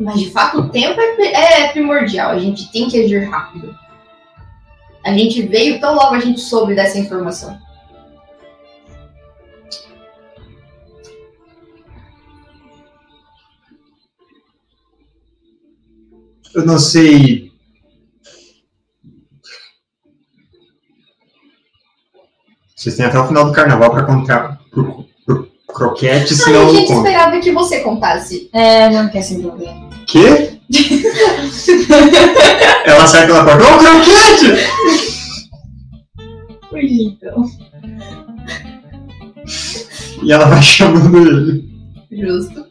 Mas de fato o tempo é, é primordial. A gente tem que agir rápido. A gente veio tão logo a gente soube dessa informação. Eu não sei. Vocês têm até o final do carnaval pra contar pro, pro croquete, senão a eu gente conto. esperava que você contasse. É, não quer se envolver. Quê? (laughs) Ela sai pela porta. Ô, croquete! Pois então. E ela vai chamando ele. Justo.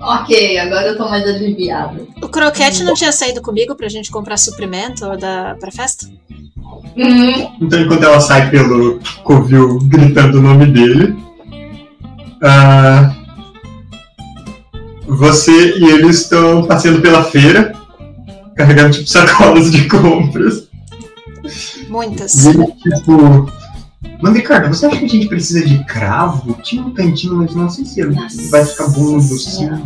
Ok, agora eu tô mais aliviada. O Croquete não tinha saído comigo pra gente comprar suprimento da, pra festa? Hum, Então, enquanto ela sai pelo covil gritando o nome dele, ah, você e ele estão passeando pela feira, carregando tipo sacolas de compras. Muitas. E ele, tipo. Mas, Ricardo, você acha que a gente precisa de cravo? Tinha um cantinho, mas não sei se vai ficar bom no docinho.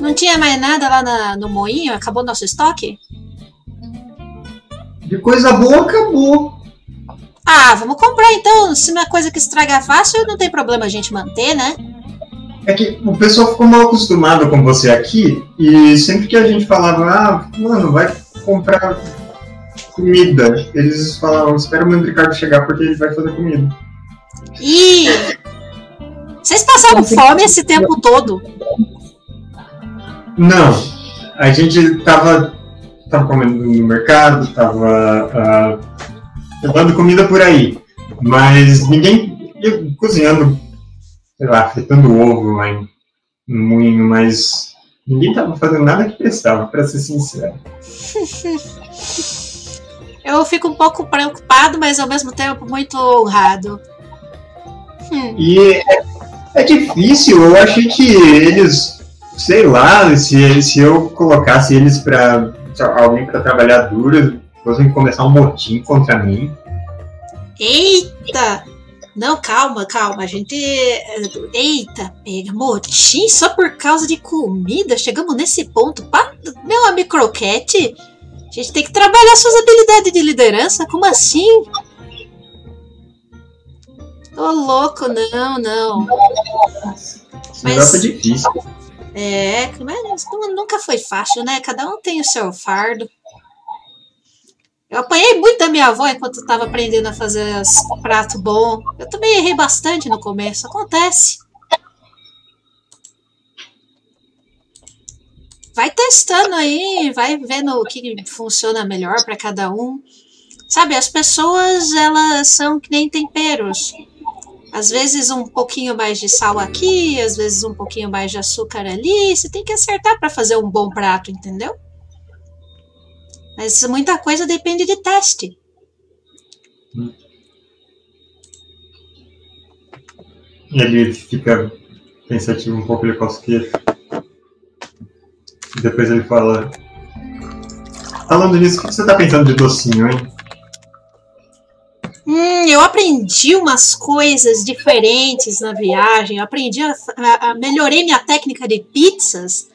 Não tinha mais nada lá na- no moinho? Acabou nosso estoque? De coisa boa, acabou. Ah, vamos comprar então. Se é coisa que estraga fácil, não tem problema a gente manter, né? É que o pessoal ficou mal acostumado com você aqui e sempre que a gente falava, ah, mano, vai comprar comida, eles falavam, espera o Ricardo chegar porque ele vai fazer comida. Ih! Vocês passaram fome esse tempo todo. Não, a gente tava, tava comendo no mercado, tava ah, levando comida por aí, mas ninguém cozinhando, sei lá, fritando ovo lá em, no moinho, mas ninguém tava fazendo nada que prestava, pra ser sincero. (laughs) Eu fico um pouco preocupado, mas ao mesmo tempo muito honrado. Hum, E é, é difícil, eu achei que eles, sei lá, se, se eu colocasse eles pra alguém pra trabalhar duro, fossem começar um motim contra mim. Eita! Não, calma, calma. A gente. Eita, pega. Motim só por causa de comida? Chegamos nesse ponto. Pa- Meu amigo croquete? A gente tem que trabalhar suas habilidades de liderança? Como assim? Ô, louco, não, não. Esse Mas- é difícil. É, mas nu- nunca foi fácil, né? Cada um tem o seu fardo. Eu apanhei muito da minha avó enquanto eu tava aprendendo a fazer prato bom. Eu também errei bastante no começo, acontece. Vai testando aí, vai vendo o que funciona melhor pra cada um. Sabe, as pessoas, elas são que nem temperos. Às vezes um pouquinho mais de sal aqui, às vezes um pouquinho mais de açúcar ali. Você tem que acertar para fazer um bom prato, entendeu? Mas muita coisa depende de teste. Ele fica pensativo um pouco, ele coça o queixo. E depois ele fala. Falando nisso, o que você tá pensando de docinho, hein? Hum, eu aprendi umas coisas diferentes na viagem. Eu aprendi a, a- a- melhorei minha técnica de pizzas.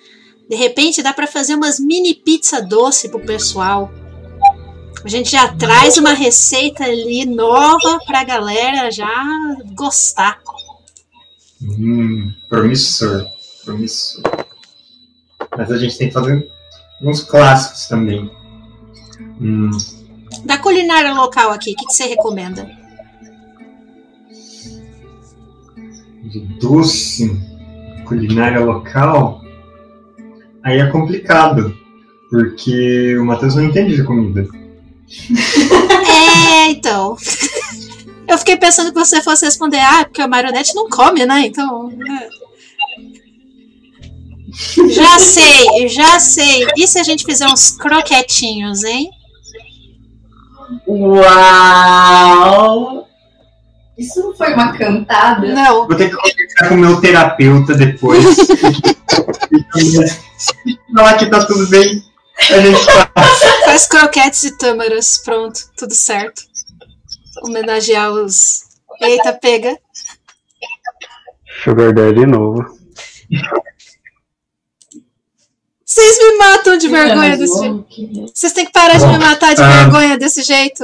De repente dá para fazer umas mini pizza doce pro pessoal. A gente já traz uma receita ali nova pra galera já gostar. Hum, promissor. Promissor. Mas a gente tem que fazer alguns clássicos também. Hum, Da culinária local aqui, o que, que você recomenda? de doce, culinária local, aí é complicado. Porque o Matheus não entende de comida. (laughs) É, então. Eu fiquei pensando que você fosse responder, ah, porque a marionete não come, né? Então. é. Já sei, já sei. E se a gente fizer uns croquetinhos, hein? Uau! Isso não foi uma cantada? Não. Vou ter que conversar com o meu terapeuta depois. (laughs) Se falar que tá tudo bem, a gente faz. Faz croquetes e tâmaras. Pronto, tudo certo. Homenagear os. Eita, pega. Sugar Daddy de novo. Vocês me matam de vergonha desse jeito. Vocês têm que parar de me matar de Ah. vergonha desse jeito.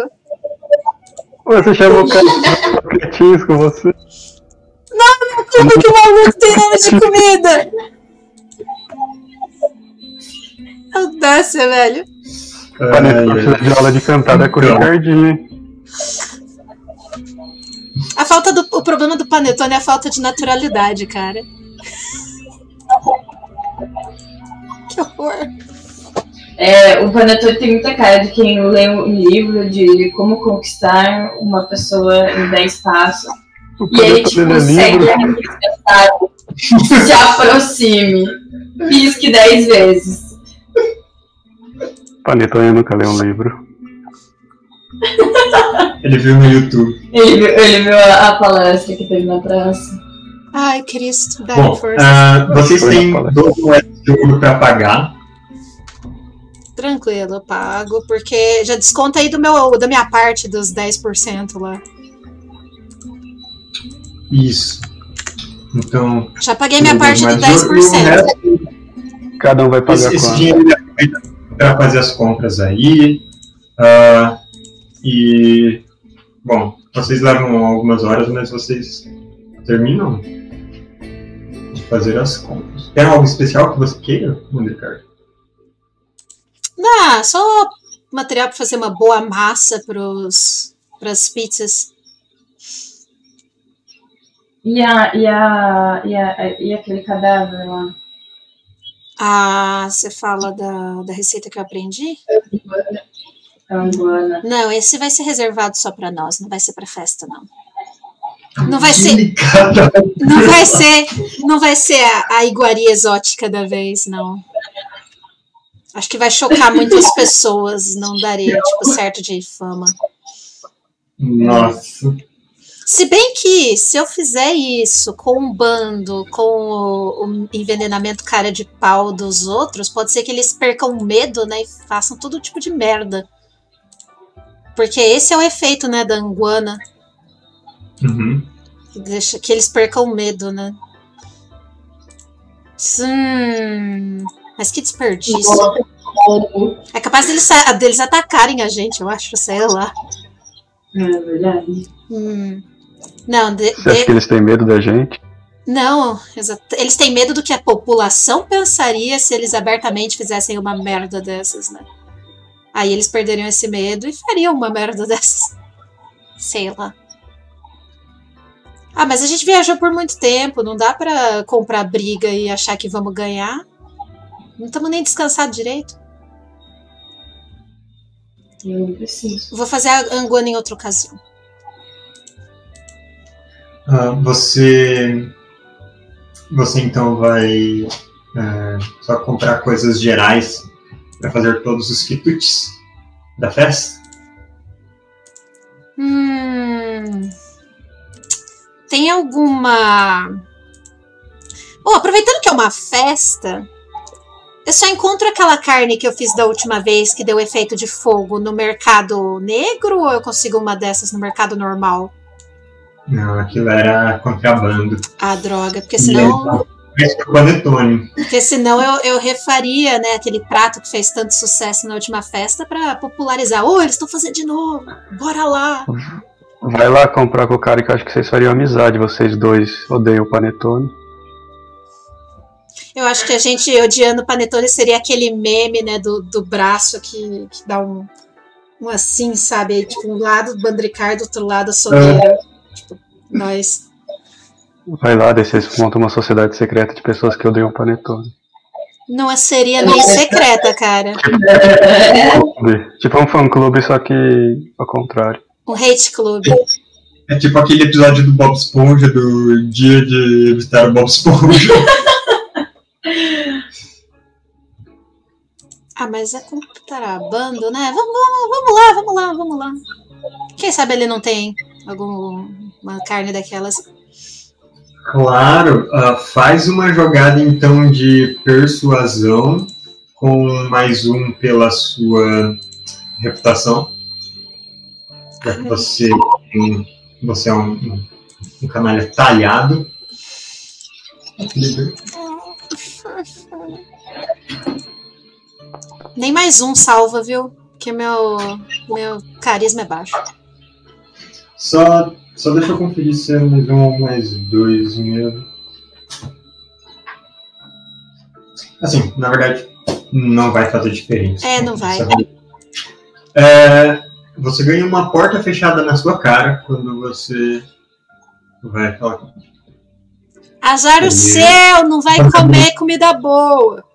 Você chamou o cara de croquetinhos com você? Como que o maluco tem nome de comida? Audácia, velho. Panetone Ai, precisa de aula de cantada com o Ricardinho, hein? A falta do, o problema do panetone é a falta de naturalidade, cara. (laughs) Que horror. É, o Panetone tem muita cara de quem lê um livro de como conquistar uma pessoa em 10 passos. O E ele, Panetone tipo, é segue livro. a mensagem. Se aproxime. Pisque 10 vezes. Panetone nunca leu um livro. (laughs) Ele viu no YouTube. Ele, viu- ele viu a, a palestra que teve na praça. Ai, Cristo, dá Bom, força. ah, vocês têm. 12 moedas de ouro pra pagar. Tranquilo, eu pago, porque já desconta aí do meu, da minha parte dos 10% lá. Isso. Então, Já paguei minha parte de mas o- o 10%. resto, Cada um vai pagar esse, esse dinheiro para fazer as compras aí. ah, e, bom, vocês levam algumas horas, mas vocês terminam de fazer as compras. Tem algo especial que você queira, Ricardo? Ah, só material pra fazer uma boa massa pros, pras pizzas. E, a, e, a, e, a, e aquele cadáver lá? Ah, você fala da, da receita que eu aprendi? Anguana. Não, esse vai ser reservado só pra nós, não vai ser pra festa, não. Não vai ser, não vai ser, não vai ser a, a iguaria exótica da vez, não. Acho que vai chocar muitas pessoas, não daria, tipo, certo de fama. Nossa. Se bem que, se eu fizer isso com um bando, com o, o envenenamento cara de pau dos outros, pode ser que eles percam medo, né? E façam todo tipo de merda. Porque esse é o efeito, né, da anguana. Uhum. Que deixa que eles percam medo, né? Hum, mas que desperdício. É capaz deles, deles atacarem a gente, eu acho, sei lá. É verdade. Hum. Não, de- Você acha que eles têm medo da gente? não, eles têm medo do que a população pensaria se eles abertamente fizessem uma merda dessas, né? Aí eles perderiam esse medo e fariam uma merda (laughs) dessas. Sei lá. Ah, mas a gente viajou por muito tempo, não dá pra comprar briga e achar que vamos ganhar. Não estamos nem descansados direito. Eu não preciso. Vou fazer a Anguana em outra ocasião. Ah, você. Você então vai é, só comprar coisas gerais para fazer todos os quitutes da festa? Hum. Tem alguma. Bom, aproveitando que é uma festa, eu só encontro aquela carne que eu fiz da última vez que deu efeito de fogo no mercado negro ou eu consigo uma dessas no mercado normal? Não, aquilo era contrabando. Ah, droga, porque senão, panetone. porque senão eu, eu refaria, né, aquele prato que fez tanto sucesso na última festa pra popularizar. Ô, eles estão fazendo de novo, bora lá. Vai lá comprar com o cara que eu acho que vocês fariam amizade. Vocês dois odeiam o panetone. Eu acho que a gente odiando o Panetone seria aquele meme, né, do, do braço que, que dá um, um assim, sabe? Aí, tipo, um lado do Bandricard, do outro lado a Soneira. Tipo, nós. Vai lá, vocês montam uma sociedade secreta de pessoas que odeiam o panetone. Não seria nem secreta, cara. Clube. Tipo um fã clube, só que ao contrário. Um hate club. É tipo aquele episódio do Bob Esponja, do dia de visitar o Bob Esponja. (laughs) Ah, mas é contrabando, né? Vamos, vamos, lá, vamos lá, vamos lá. Quem sabe ele não tem alguma carne daquelas. Claro, ah, faz uma jogada então de persuasão com mais um pela sua reputação. Já que você, você é um, um, um canalha talhado. Nem mais um salva, viu? Que meu, meu carisma é baixo. Só, só deixa eu conferir se é mais um ou mais dois mesmo. Assim, na verdade, não vai fazer diferença. É, não vai. É, você ganha uma porta fechada na sua cara quando você vai falar. Azar o céu, não vai comer comida boa.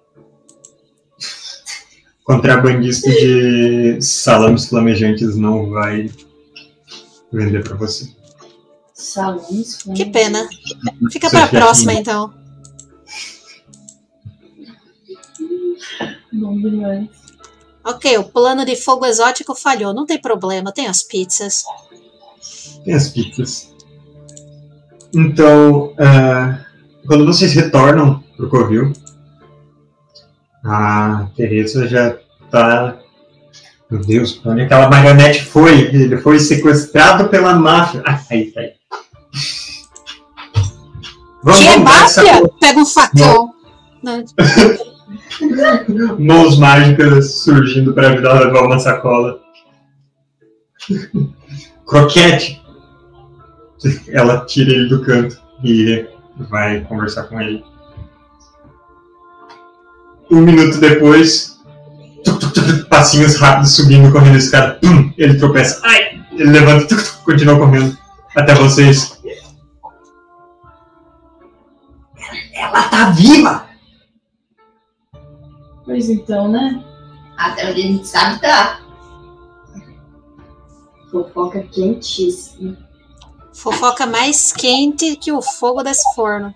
Contrabandista de salames flamejantes não vai vender pra você. Salões. Que pena. Fica pra quer próxima, que- então. Bom demais. Ok, o plano de fogo exótico falhou. Não tem problema, tem as pizzas. Tem as pizzas. Então, é, quando vocês retornam pro Covil, a Teresa já tá. Meu Deus, onde aquela marionete foi? Ele foi sequestrado pela máfia. Ah, aí, aí. Vamos, que é essa máfia? Pega um facão. (laughs) Mãos mágicas surgindo para ajudar a levar uma sacola. Croquete! Ela tira ele do canto e vai conversar com ele. Um minuto depois, tuc, tuc, tuc, passinhos rápidos subindo, correndo a escada. Pum, ele tropeça. Ai! Ele levanta, continua correndo. Até vocês. Ela tá viva! Pois então, né? Até onde a gente sabe, tá. Fofoca quentíssima. fofoca mais quente que o fogo desse forno.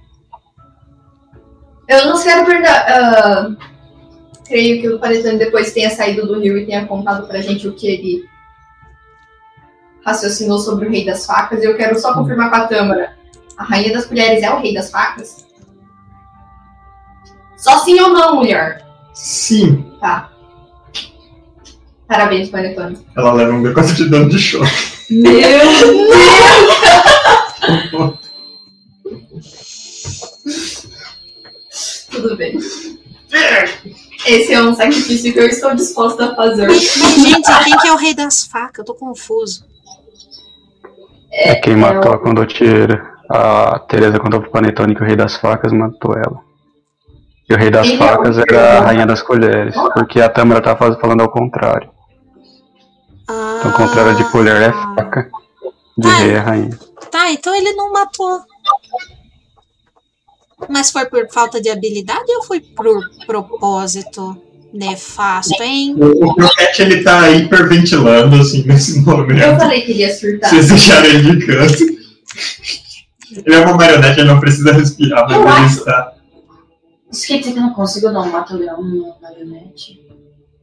Eu não quero perguntar. ah, creio que o Panetone depois tenha saído do rio e tenha contado pra gente o que ele raciocinou sobre o Rei das Facas. E eu quero só confirmar com a Tâmara. A Rainha das Colheres é o Rei das Facas? Só sim ou não, mulher? Sim, Tá. Parabéns, Panetone. ela leva um B4 de dano de choque. Meu (laughs) (laughs) Tudo bem. Esse é um sacrifício que eu estou disposta a fazer. Gente, quem que é o rei das facas? Eu tô confuso. É quem matou a condotieira. A Teresa contou pro Panetone que o rei das facas matou ela. E o rei das Ele é facas o- era a rainha das colheres, porque a Tâmara tá falando ao contrário. Então, o contrário de colher é faca, de Ah. rei é rainha. Tá, então ele não matou. Mas foi por falta de habilidade ou foi por propósito nefasto, hein? O, o Croquete ele tá hiperventilando assim nesse Eu momento. falei que ele ia surtar. Vocês deixaram ele de canto. Ele é uma marionete, ele não precisa respirar, mas Eu ele acho- está. Isso quer dizer que eu não consigo dar um mata-leão numa marionete?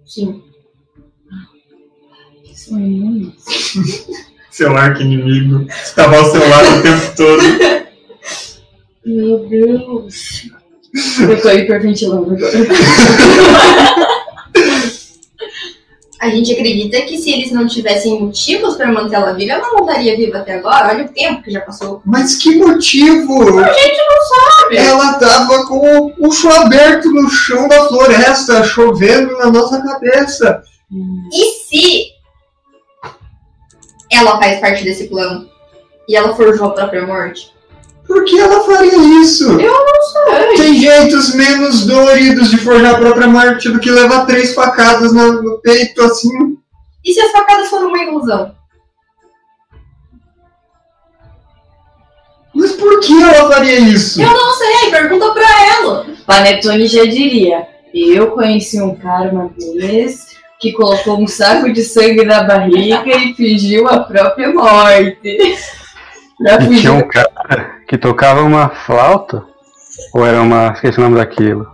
Sim. É imunes. Seu arco inimigo estava ao seu lado o tempo todo. (laughs) Meu Deus. Eu tô hiperventilando agora. A gente acredita que se eles não tivessem motivos pra manter ela viva, ela não estaria viva até agora. Olha o tempo que já passou. Mas que motivo? A gente não sabe. Ela tava com o puxo aberto no chão da floresta, chovendo na nossa cabeça. E se ela faz parte desse plano? E ela forjou a própria morte? Por que ela faria isso? Ai, Tem jeitos menos doloridos de forjar a própria morte do que levar três facadas no, no peito, assim. E se as facadas foram uma ilusão? Mas por que ela faria isso? Eu não sei, pergunta pra ela. Panetone já diria. Eu conheci um cara uma vez que colocou um saco de sangue na barriga e fingiu a própria morte. (laughs) Pra E tinha fugir. um cara que tocava uma flauta, ou era uma. esqueci o nome daquilo.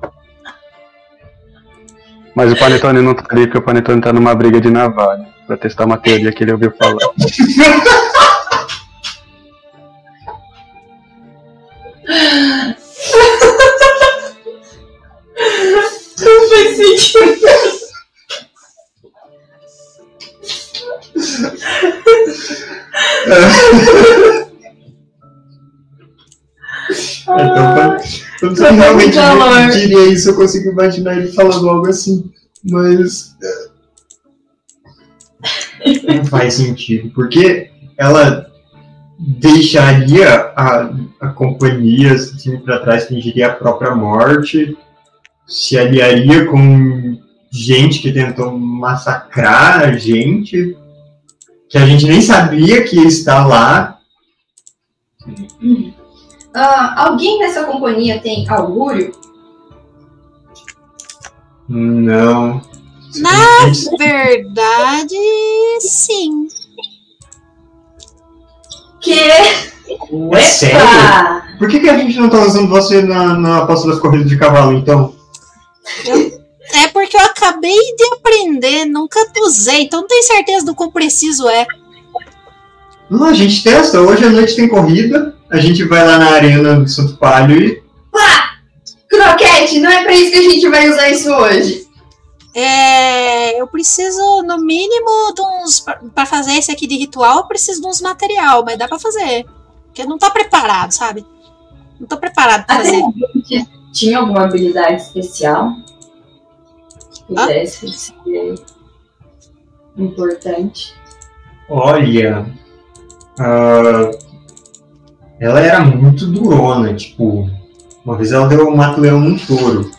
Mas o Panetone não tá ali, porque o Panetone tá numa briga de navalha, pra testar uma teoria que ele ouviu falar. Não faz sentido. (laughs) Então, quando você Tá realmente calor. diria isso, eu consigo imaginar ele falando algo assim. Mas. é, Não faz sentido, porque ela deixaria a, a companhia esse time para trás, fingiria a própria morte, se aliaria com gente que tentou massacrar a gente, que a gente nem sabia que ia estar lá. Ah, alguém nessa companhia tem augúrio? Não. Na verdade, sim. Que? É sério? Por que, que a gente não tá usando você na, na aposta das corridas de cavalo, então? É porque eu acabei de aprender, nunca usei, então não tenho certeza do quão preciso é. Não, a gente testa. Hoje à noite tem corrida. A gente vai lá na arena do Santo Palio e. Croquete, não é pra isso que a gente vai usar isso hoje. É, eu preciso, no mínimo, de uns. Pra fazer esse aqui de ritual, eu preciso de uns material, mas dá pra fazer. Porque não tá preparado, sabe? Não tô preparado pra até fazer. gente tinha alguma habilidade especial que pudesse ser importante. Olha. ah, ela era muito durona, tipo. Uma vez ela deu um mato-leão num touro.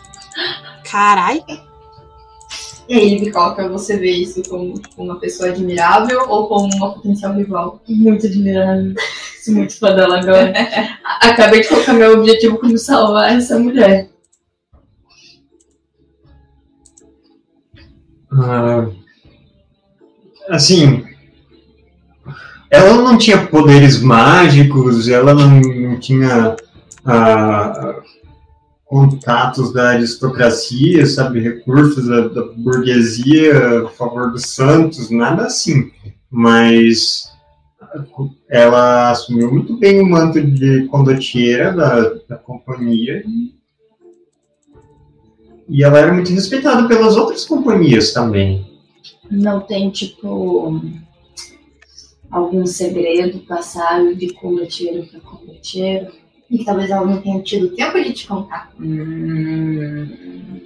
Carai. E aí, Bicoca, você vê isso como uma pessoa admirável ou como uma potencial rival? Muito admirável. Sou muito fã dela agora. (laughs) Acabei de colocar meu objetivo como salvar essa mulher. Ah, assim. Ela não tinha poderes mágicos, ela não, não tinha ah, contatos da aristocracia, sabe, recursos da, da burguesia a favor dos santos, nada assim. Mas ela assumiu muito bem o manto de condottiera da, da companhia e ela era muito respeitada pelas outras companhias também. Não tem, tipo, algum segredo passado de combateiro para combateiro? E talvez ela não tenha tido tempo de te contar. Hum,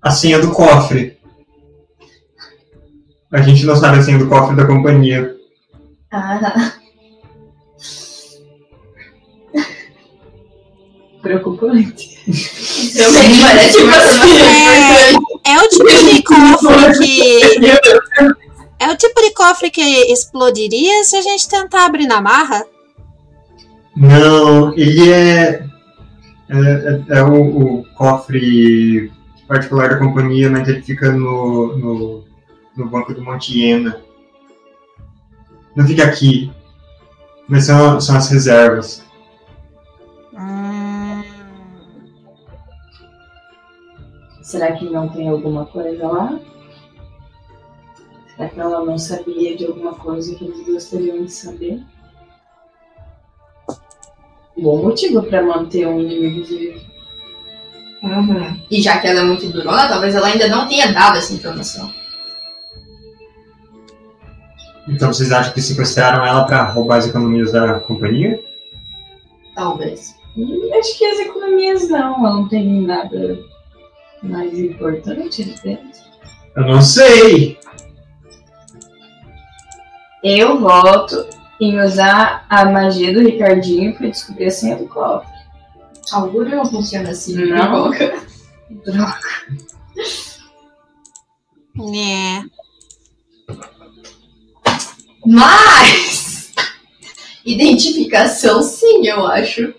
a senha do cofre. A gente não sabe a senha do cofre da companhia. Ah, (laughs) Preocupante. também parece uma É, é o tipo de cofre que. (laughs) É o tipo de cofre que explodiria se a gente tentar abrir na marra? Não, ele é. É, é- é o, o cofre particular da companhia, mas ele fica no, no, no banco do Monte Iena. Não fica aqui. Mas são, são as reservas. Hum, Será que não tem alguma coisa lá? Será que ela não sabia de alguma coisa que eles gostariam de saber? Bom motivo pra manter um inimigo vivo. Uhum. E já que ela é muito durona, talvez ela ainda não tenha dado essa informação. Então vocês acham que sequestraram ela para roubar as economias da companhia? Talvez. E acho que as economias não, ela não tem nada mais importante ali dentro. Eu não sei! Eu voto em usar a magia do Ricardinho pra descobrir a senha do cofre. Augúrio não funciona assim. Não. Droga. Droga. é. Mas. Identificação, sim, eu acho.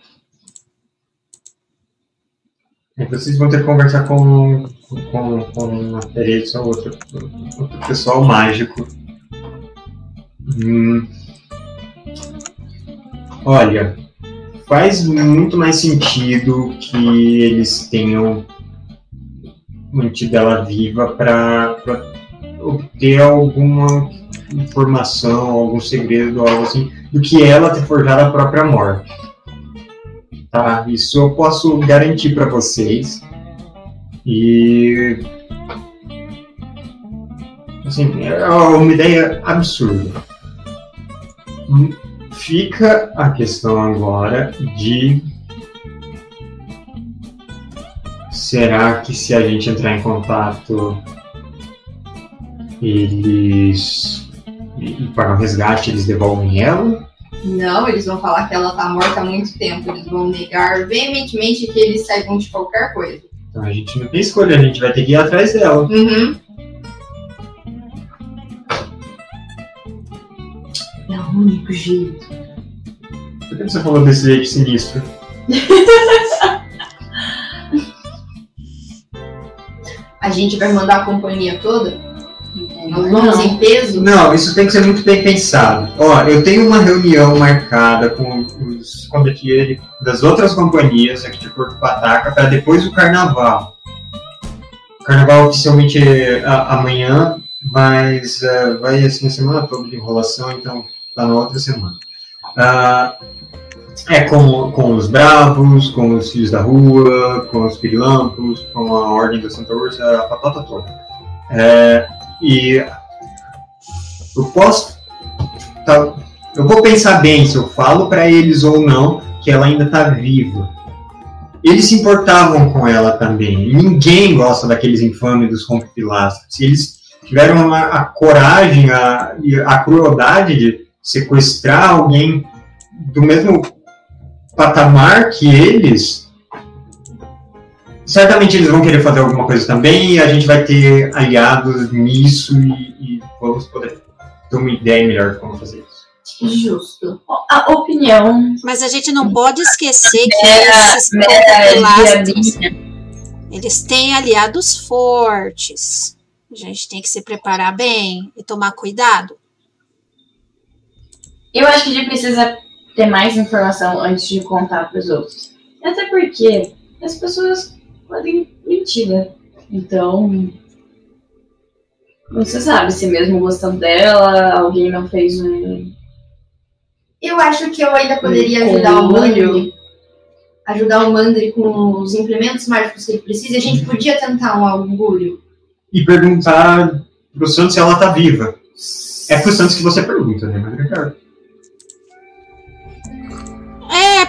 Aí vocês vão ter que conversar com, com, com a Teresa ou outro, outro pessoal mágico. Hum. Olha, faz muito mais sentido que eles tenham mantido ela viva para obter alguma informação, algum segredo, algo assim, do que ela ter forjado a própria morte. Tá, isso eu posso garantir para vocês. E. Assim, é uma ideia absurda. Fica a questão agora de. Será que se a gente entrar em contato, eles. e pagar o resgate, eles devolvem ela? Não, eles vão falar que ela tá morta há muito tempo. Eles vão negar veementemente que eles saibam de qualquer coisa. Então a gente não tem escolha, a gente vai ter que ir atrás dela. Uhum. Único jeito. Por que você falou desse jeito sinistro? A gente vai mandar a companhia toda? Nós vamos em peso? Não, isso tem que ser muito bem pensado. Ó, eu tenho uma reunião marcada com os condottieri das outras companhias aqui de Porto Pataca para depois do carnaval. O carnaval oficialmente é amanhã, mas eh, vai assim a semana toda de enrolação, então tá na outra semana. Ah, é com, com os bravos, com os filhos da rua, com os pirilampos, com a Ordem da Santa Ursa, a patata toda. É, e eu posso. tá, eu vou pensar bem se eu falo pra eles ou não que ela ainda tá viva. Eles se importavam com ela também. Ninguém gosta daqueles infames dos rompepilastros. Se eles tiveram a, a coragem, a, a crueldade de sequestrar alguém do mesmo patamar que eles, certamente eles vão querer fazer alguma coisa também e a gente vai ter aliados nisso e, e vamos poder ter uma ideia melhor de como fazer isso. Justo. A opinião Mas a gente não pode esquecer que esses diabinha. eles têm aliados fortes. A gente tem que se preparar bem e tomar cuidado. Eu acho que a gente precisa ter mais informação antes de contar para os outros. Até porque as pessoas podem mentir, né? Então, você sabe se mesmo gostando dela, alguém não fez um. Eu acho que eu ainda poderia Um ajudar o. Mandri. Ajudar o Mandri com os implementos mágicos que ele precisa. A gente podia tentar um augúrio. E perguntar pro Santos se ela tá viva. É pro Santos que você pergunta, né, mas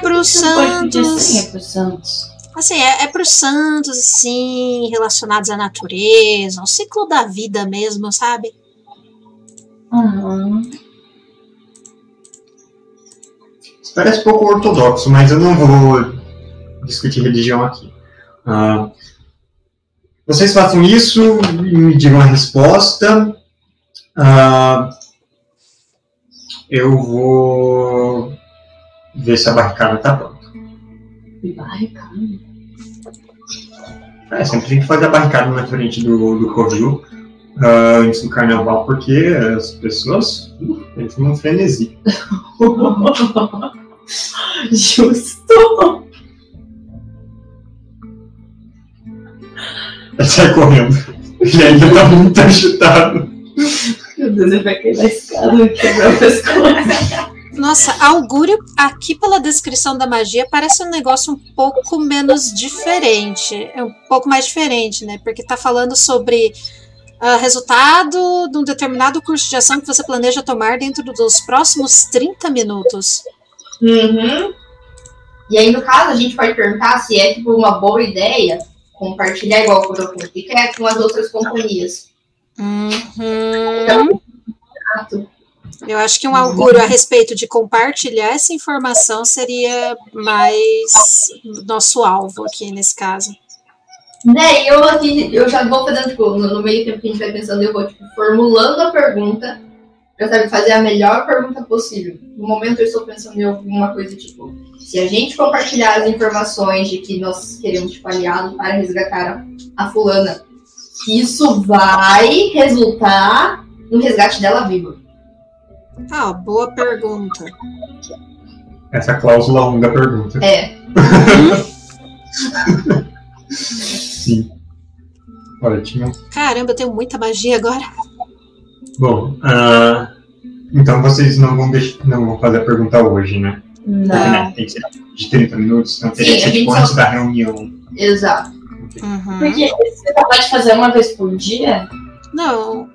pro pedir Santos. senha pro Santos. Assim, é, é pros santos, assim, relacionados à natureza, ao ciclo da vida mesmo, sabe? Uhum. Isso parece pouco ortodoxo, mas eu não vou discutir religião aqui. Ah, vocês façam isso e me digam a resposta. Ah, eu vou ver se a barricada está pronta. Barricada. É, sempre tem que fazer a barricada na frente do, do covil ah, antes do carnaval, porque as pessoas uh, entram num frenesi. (laughs) Justo. Ele sai correndo. Ele ainda tá muito agitado. Meu Deus, ele vai cair da escada e quebrar o pescoço. Nossa, augúrio aqui pela descrição da magia parece um negócio um pouco menos diferente. É um pouco mais diferente, né? Porque tá falando sobre ah, resultado de um determinado curso de ação que você planeja tomar dentro dos próximos 30 minutos. Uhum. E aí, no caso, a gente pode perguntar se é tipo uma boa ideia compartilhar igual quando eu que quer com as outras companhias. Uhum. Então, Eu acho que um augúrio a respeito de compartilhar essa informação seria mais nosso alvo aqui nesse caso. Né, eu aqui, eu já vou fazendo, tipo, no meio tempo que a gente vai pensando, eu vou, tipo, formulando a pergunta pra saber fazer a melhor pergunta possível. No momento eu estou pensando em alguma coisa, tipo, se a gente compartilhar as informações de que nós queremos, tipo, aliado para resgatar a, a fulana, isso vai resultar no resgate dela viva. Ah, boa pergunta. Essa é a cláusula 1 da pergunta. É. Sim. Ótimo. Caramba, eu tenho muita magia agora. Bom, ah, então vocês não vão, deix- não vão fazer a pergunta hoje, né? Porque, Não. né, Tem que ser de 30 minutos, então teria Sim, que ser tipo só- antes da reunião. Exato. Uhum. Porque você pode fazer uma vez por dia? Não,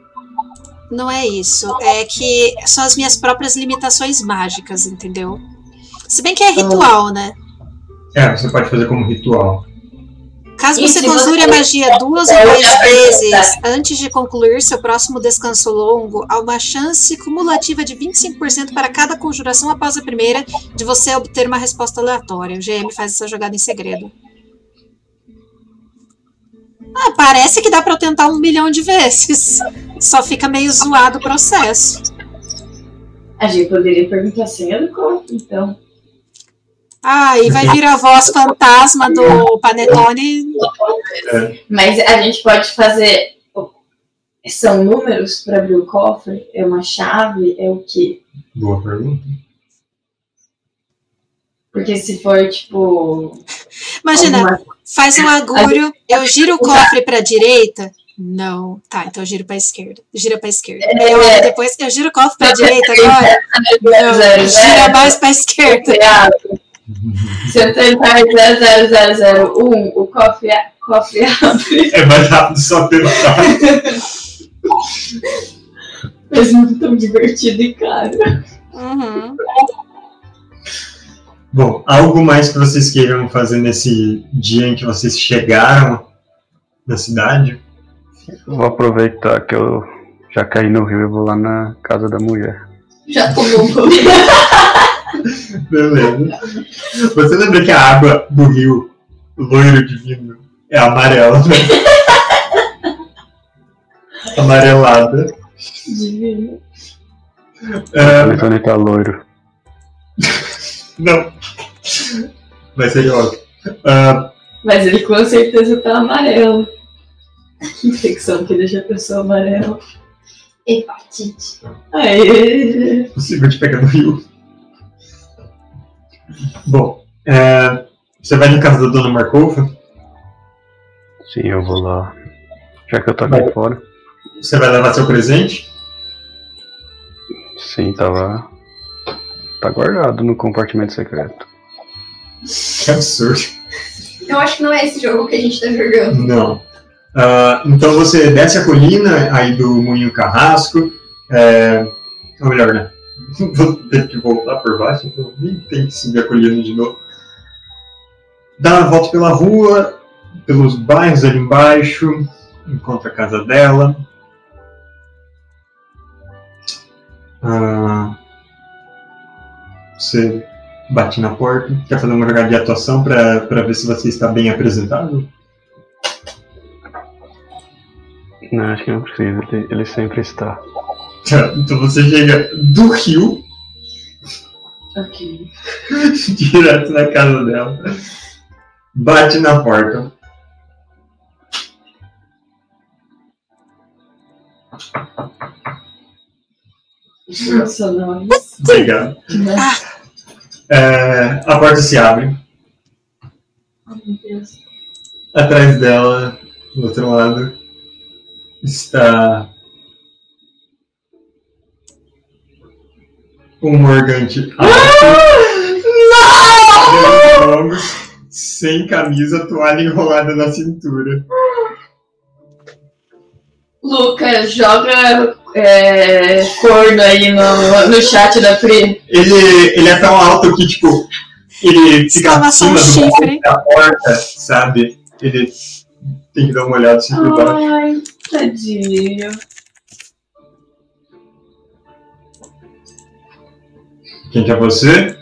não é isso. É que são as minhas próprias limitações mágicas, entendeu? Se bem que é ritual, né? É, você pode fazer como ritual. Caso você conjure a magia duas ou Eu mais vezes antes de concluir seu próximo descanso longo, há uma chance cumulativa de 25% para cada conjuração após a primeira de você obter uma resposta aleatória. O GM faz essa jogada em segredo. Ah, parece que dá pra eu tentar um milhão de vezes. Só fica meio zoado o processo. A gente poderia perguntar a senha do corpo, então. Ah, e vai vir a voz fantasma do Panetone. Mas a gente pode fazer. São números para abrir o cofre? É uma chave? É o quê? Boa pergunta. Porque se for, tipo. Imagina, alguma- faz um agulho, (laughs) eu giro o cofre pra direita. Não. Tá, então eu giro pra esquerda. Gira pra esquerda. Meia hora depois, eu giro o cofre pra direita agora. Não, Zero, gira zero. mais pra esquerda. Você abre. Se eu tentar 00001, o cofre, a- cofre abre. É mais rápido só pensar. Mas não tão divertido e caro. Uhum. Bom, algo mais que vocês queiram fazer nesse dia em que vocês chegaram na cidade? Vou aproveitar que eu já caí no rio e vou lá na casa da mulher. Já tomou um. (laughs) Beleza. Você lembra que a água do rio loiro divino é amarela, né? (laughs) Amarelada. Divino. É, O Tony tá loiro. (laughs) não. Mas seria óbvio. Ah, Mas ele com certeza tá amarelo. Que infecção que deixa a pessoa amarela. Hepatite. Aê! possível de pegar no rio. Bom, é, você vai na casa da dona Markova, Sim, eu vou lá. Já que eu tô aqui fora. você vai levar seu presente. Sim, tava. Tá guardado no compartimento secreto. Que absurdo. Eu acho que não é esse jogo que a gente tá jogando. Não. Ah, então você desce a colina aí do Moinho Carrasco. É, ou melhor, né? (laughs) Vou ter que voltar por baixo, então nem tem que subir a colina de novo. dá a volta pela rua, pelos bairros ali embaixo, encontra a casa dela. Ah, você bate na porta, quer fazer uma jogada de atuação pra pra ver se você está bem apresentado? Não, acho que não precisa, ele, ele sempre está. Tá, Então você chega do rio Ok. (laughs) direto na casa dela. Bate na porta. Emocionantes. Obrigado. Né? É, a porta se abre. Ai, meu Deus. Atrás dela, do outro lado, está um morgante alto, sem camisa, toalha enrolada na cintura. Lucas, joga é, corno aí no, no chat da Pri. Ele, ele é tão alto que, tipo, ele fica Exclamação acima do chifre. da porta, sabe? Ele tem que dar uma olhada assim por baixo. Ai, tadinho. Quem que é você?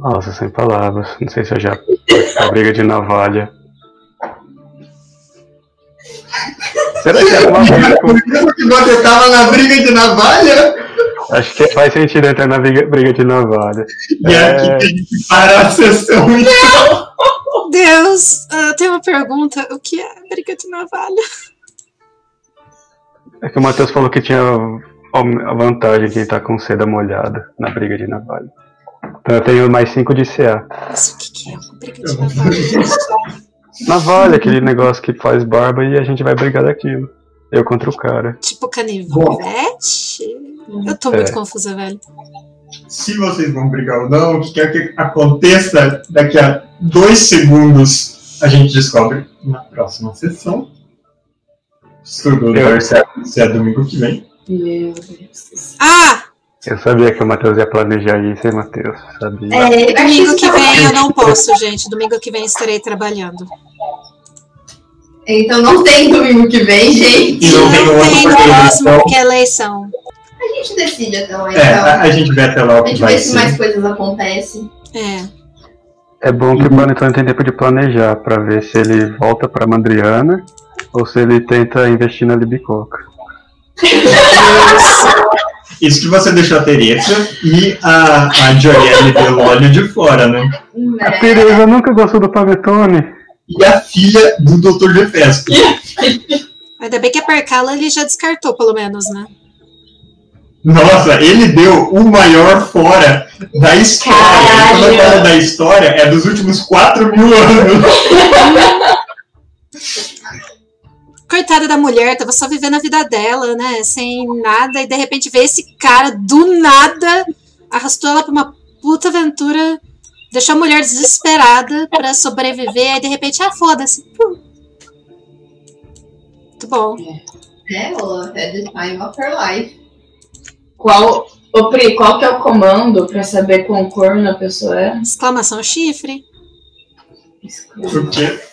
Nossa, sem palavras. Não sei se eu já a briga de navalha. Será que era uma (laughs) briga com... que você tava na briga de navalha? Acho que faz sentido entrar na briga, briga de navalha. E é É. aqui que a gente para a sessão. então. Deus, ah, eu tenho uma pergunta. O que é briga de navalha? É que o Matheus falou que tinha a vantagem quem tá com seda molhada na briga de navalha. Então eu tenho mais 5 de CA. Mas o que, que é uma briga de navalha? Aquele negócio que faz barba e a gente vai brigar daquilo. Eu contra o cara. tipo canivete? Eu tô muito É. confusa, velho. Se vocês vão brigar ou não, o que quer que aconteça daqui a dois segundos, a gente descobre na próxima sessão. Se tudo der certo, se é domingo que vem. Meu Deus do céu. Ah! Eu sabia que o Matheus ia planejar isso, hein, Matheus? Sabia. É, Domingo acho que vem eu não posso, gente. Domingo que vem estarei trabalhando. Então não tem domingo que vem, gente. E não tem Não tem no porque próximo, eleição. porque é eleição. A gente decide até lá, É, a, então. a gente vê até lá o A que gente vai vê se mais coisas acontecem. É. É bom que o Panetone tem tempo de planejar pra ver se ele volta pra Mandriana ou se ele tenta investir na Libicoca. (laughs) (laughs) Isso que você deixou a Teresa e a, a Joelle olho de fora, né? A Né? Tereza nunca gostou do Panetone. E a filha do Dr. Jefesco. Ainda bem que a Percala ele já descartou, pelo menos, né? Nossa, ele deu o maior fora da história. Quando eu falo da história, é dos últimos 4 mil anos. (laughs) Coitada da mulher, tava só vivendo a vida dela, né? Sem nada, e de repente veio esse cara do nada, arrastou ela pra uma puta aventura, deixou a mulher desesperada pra sobreviver, aí de repente, ah, foda-se. Muito bom. É, ela had the time of her life. Qual, ô Pri, qual que é o comando pra saber quão corno a pessoa é? Exclamação chifre. O quê?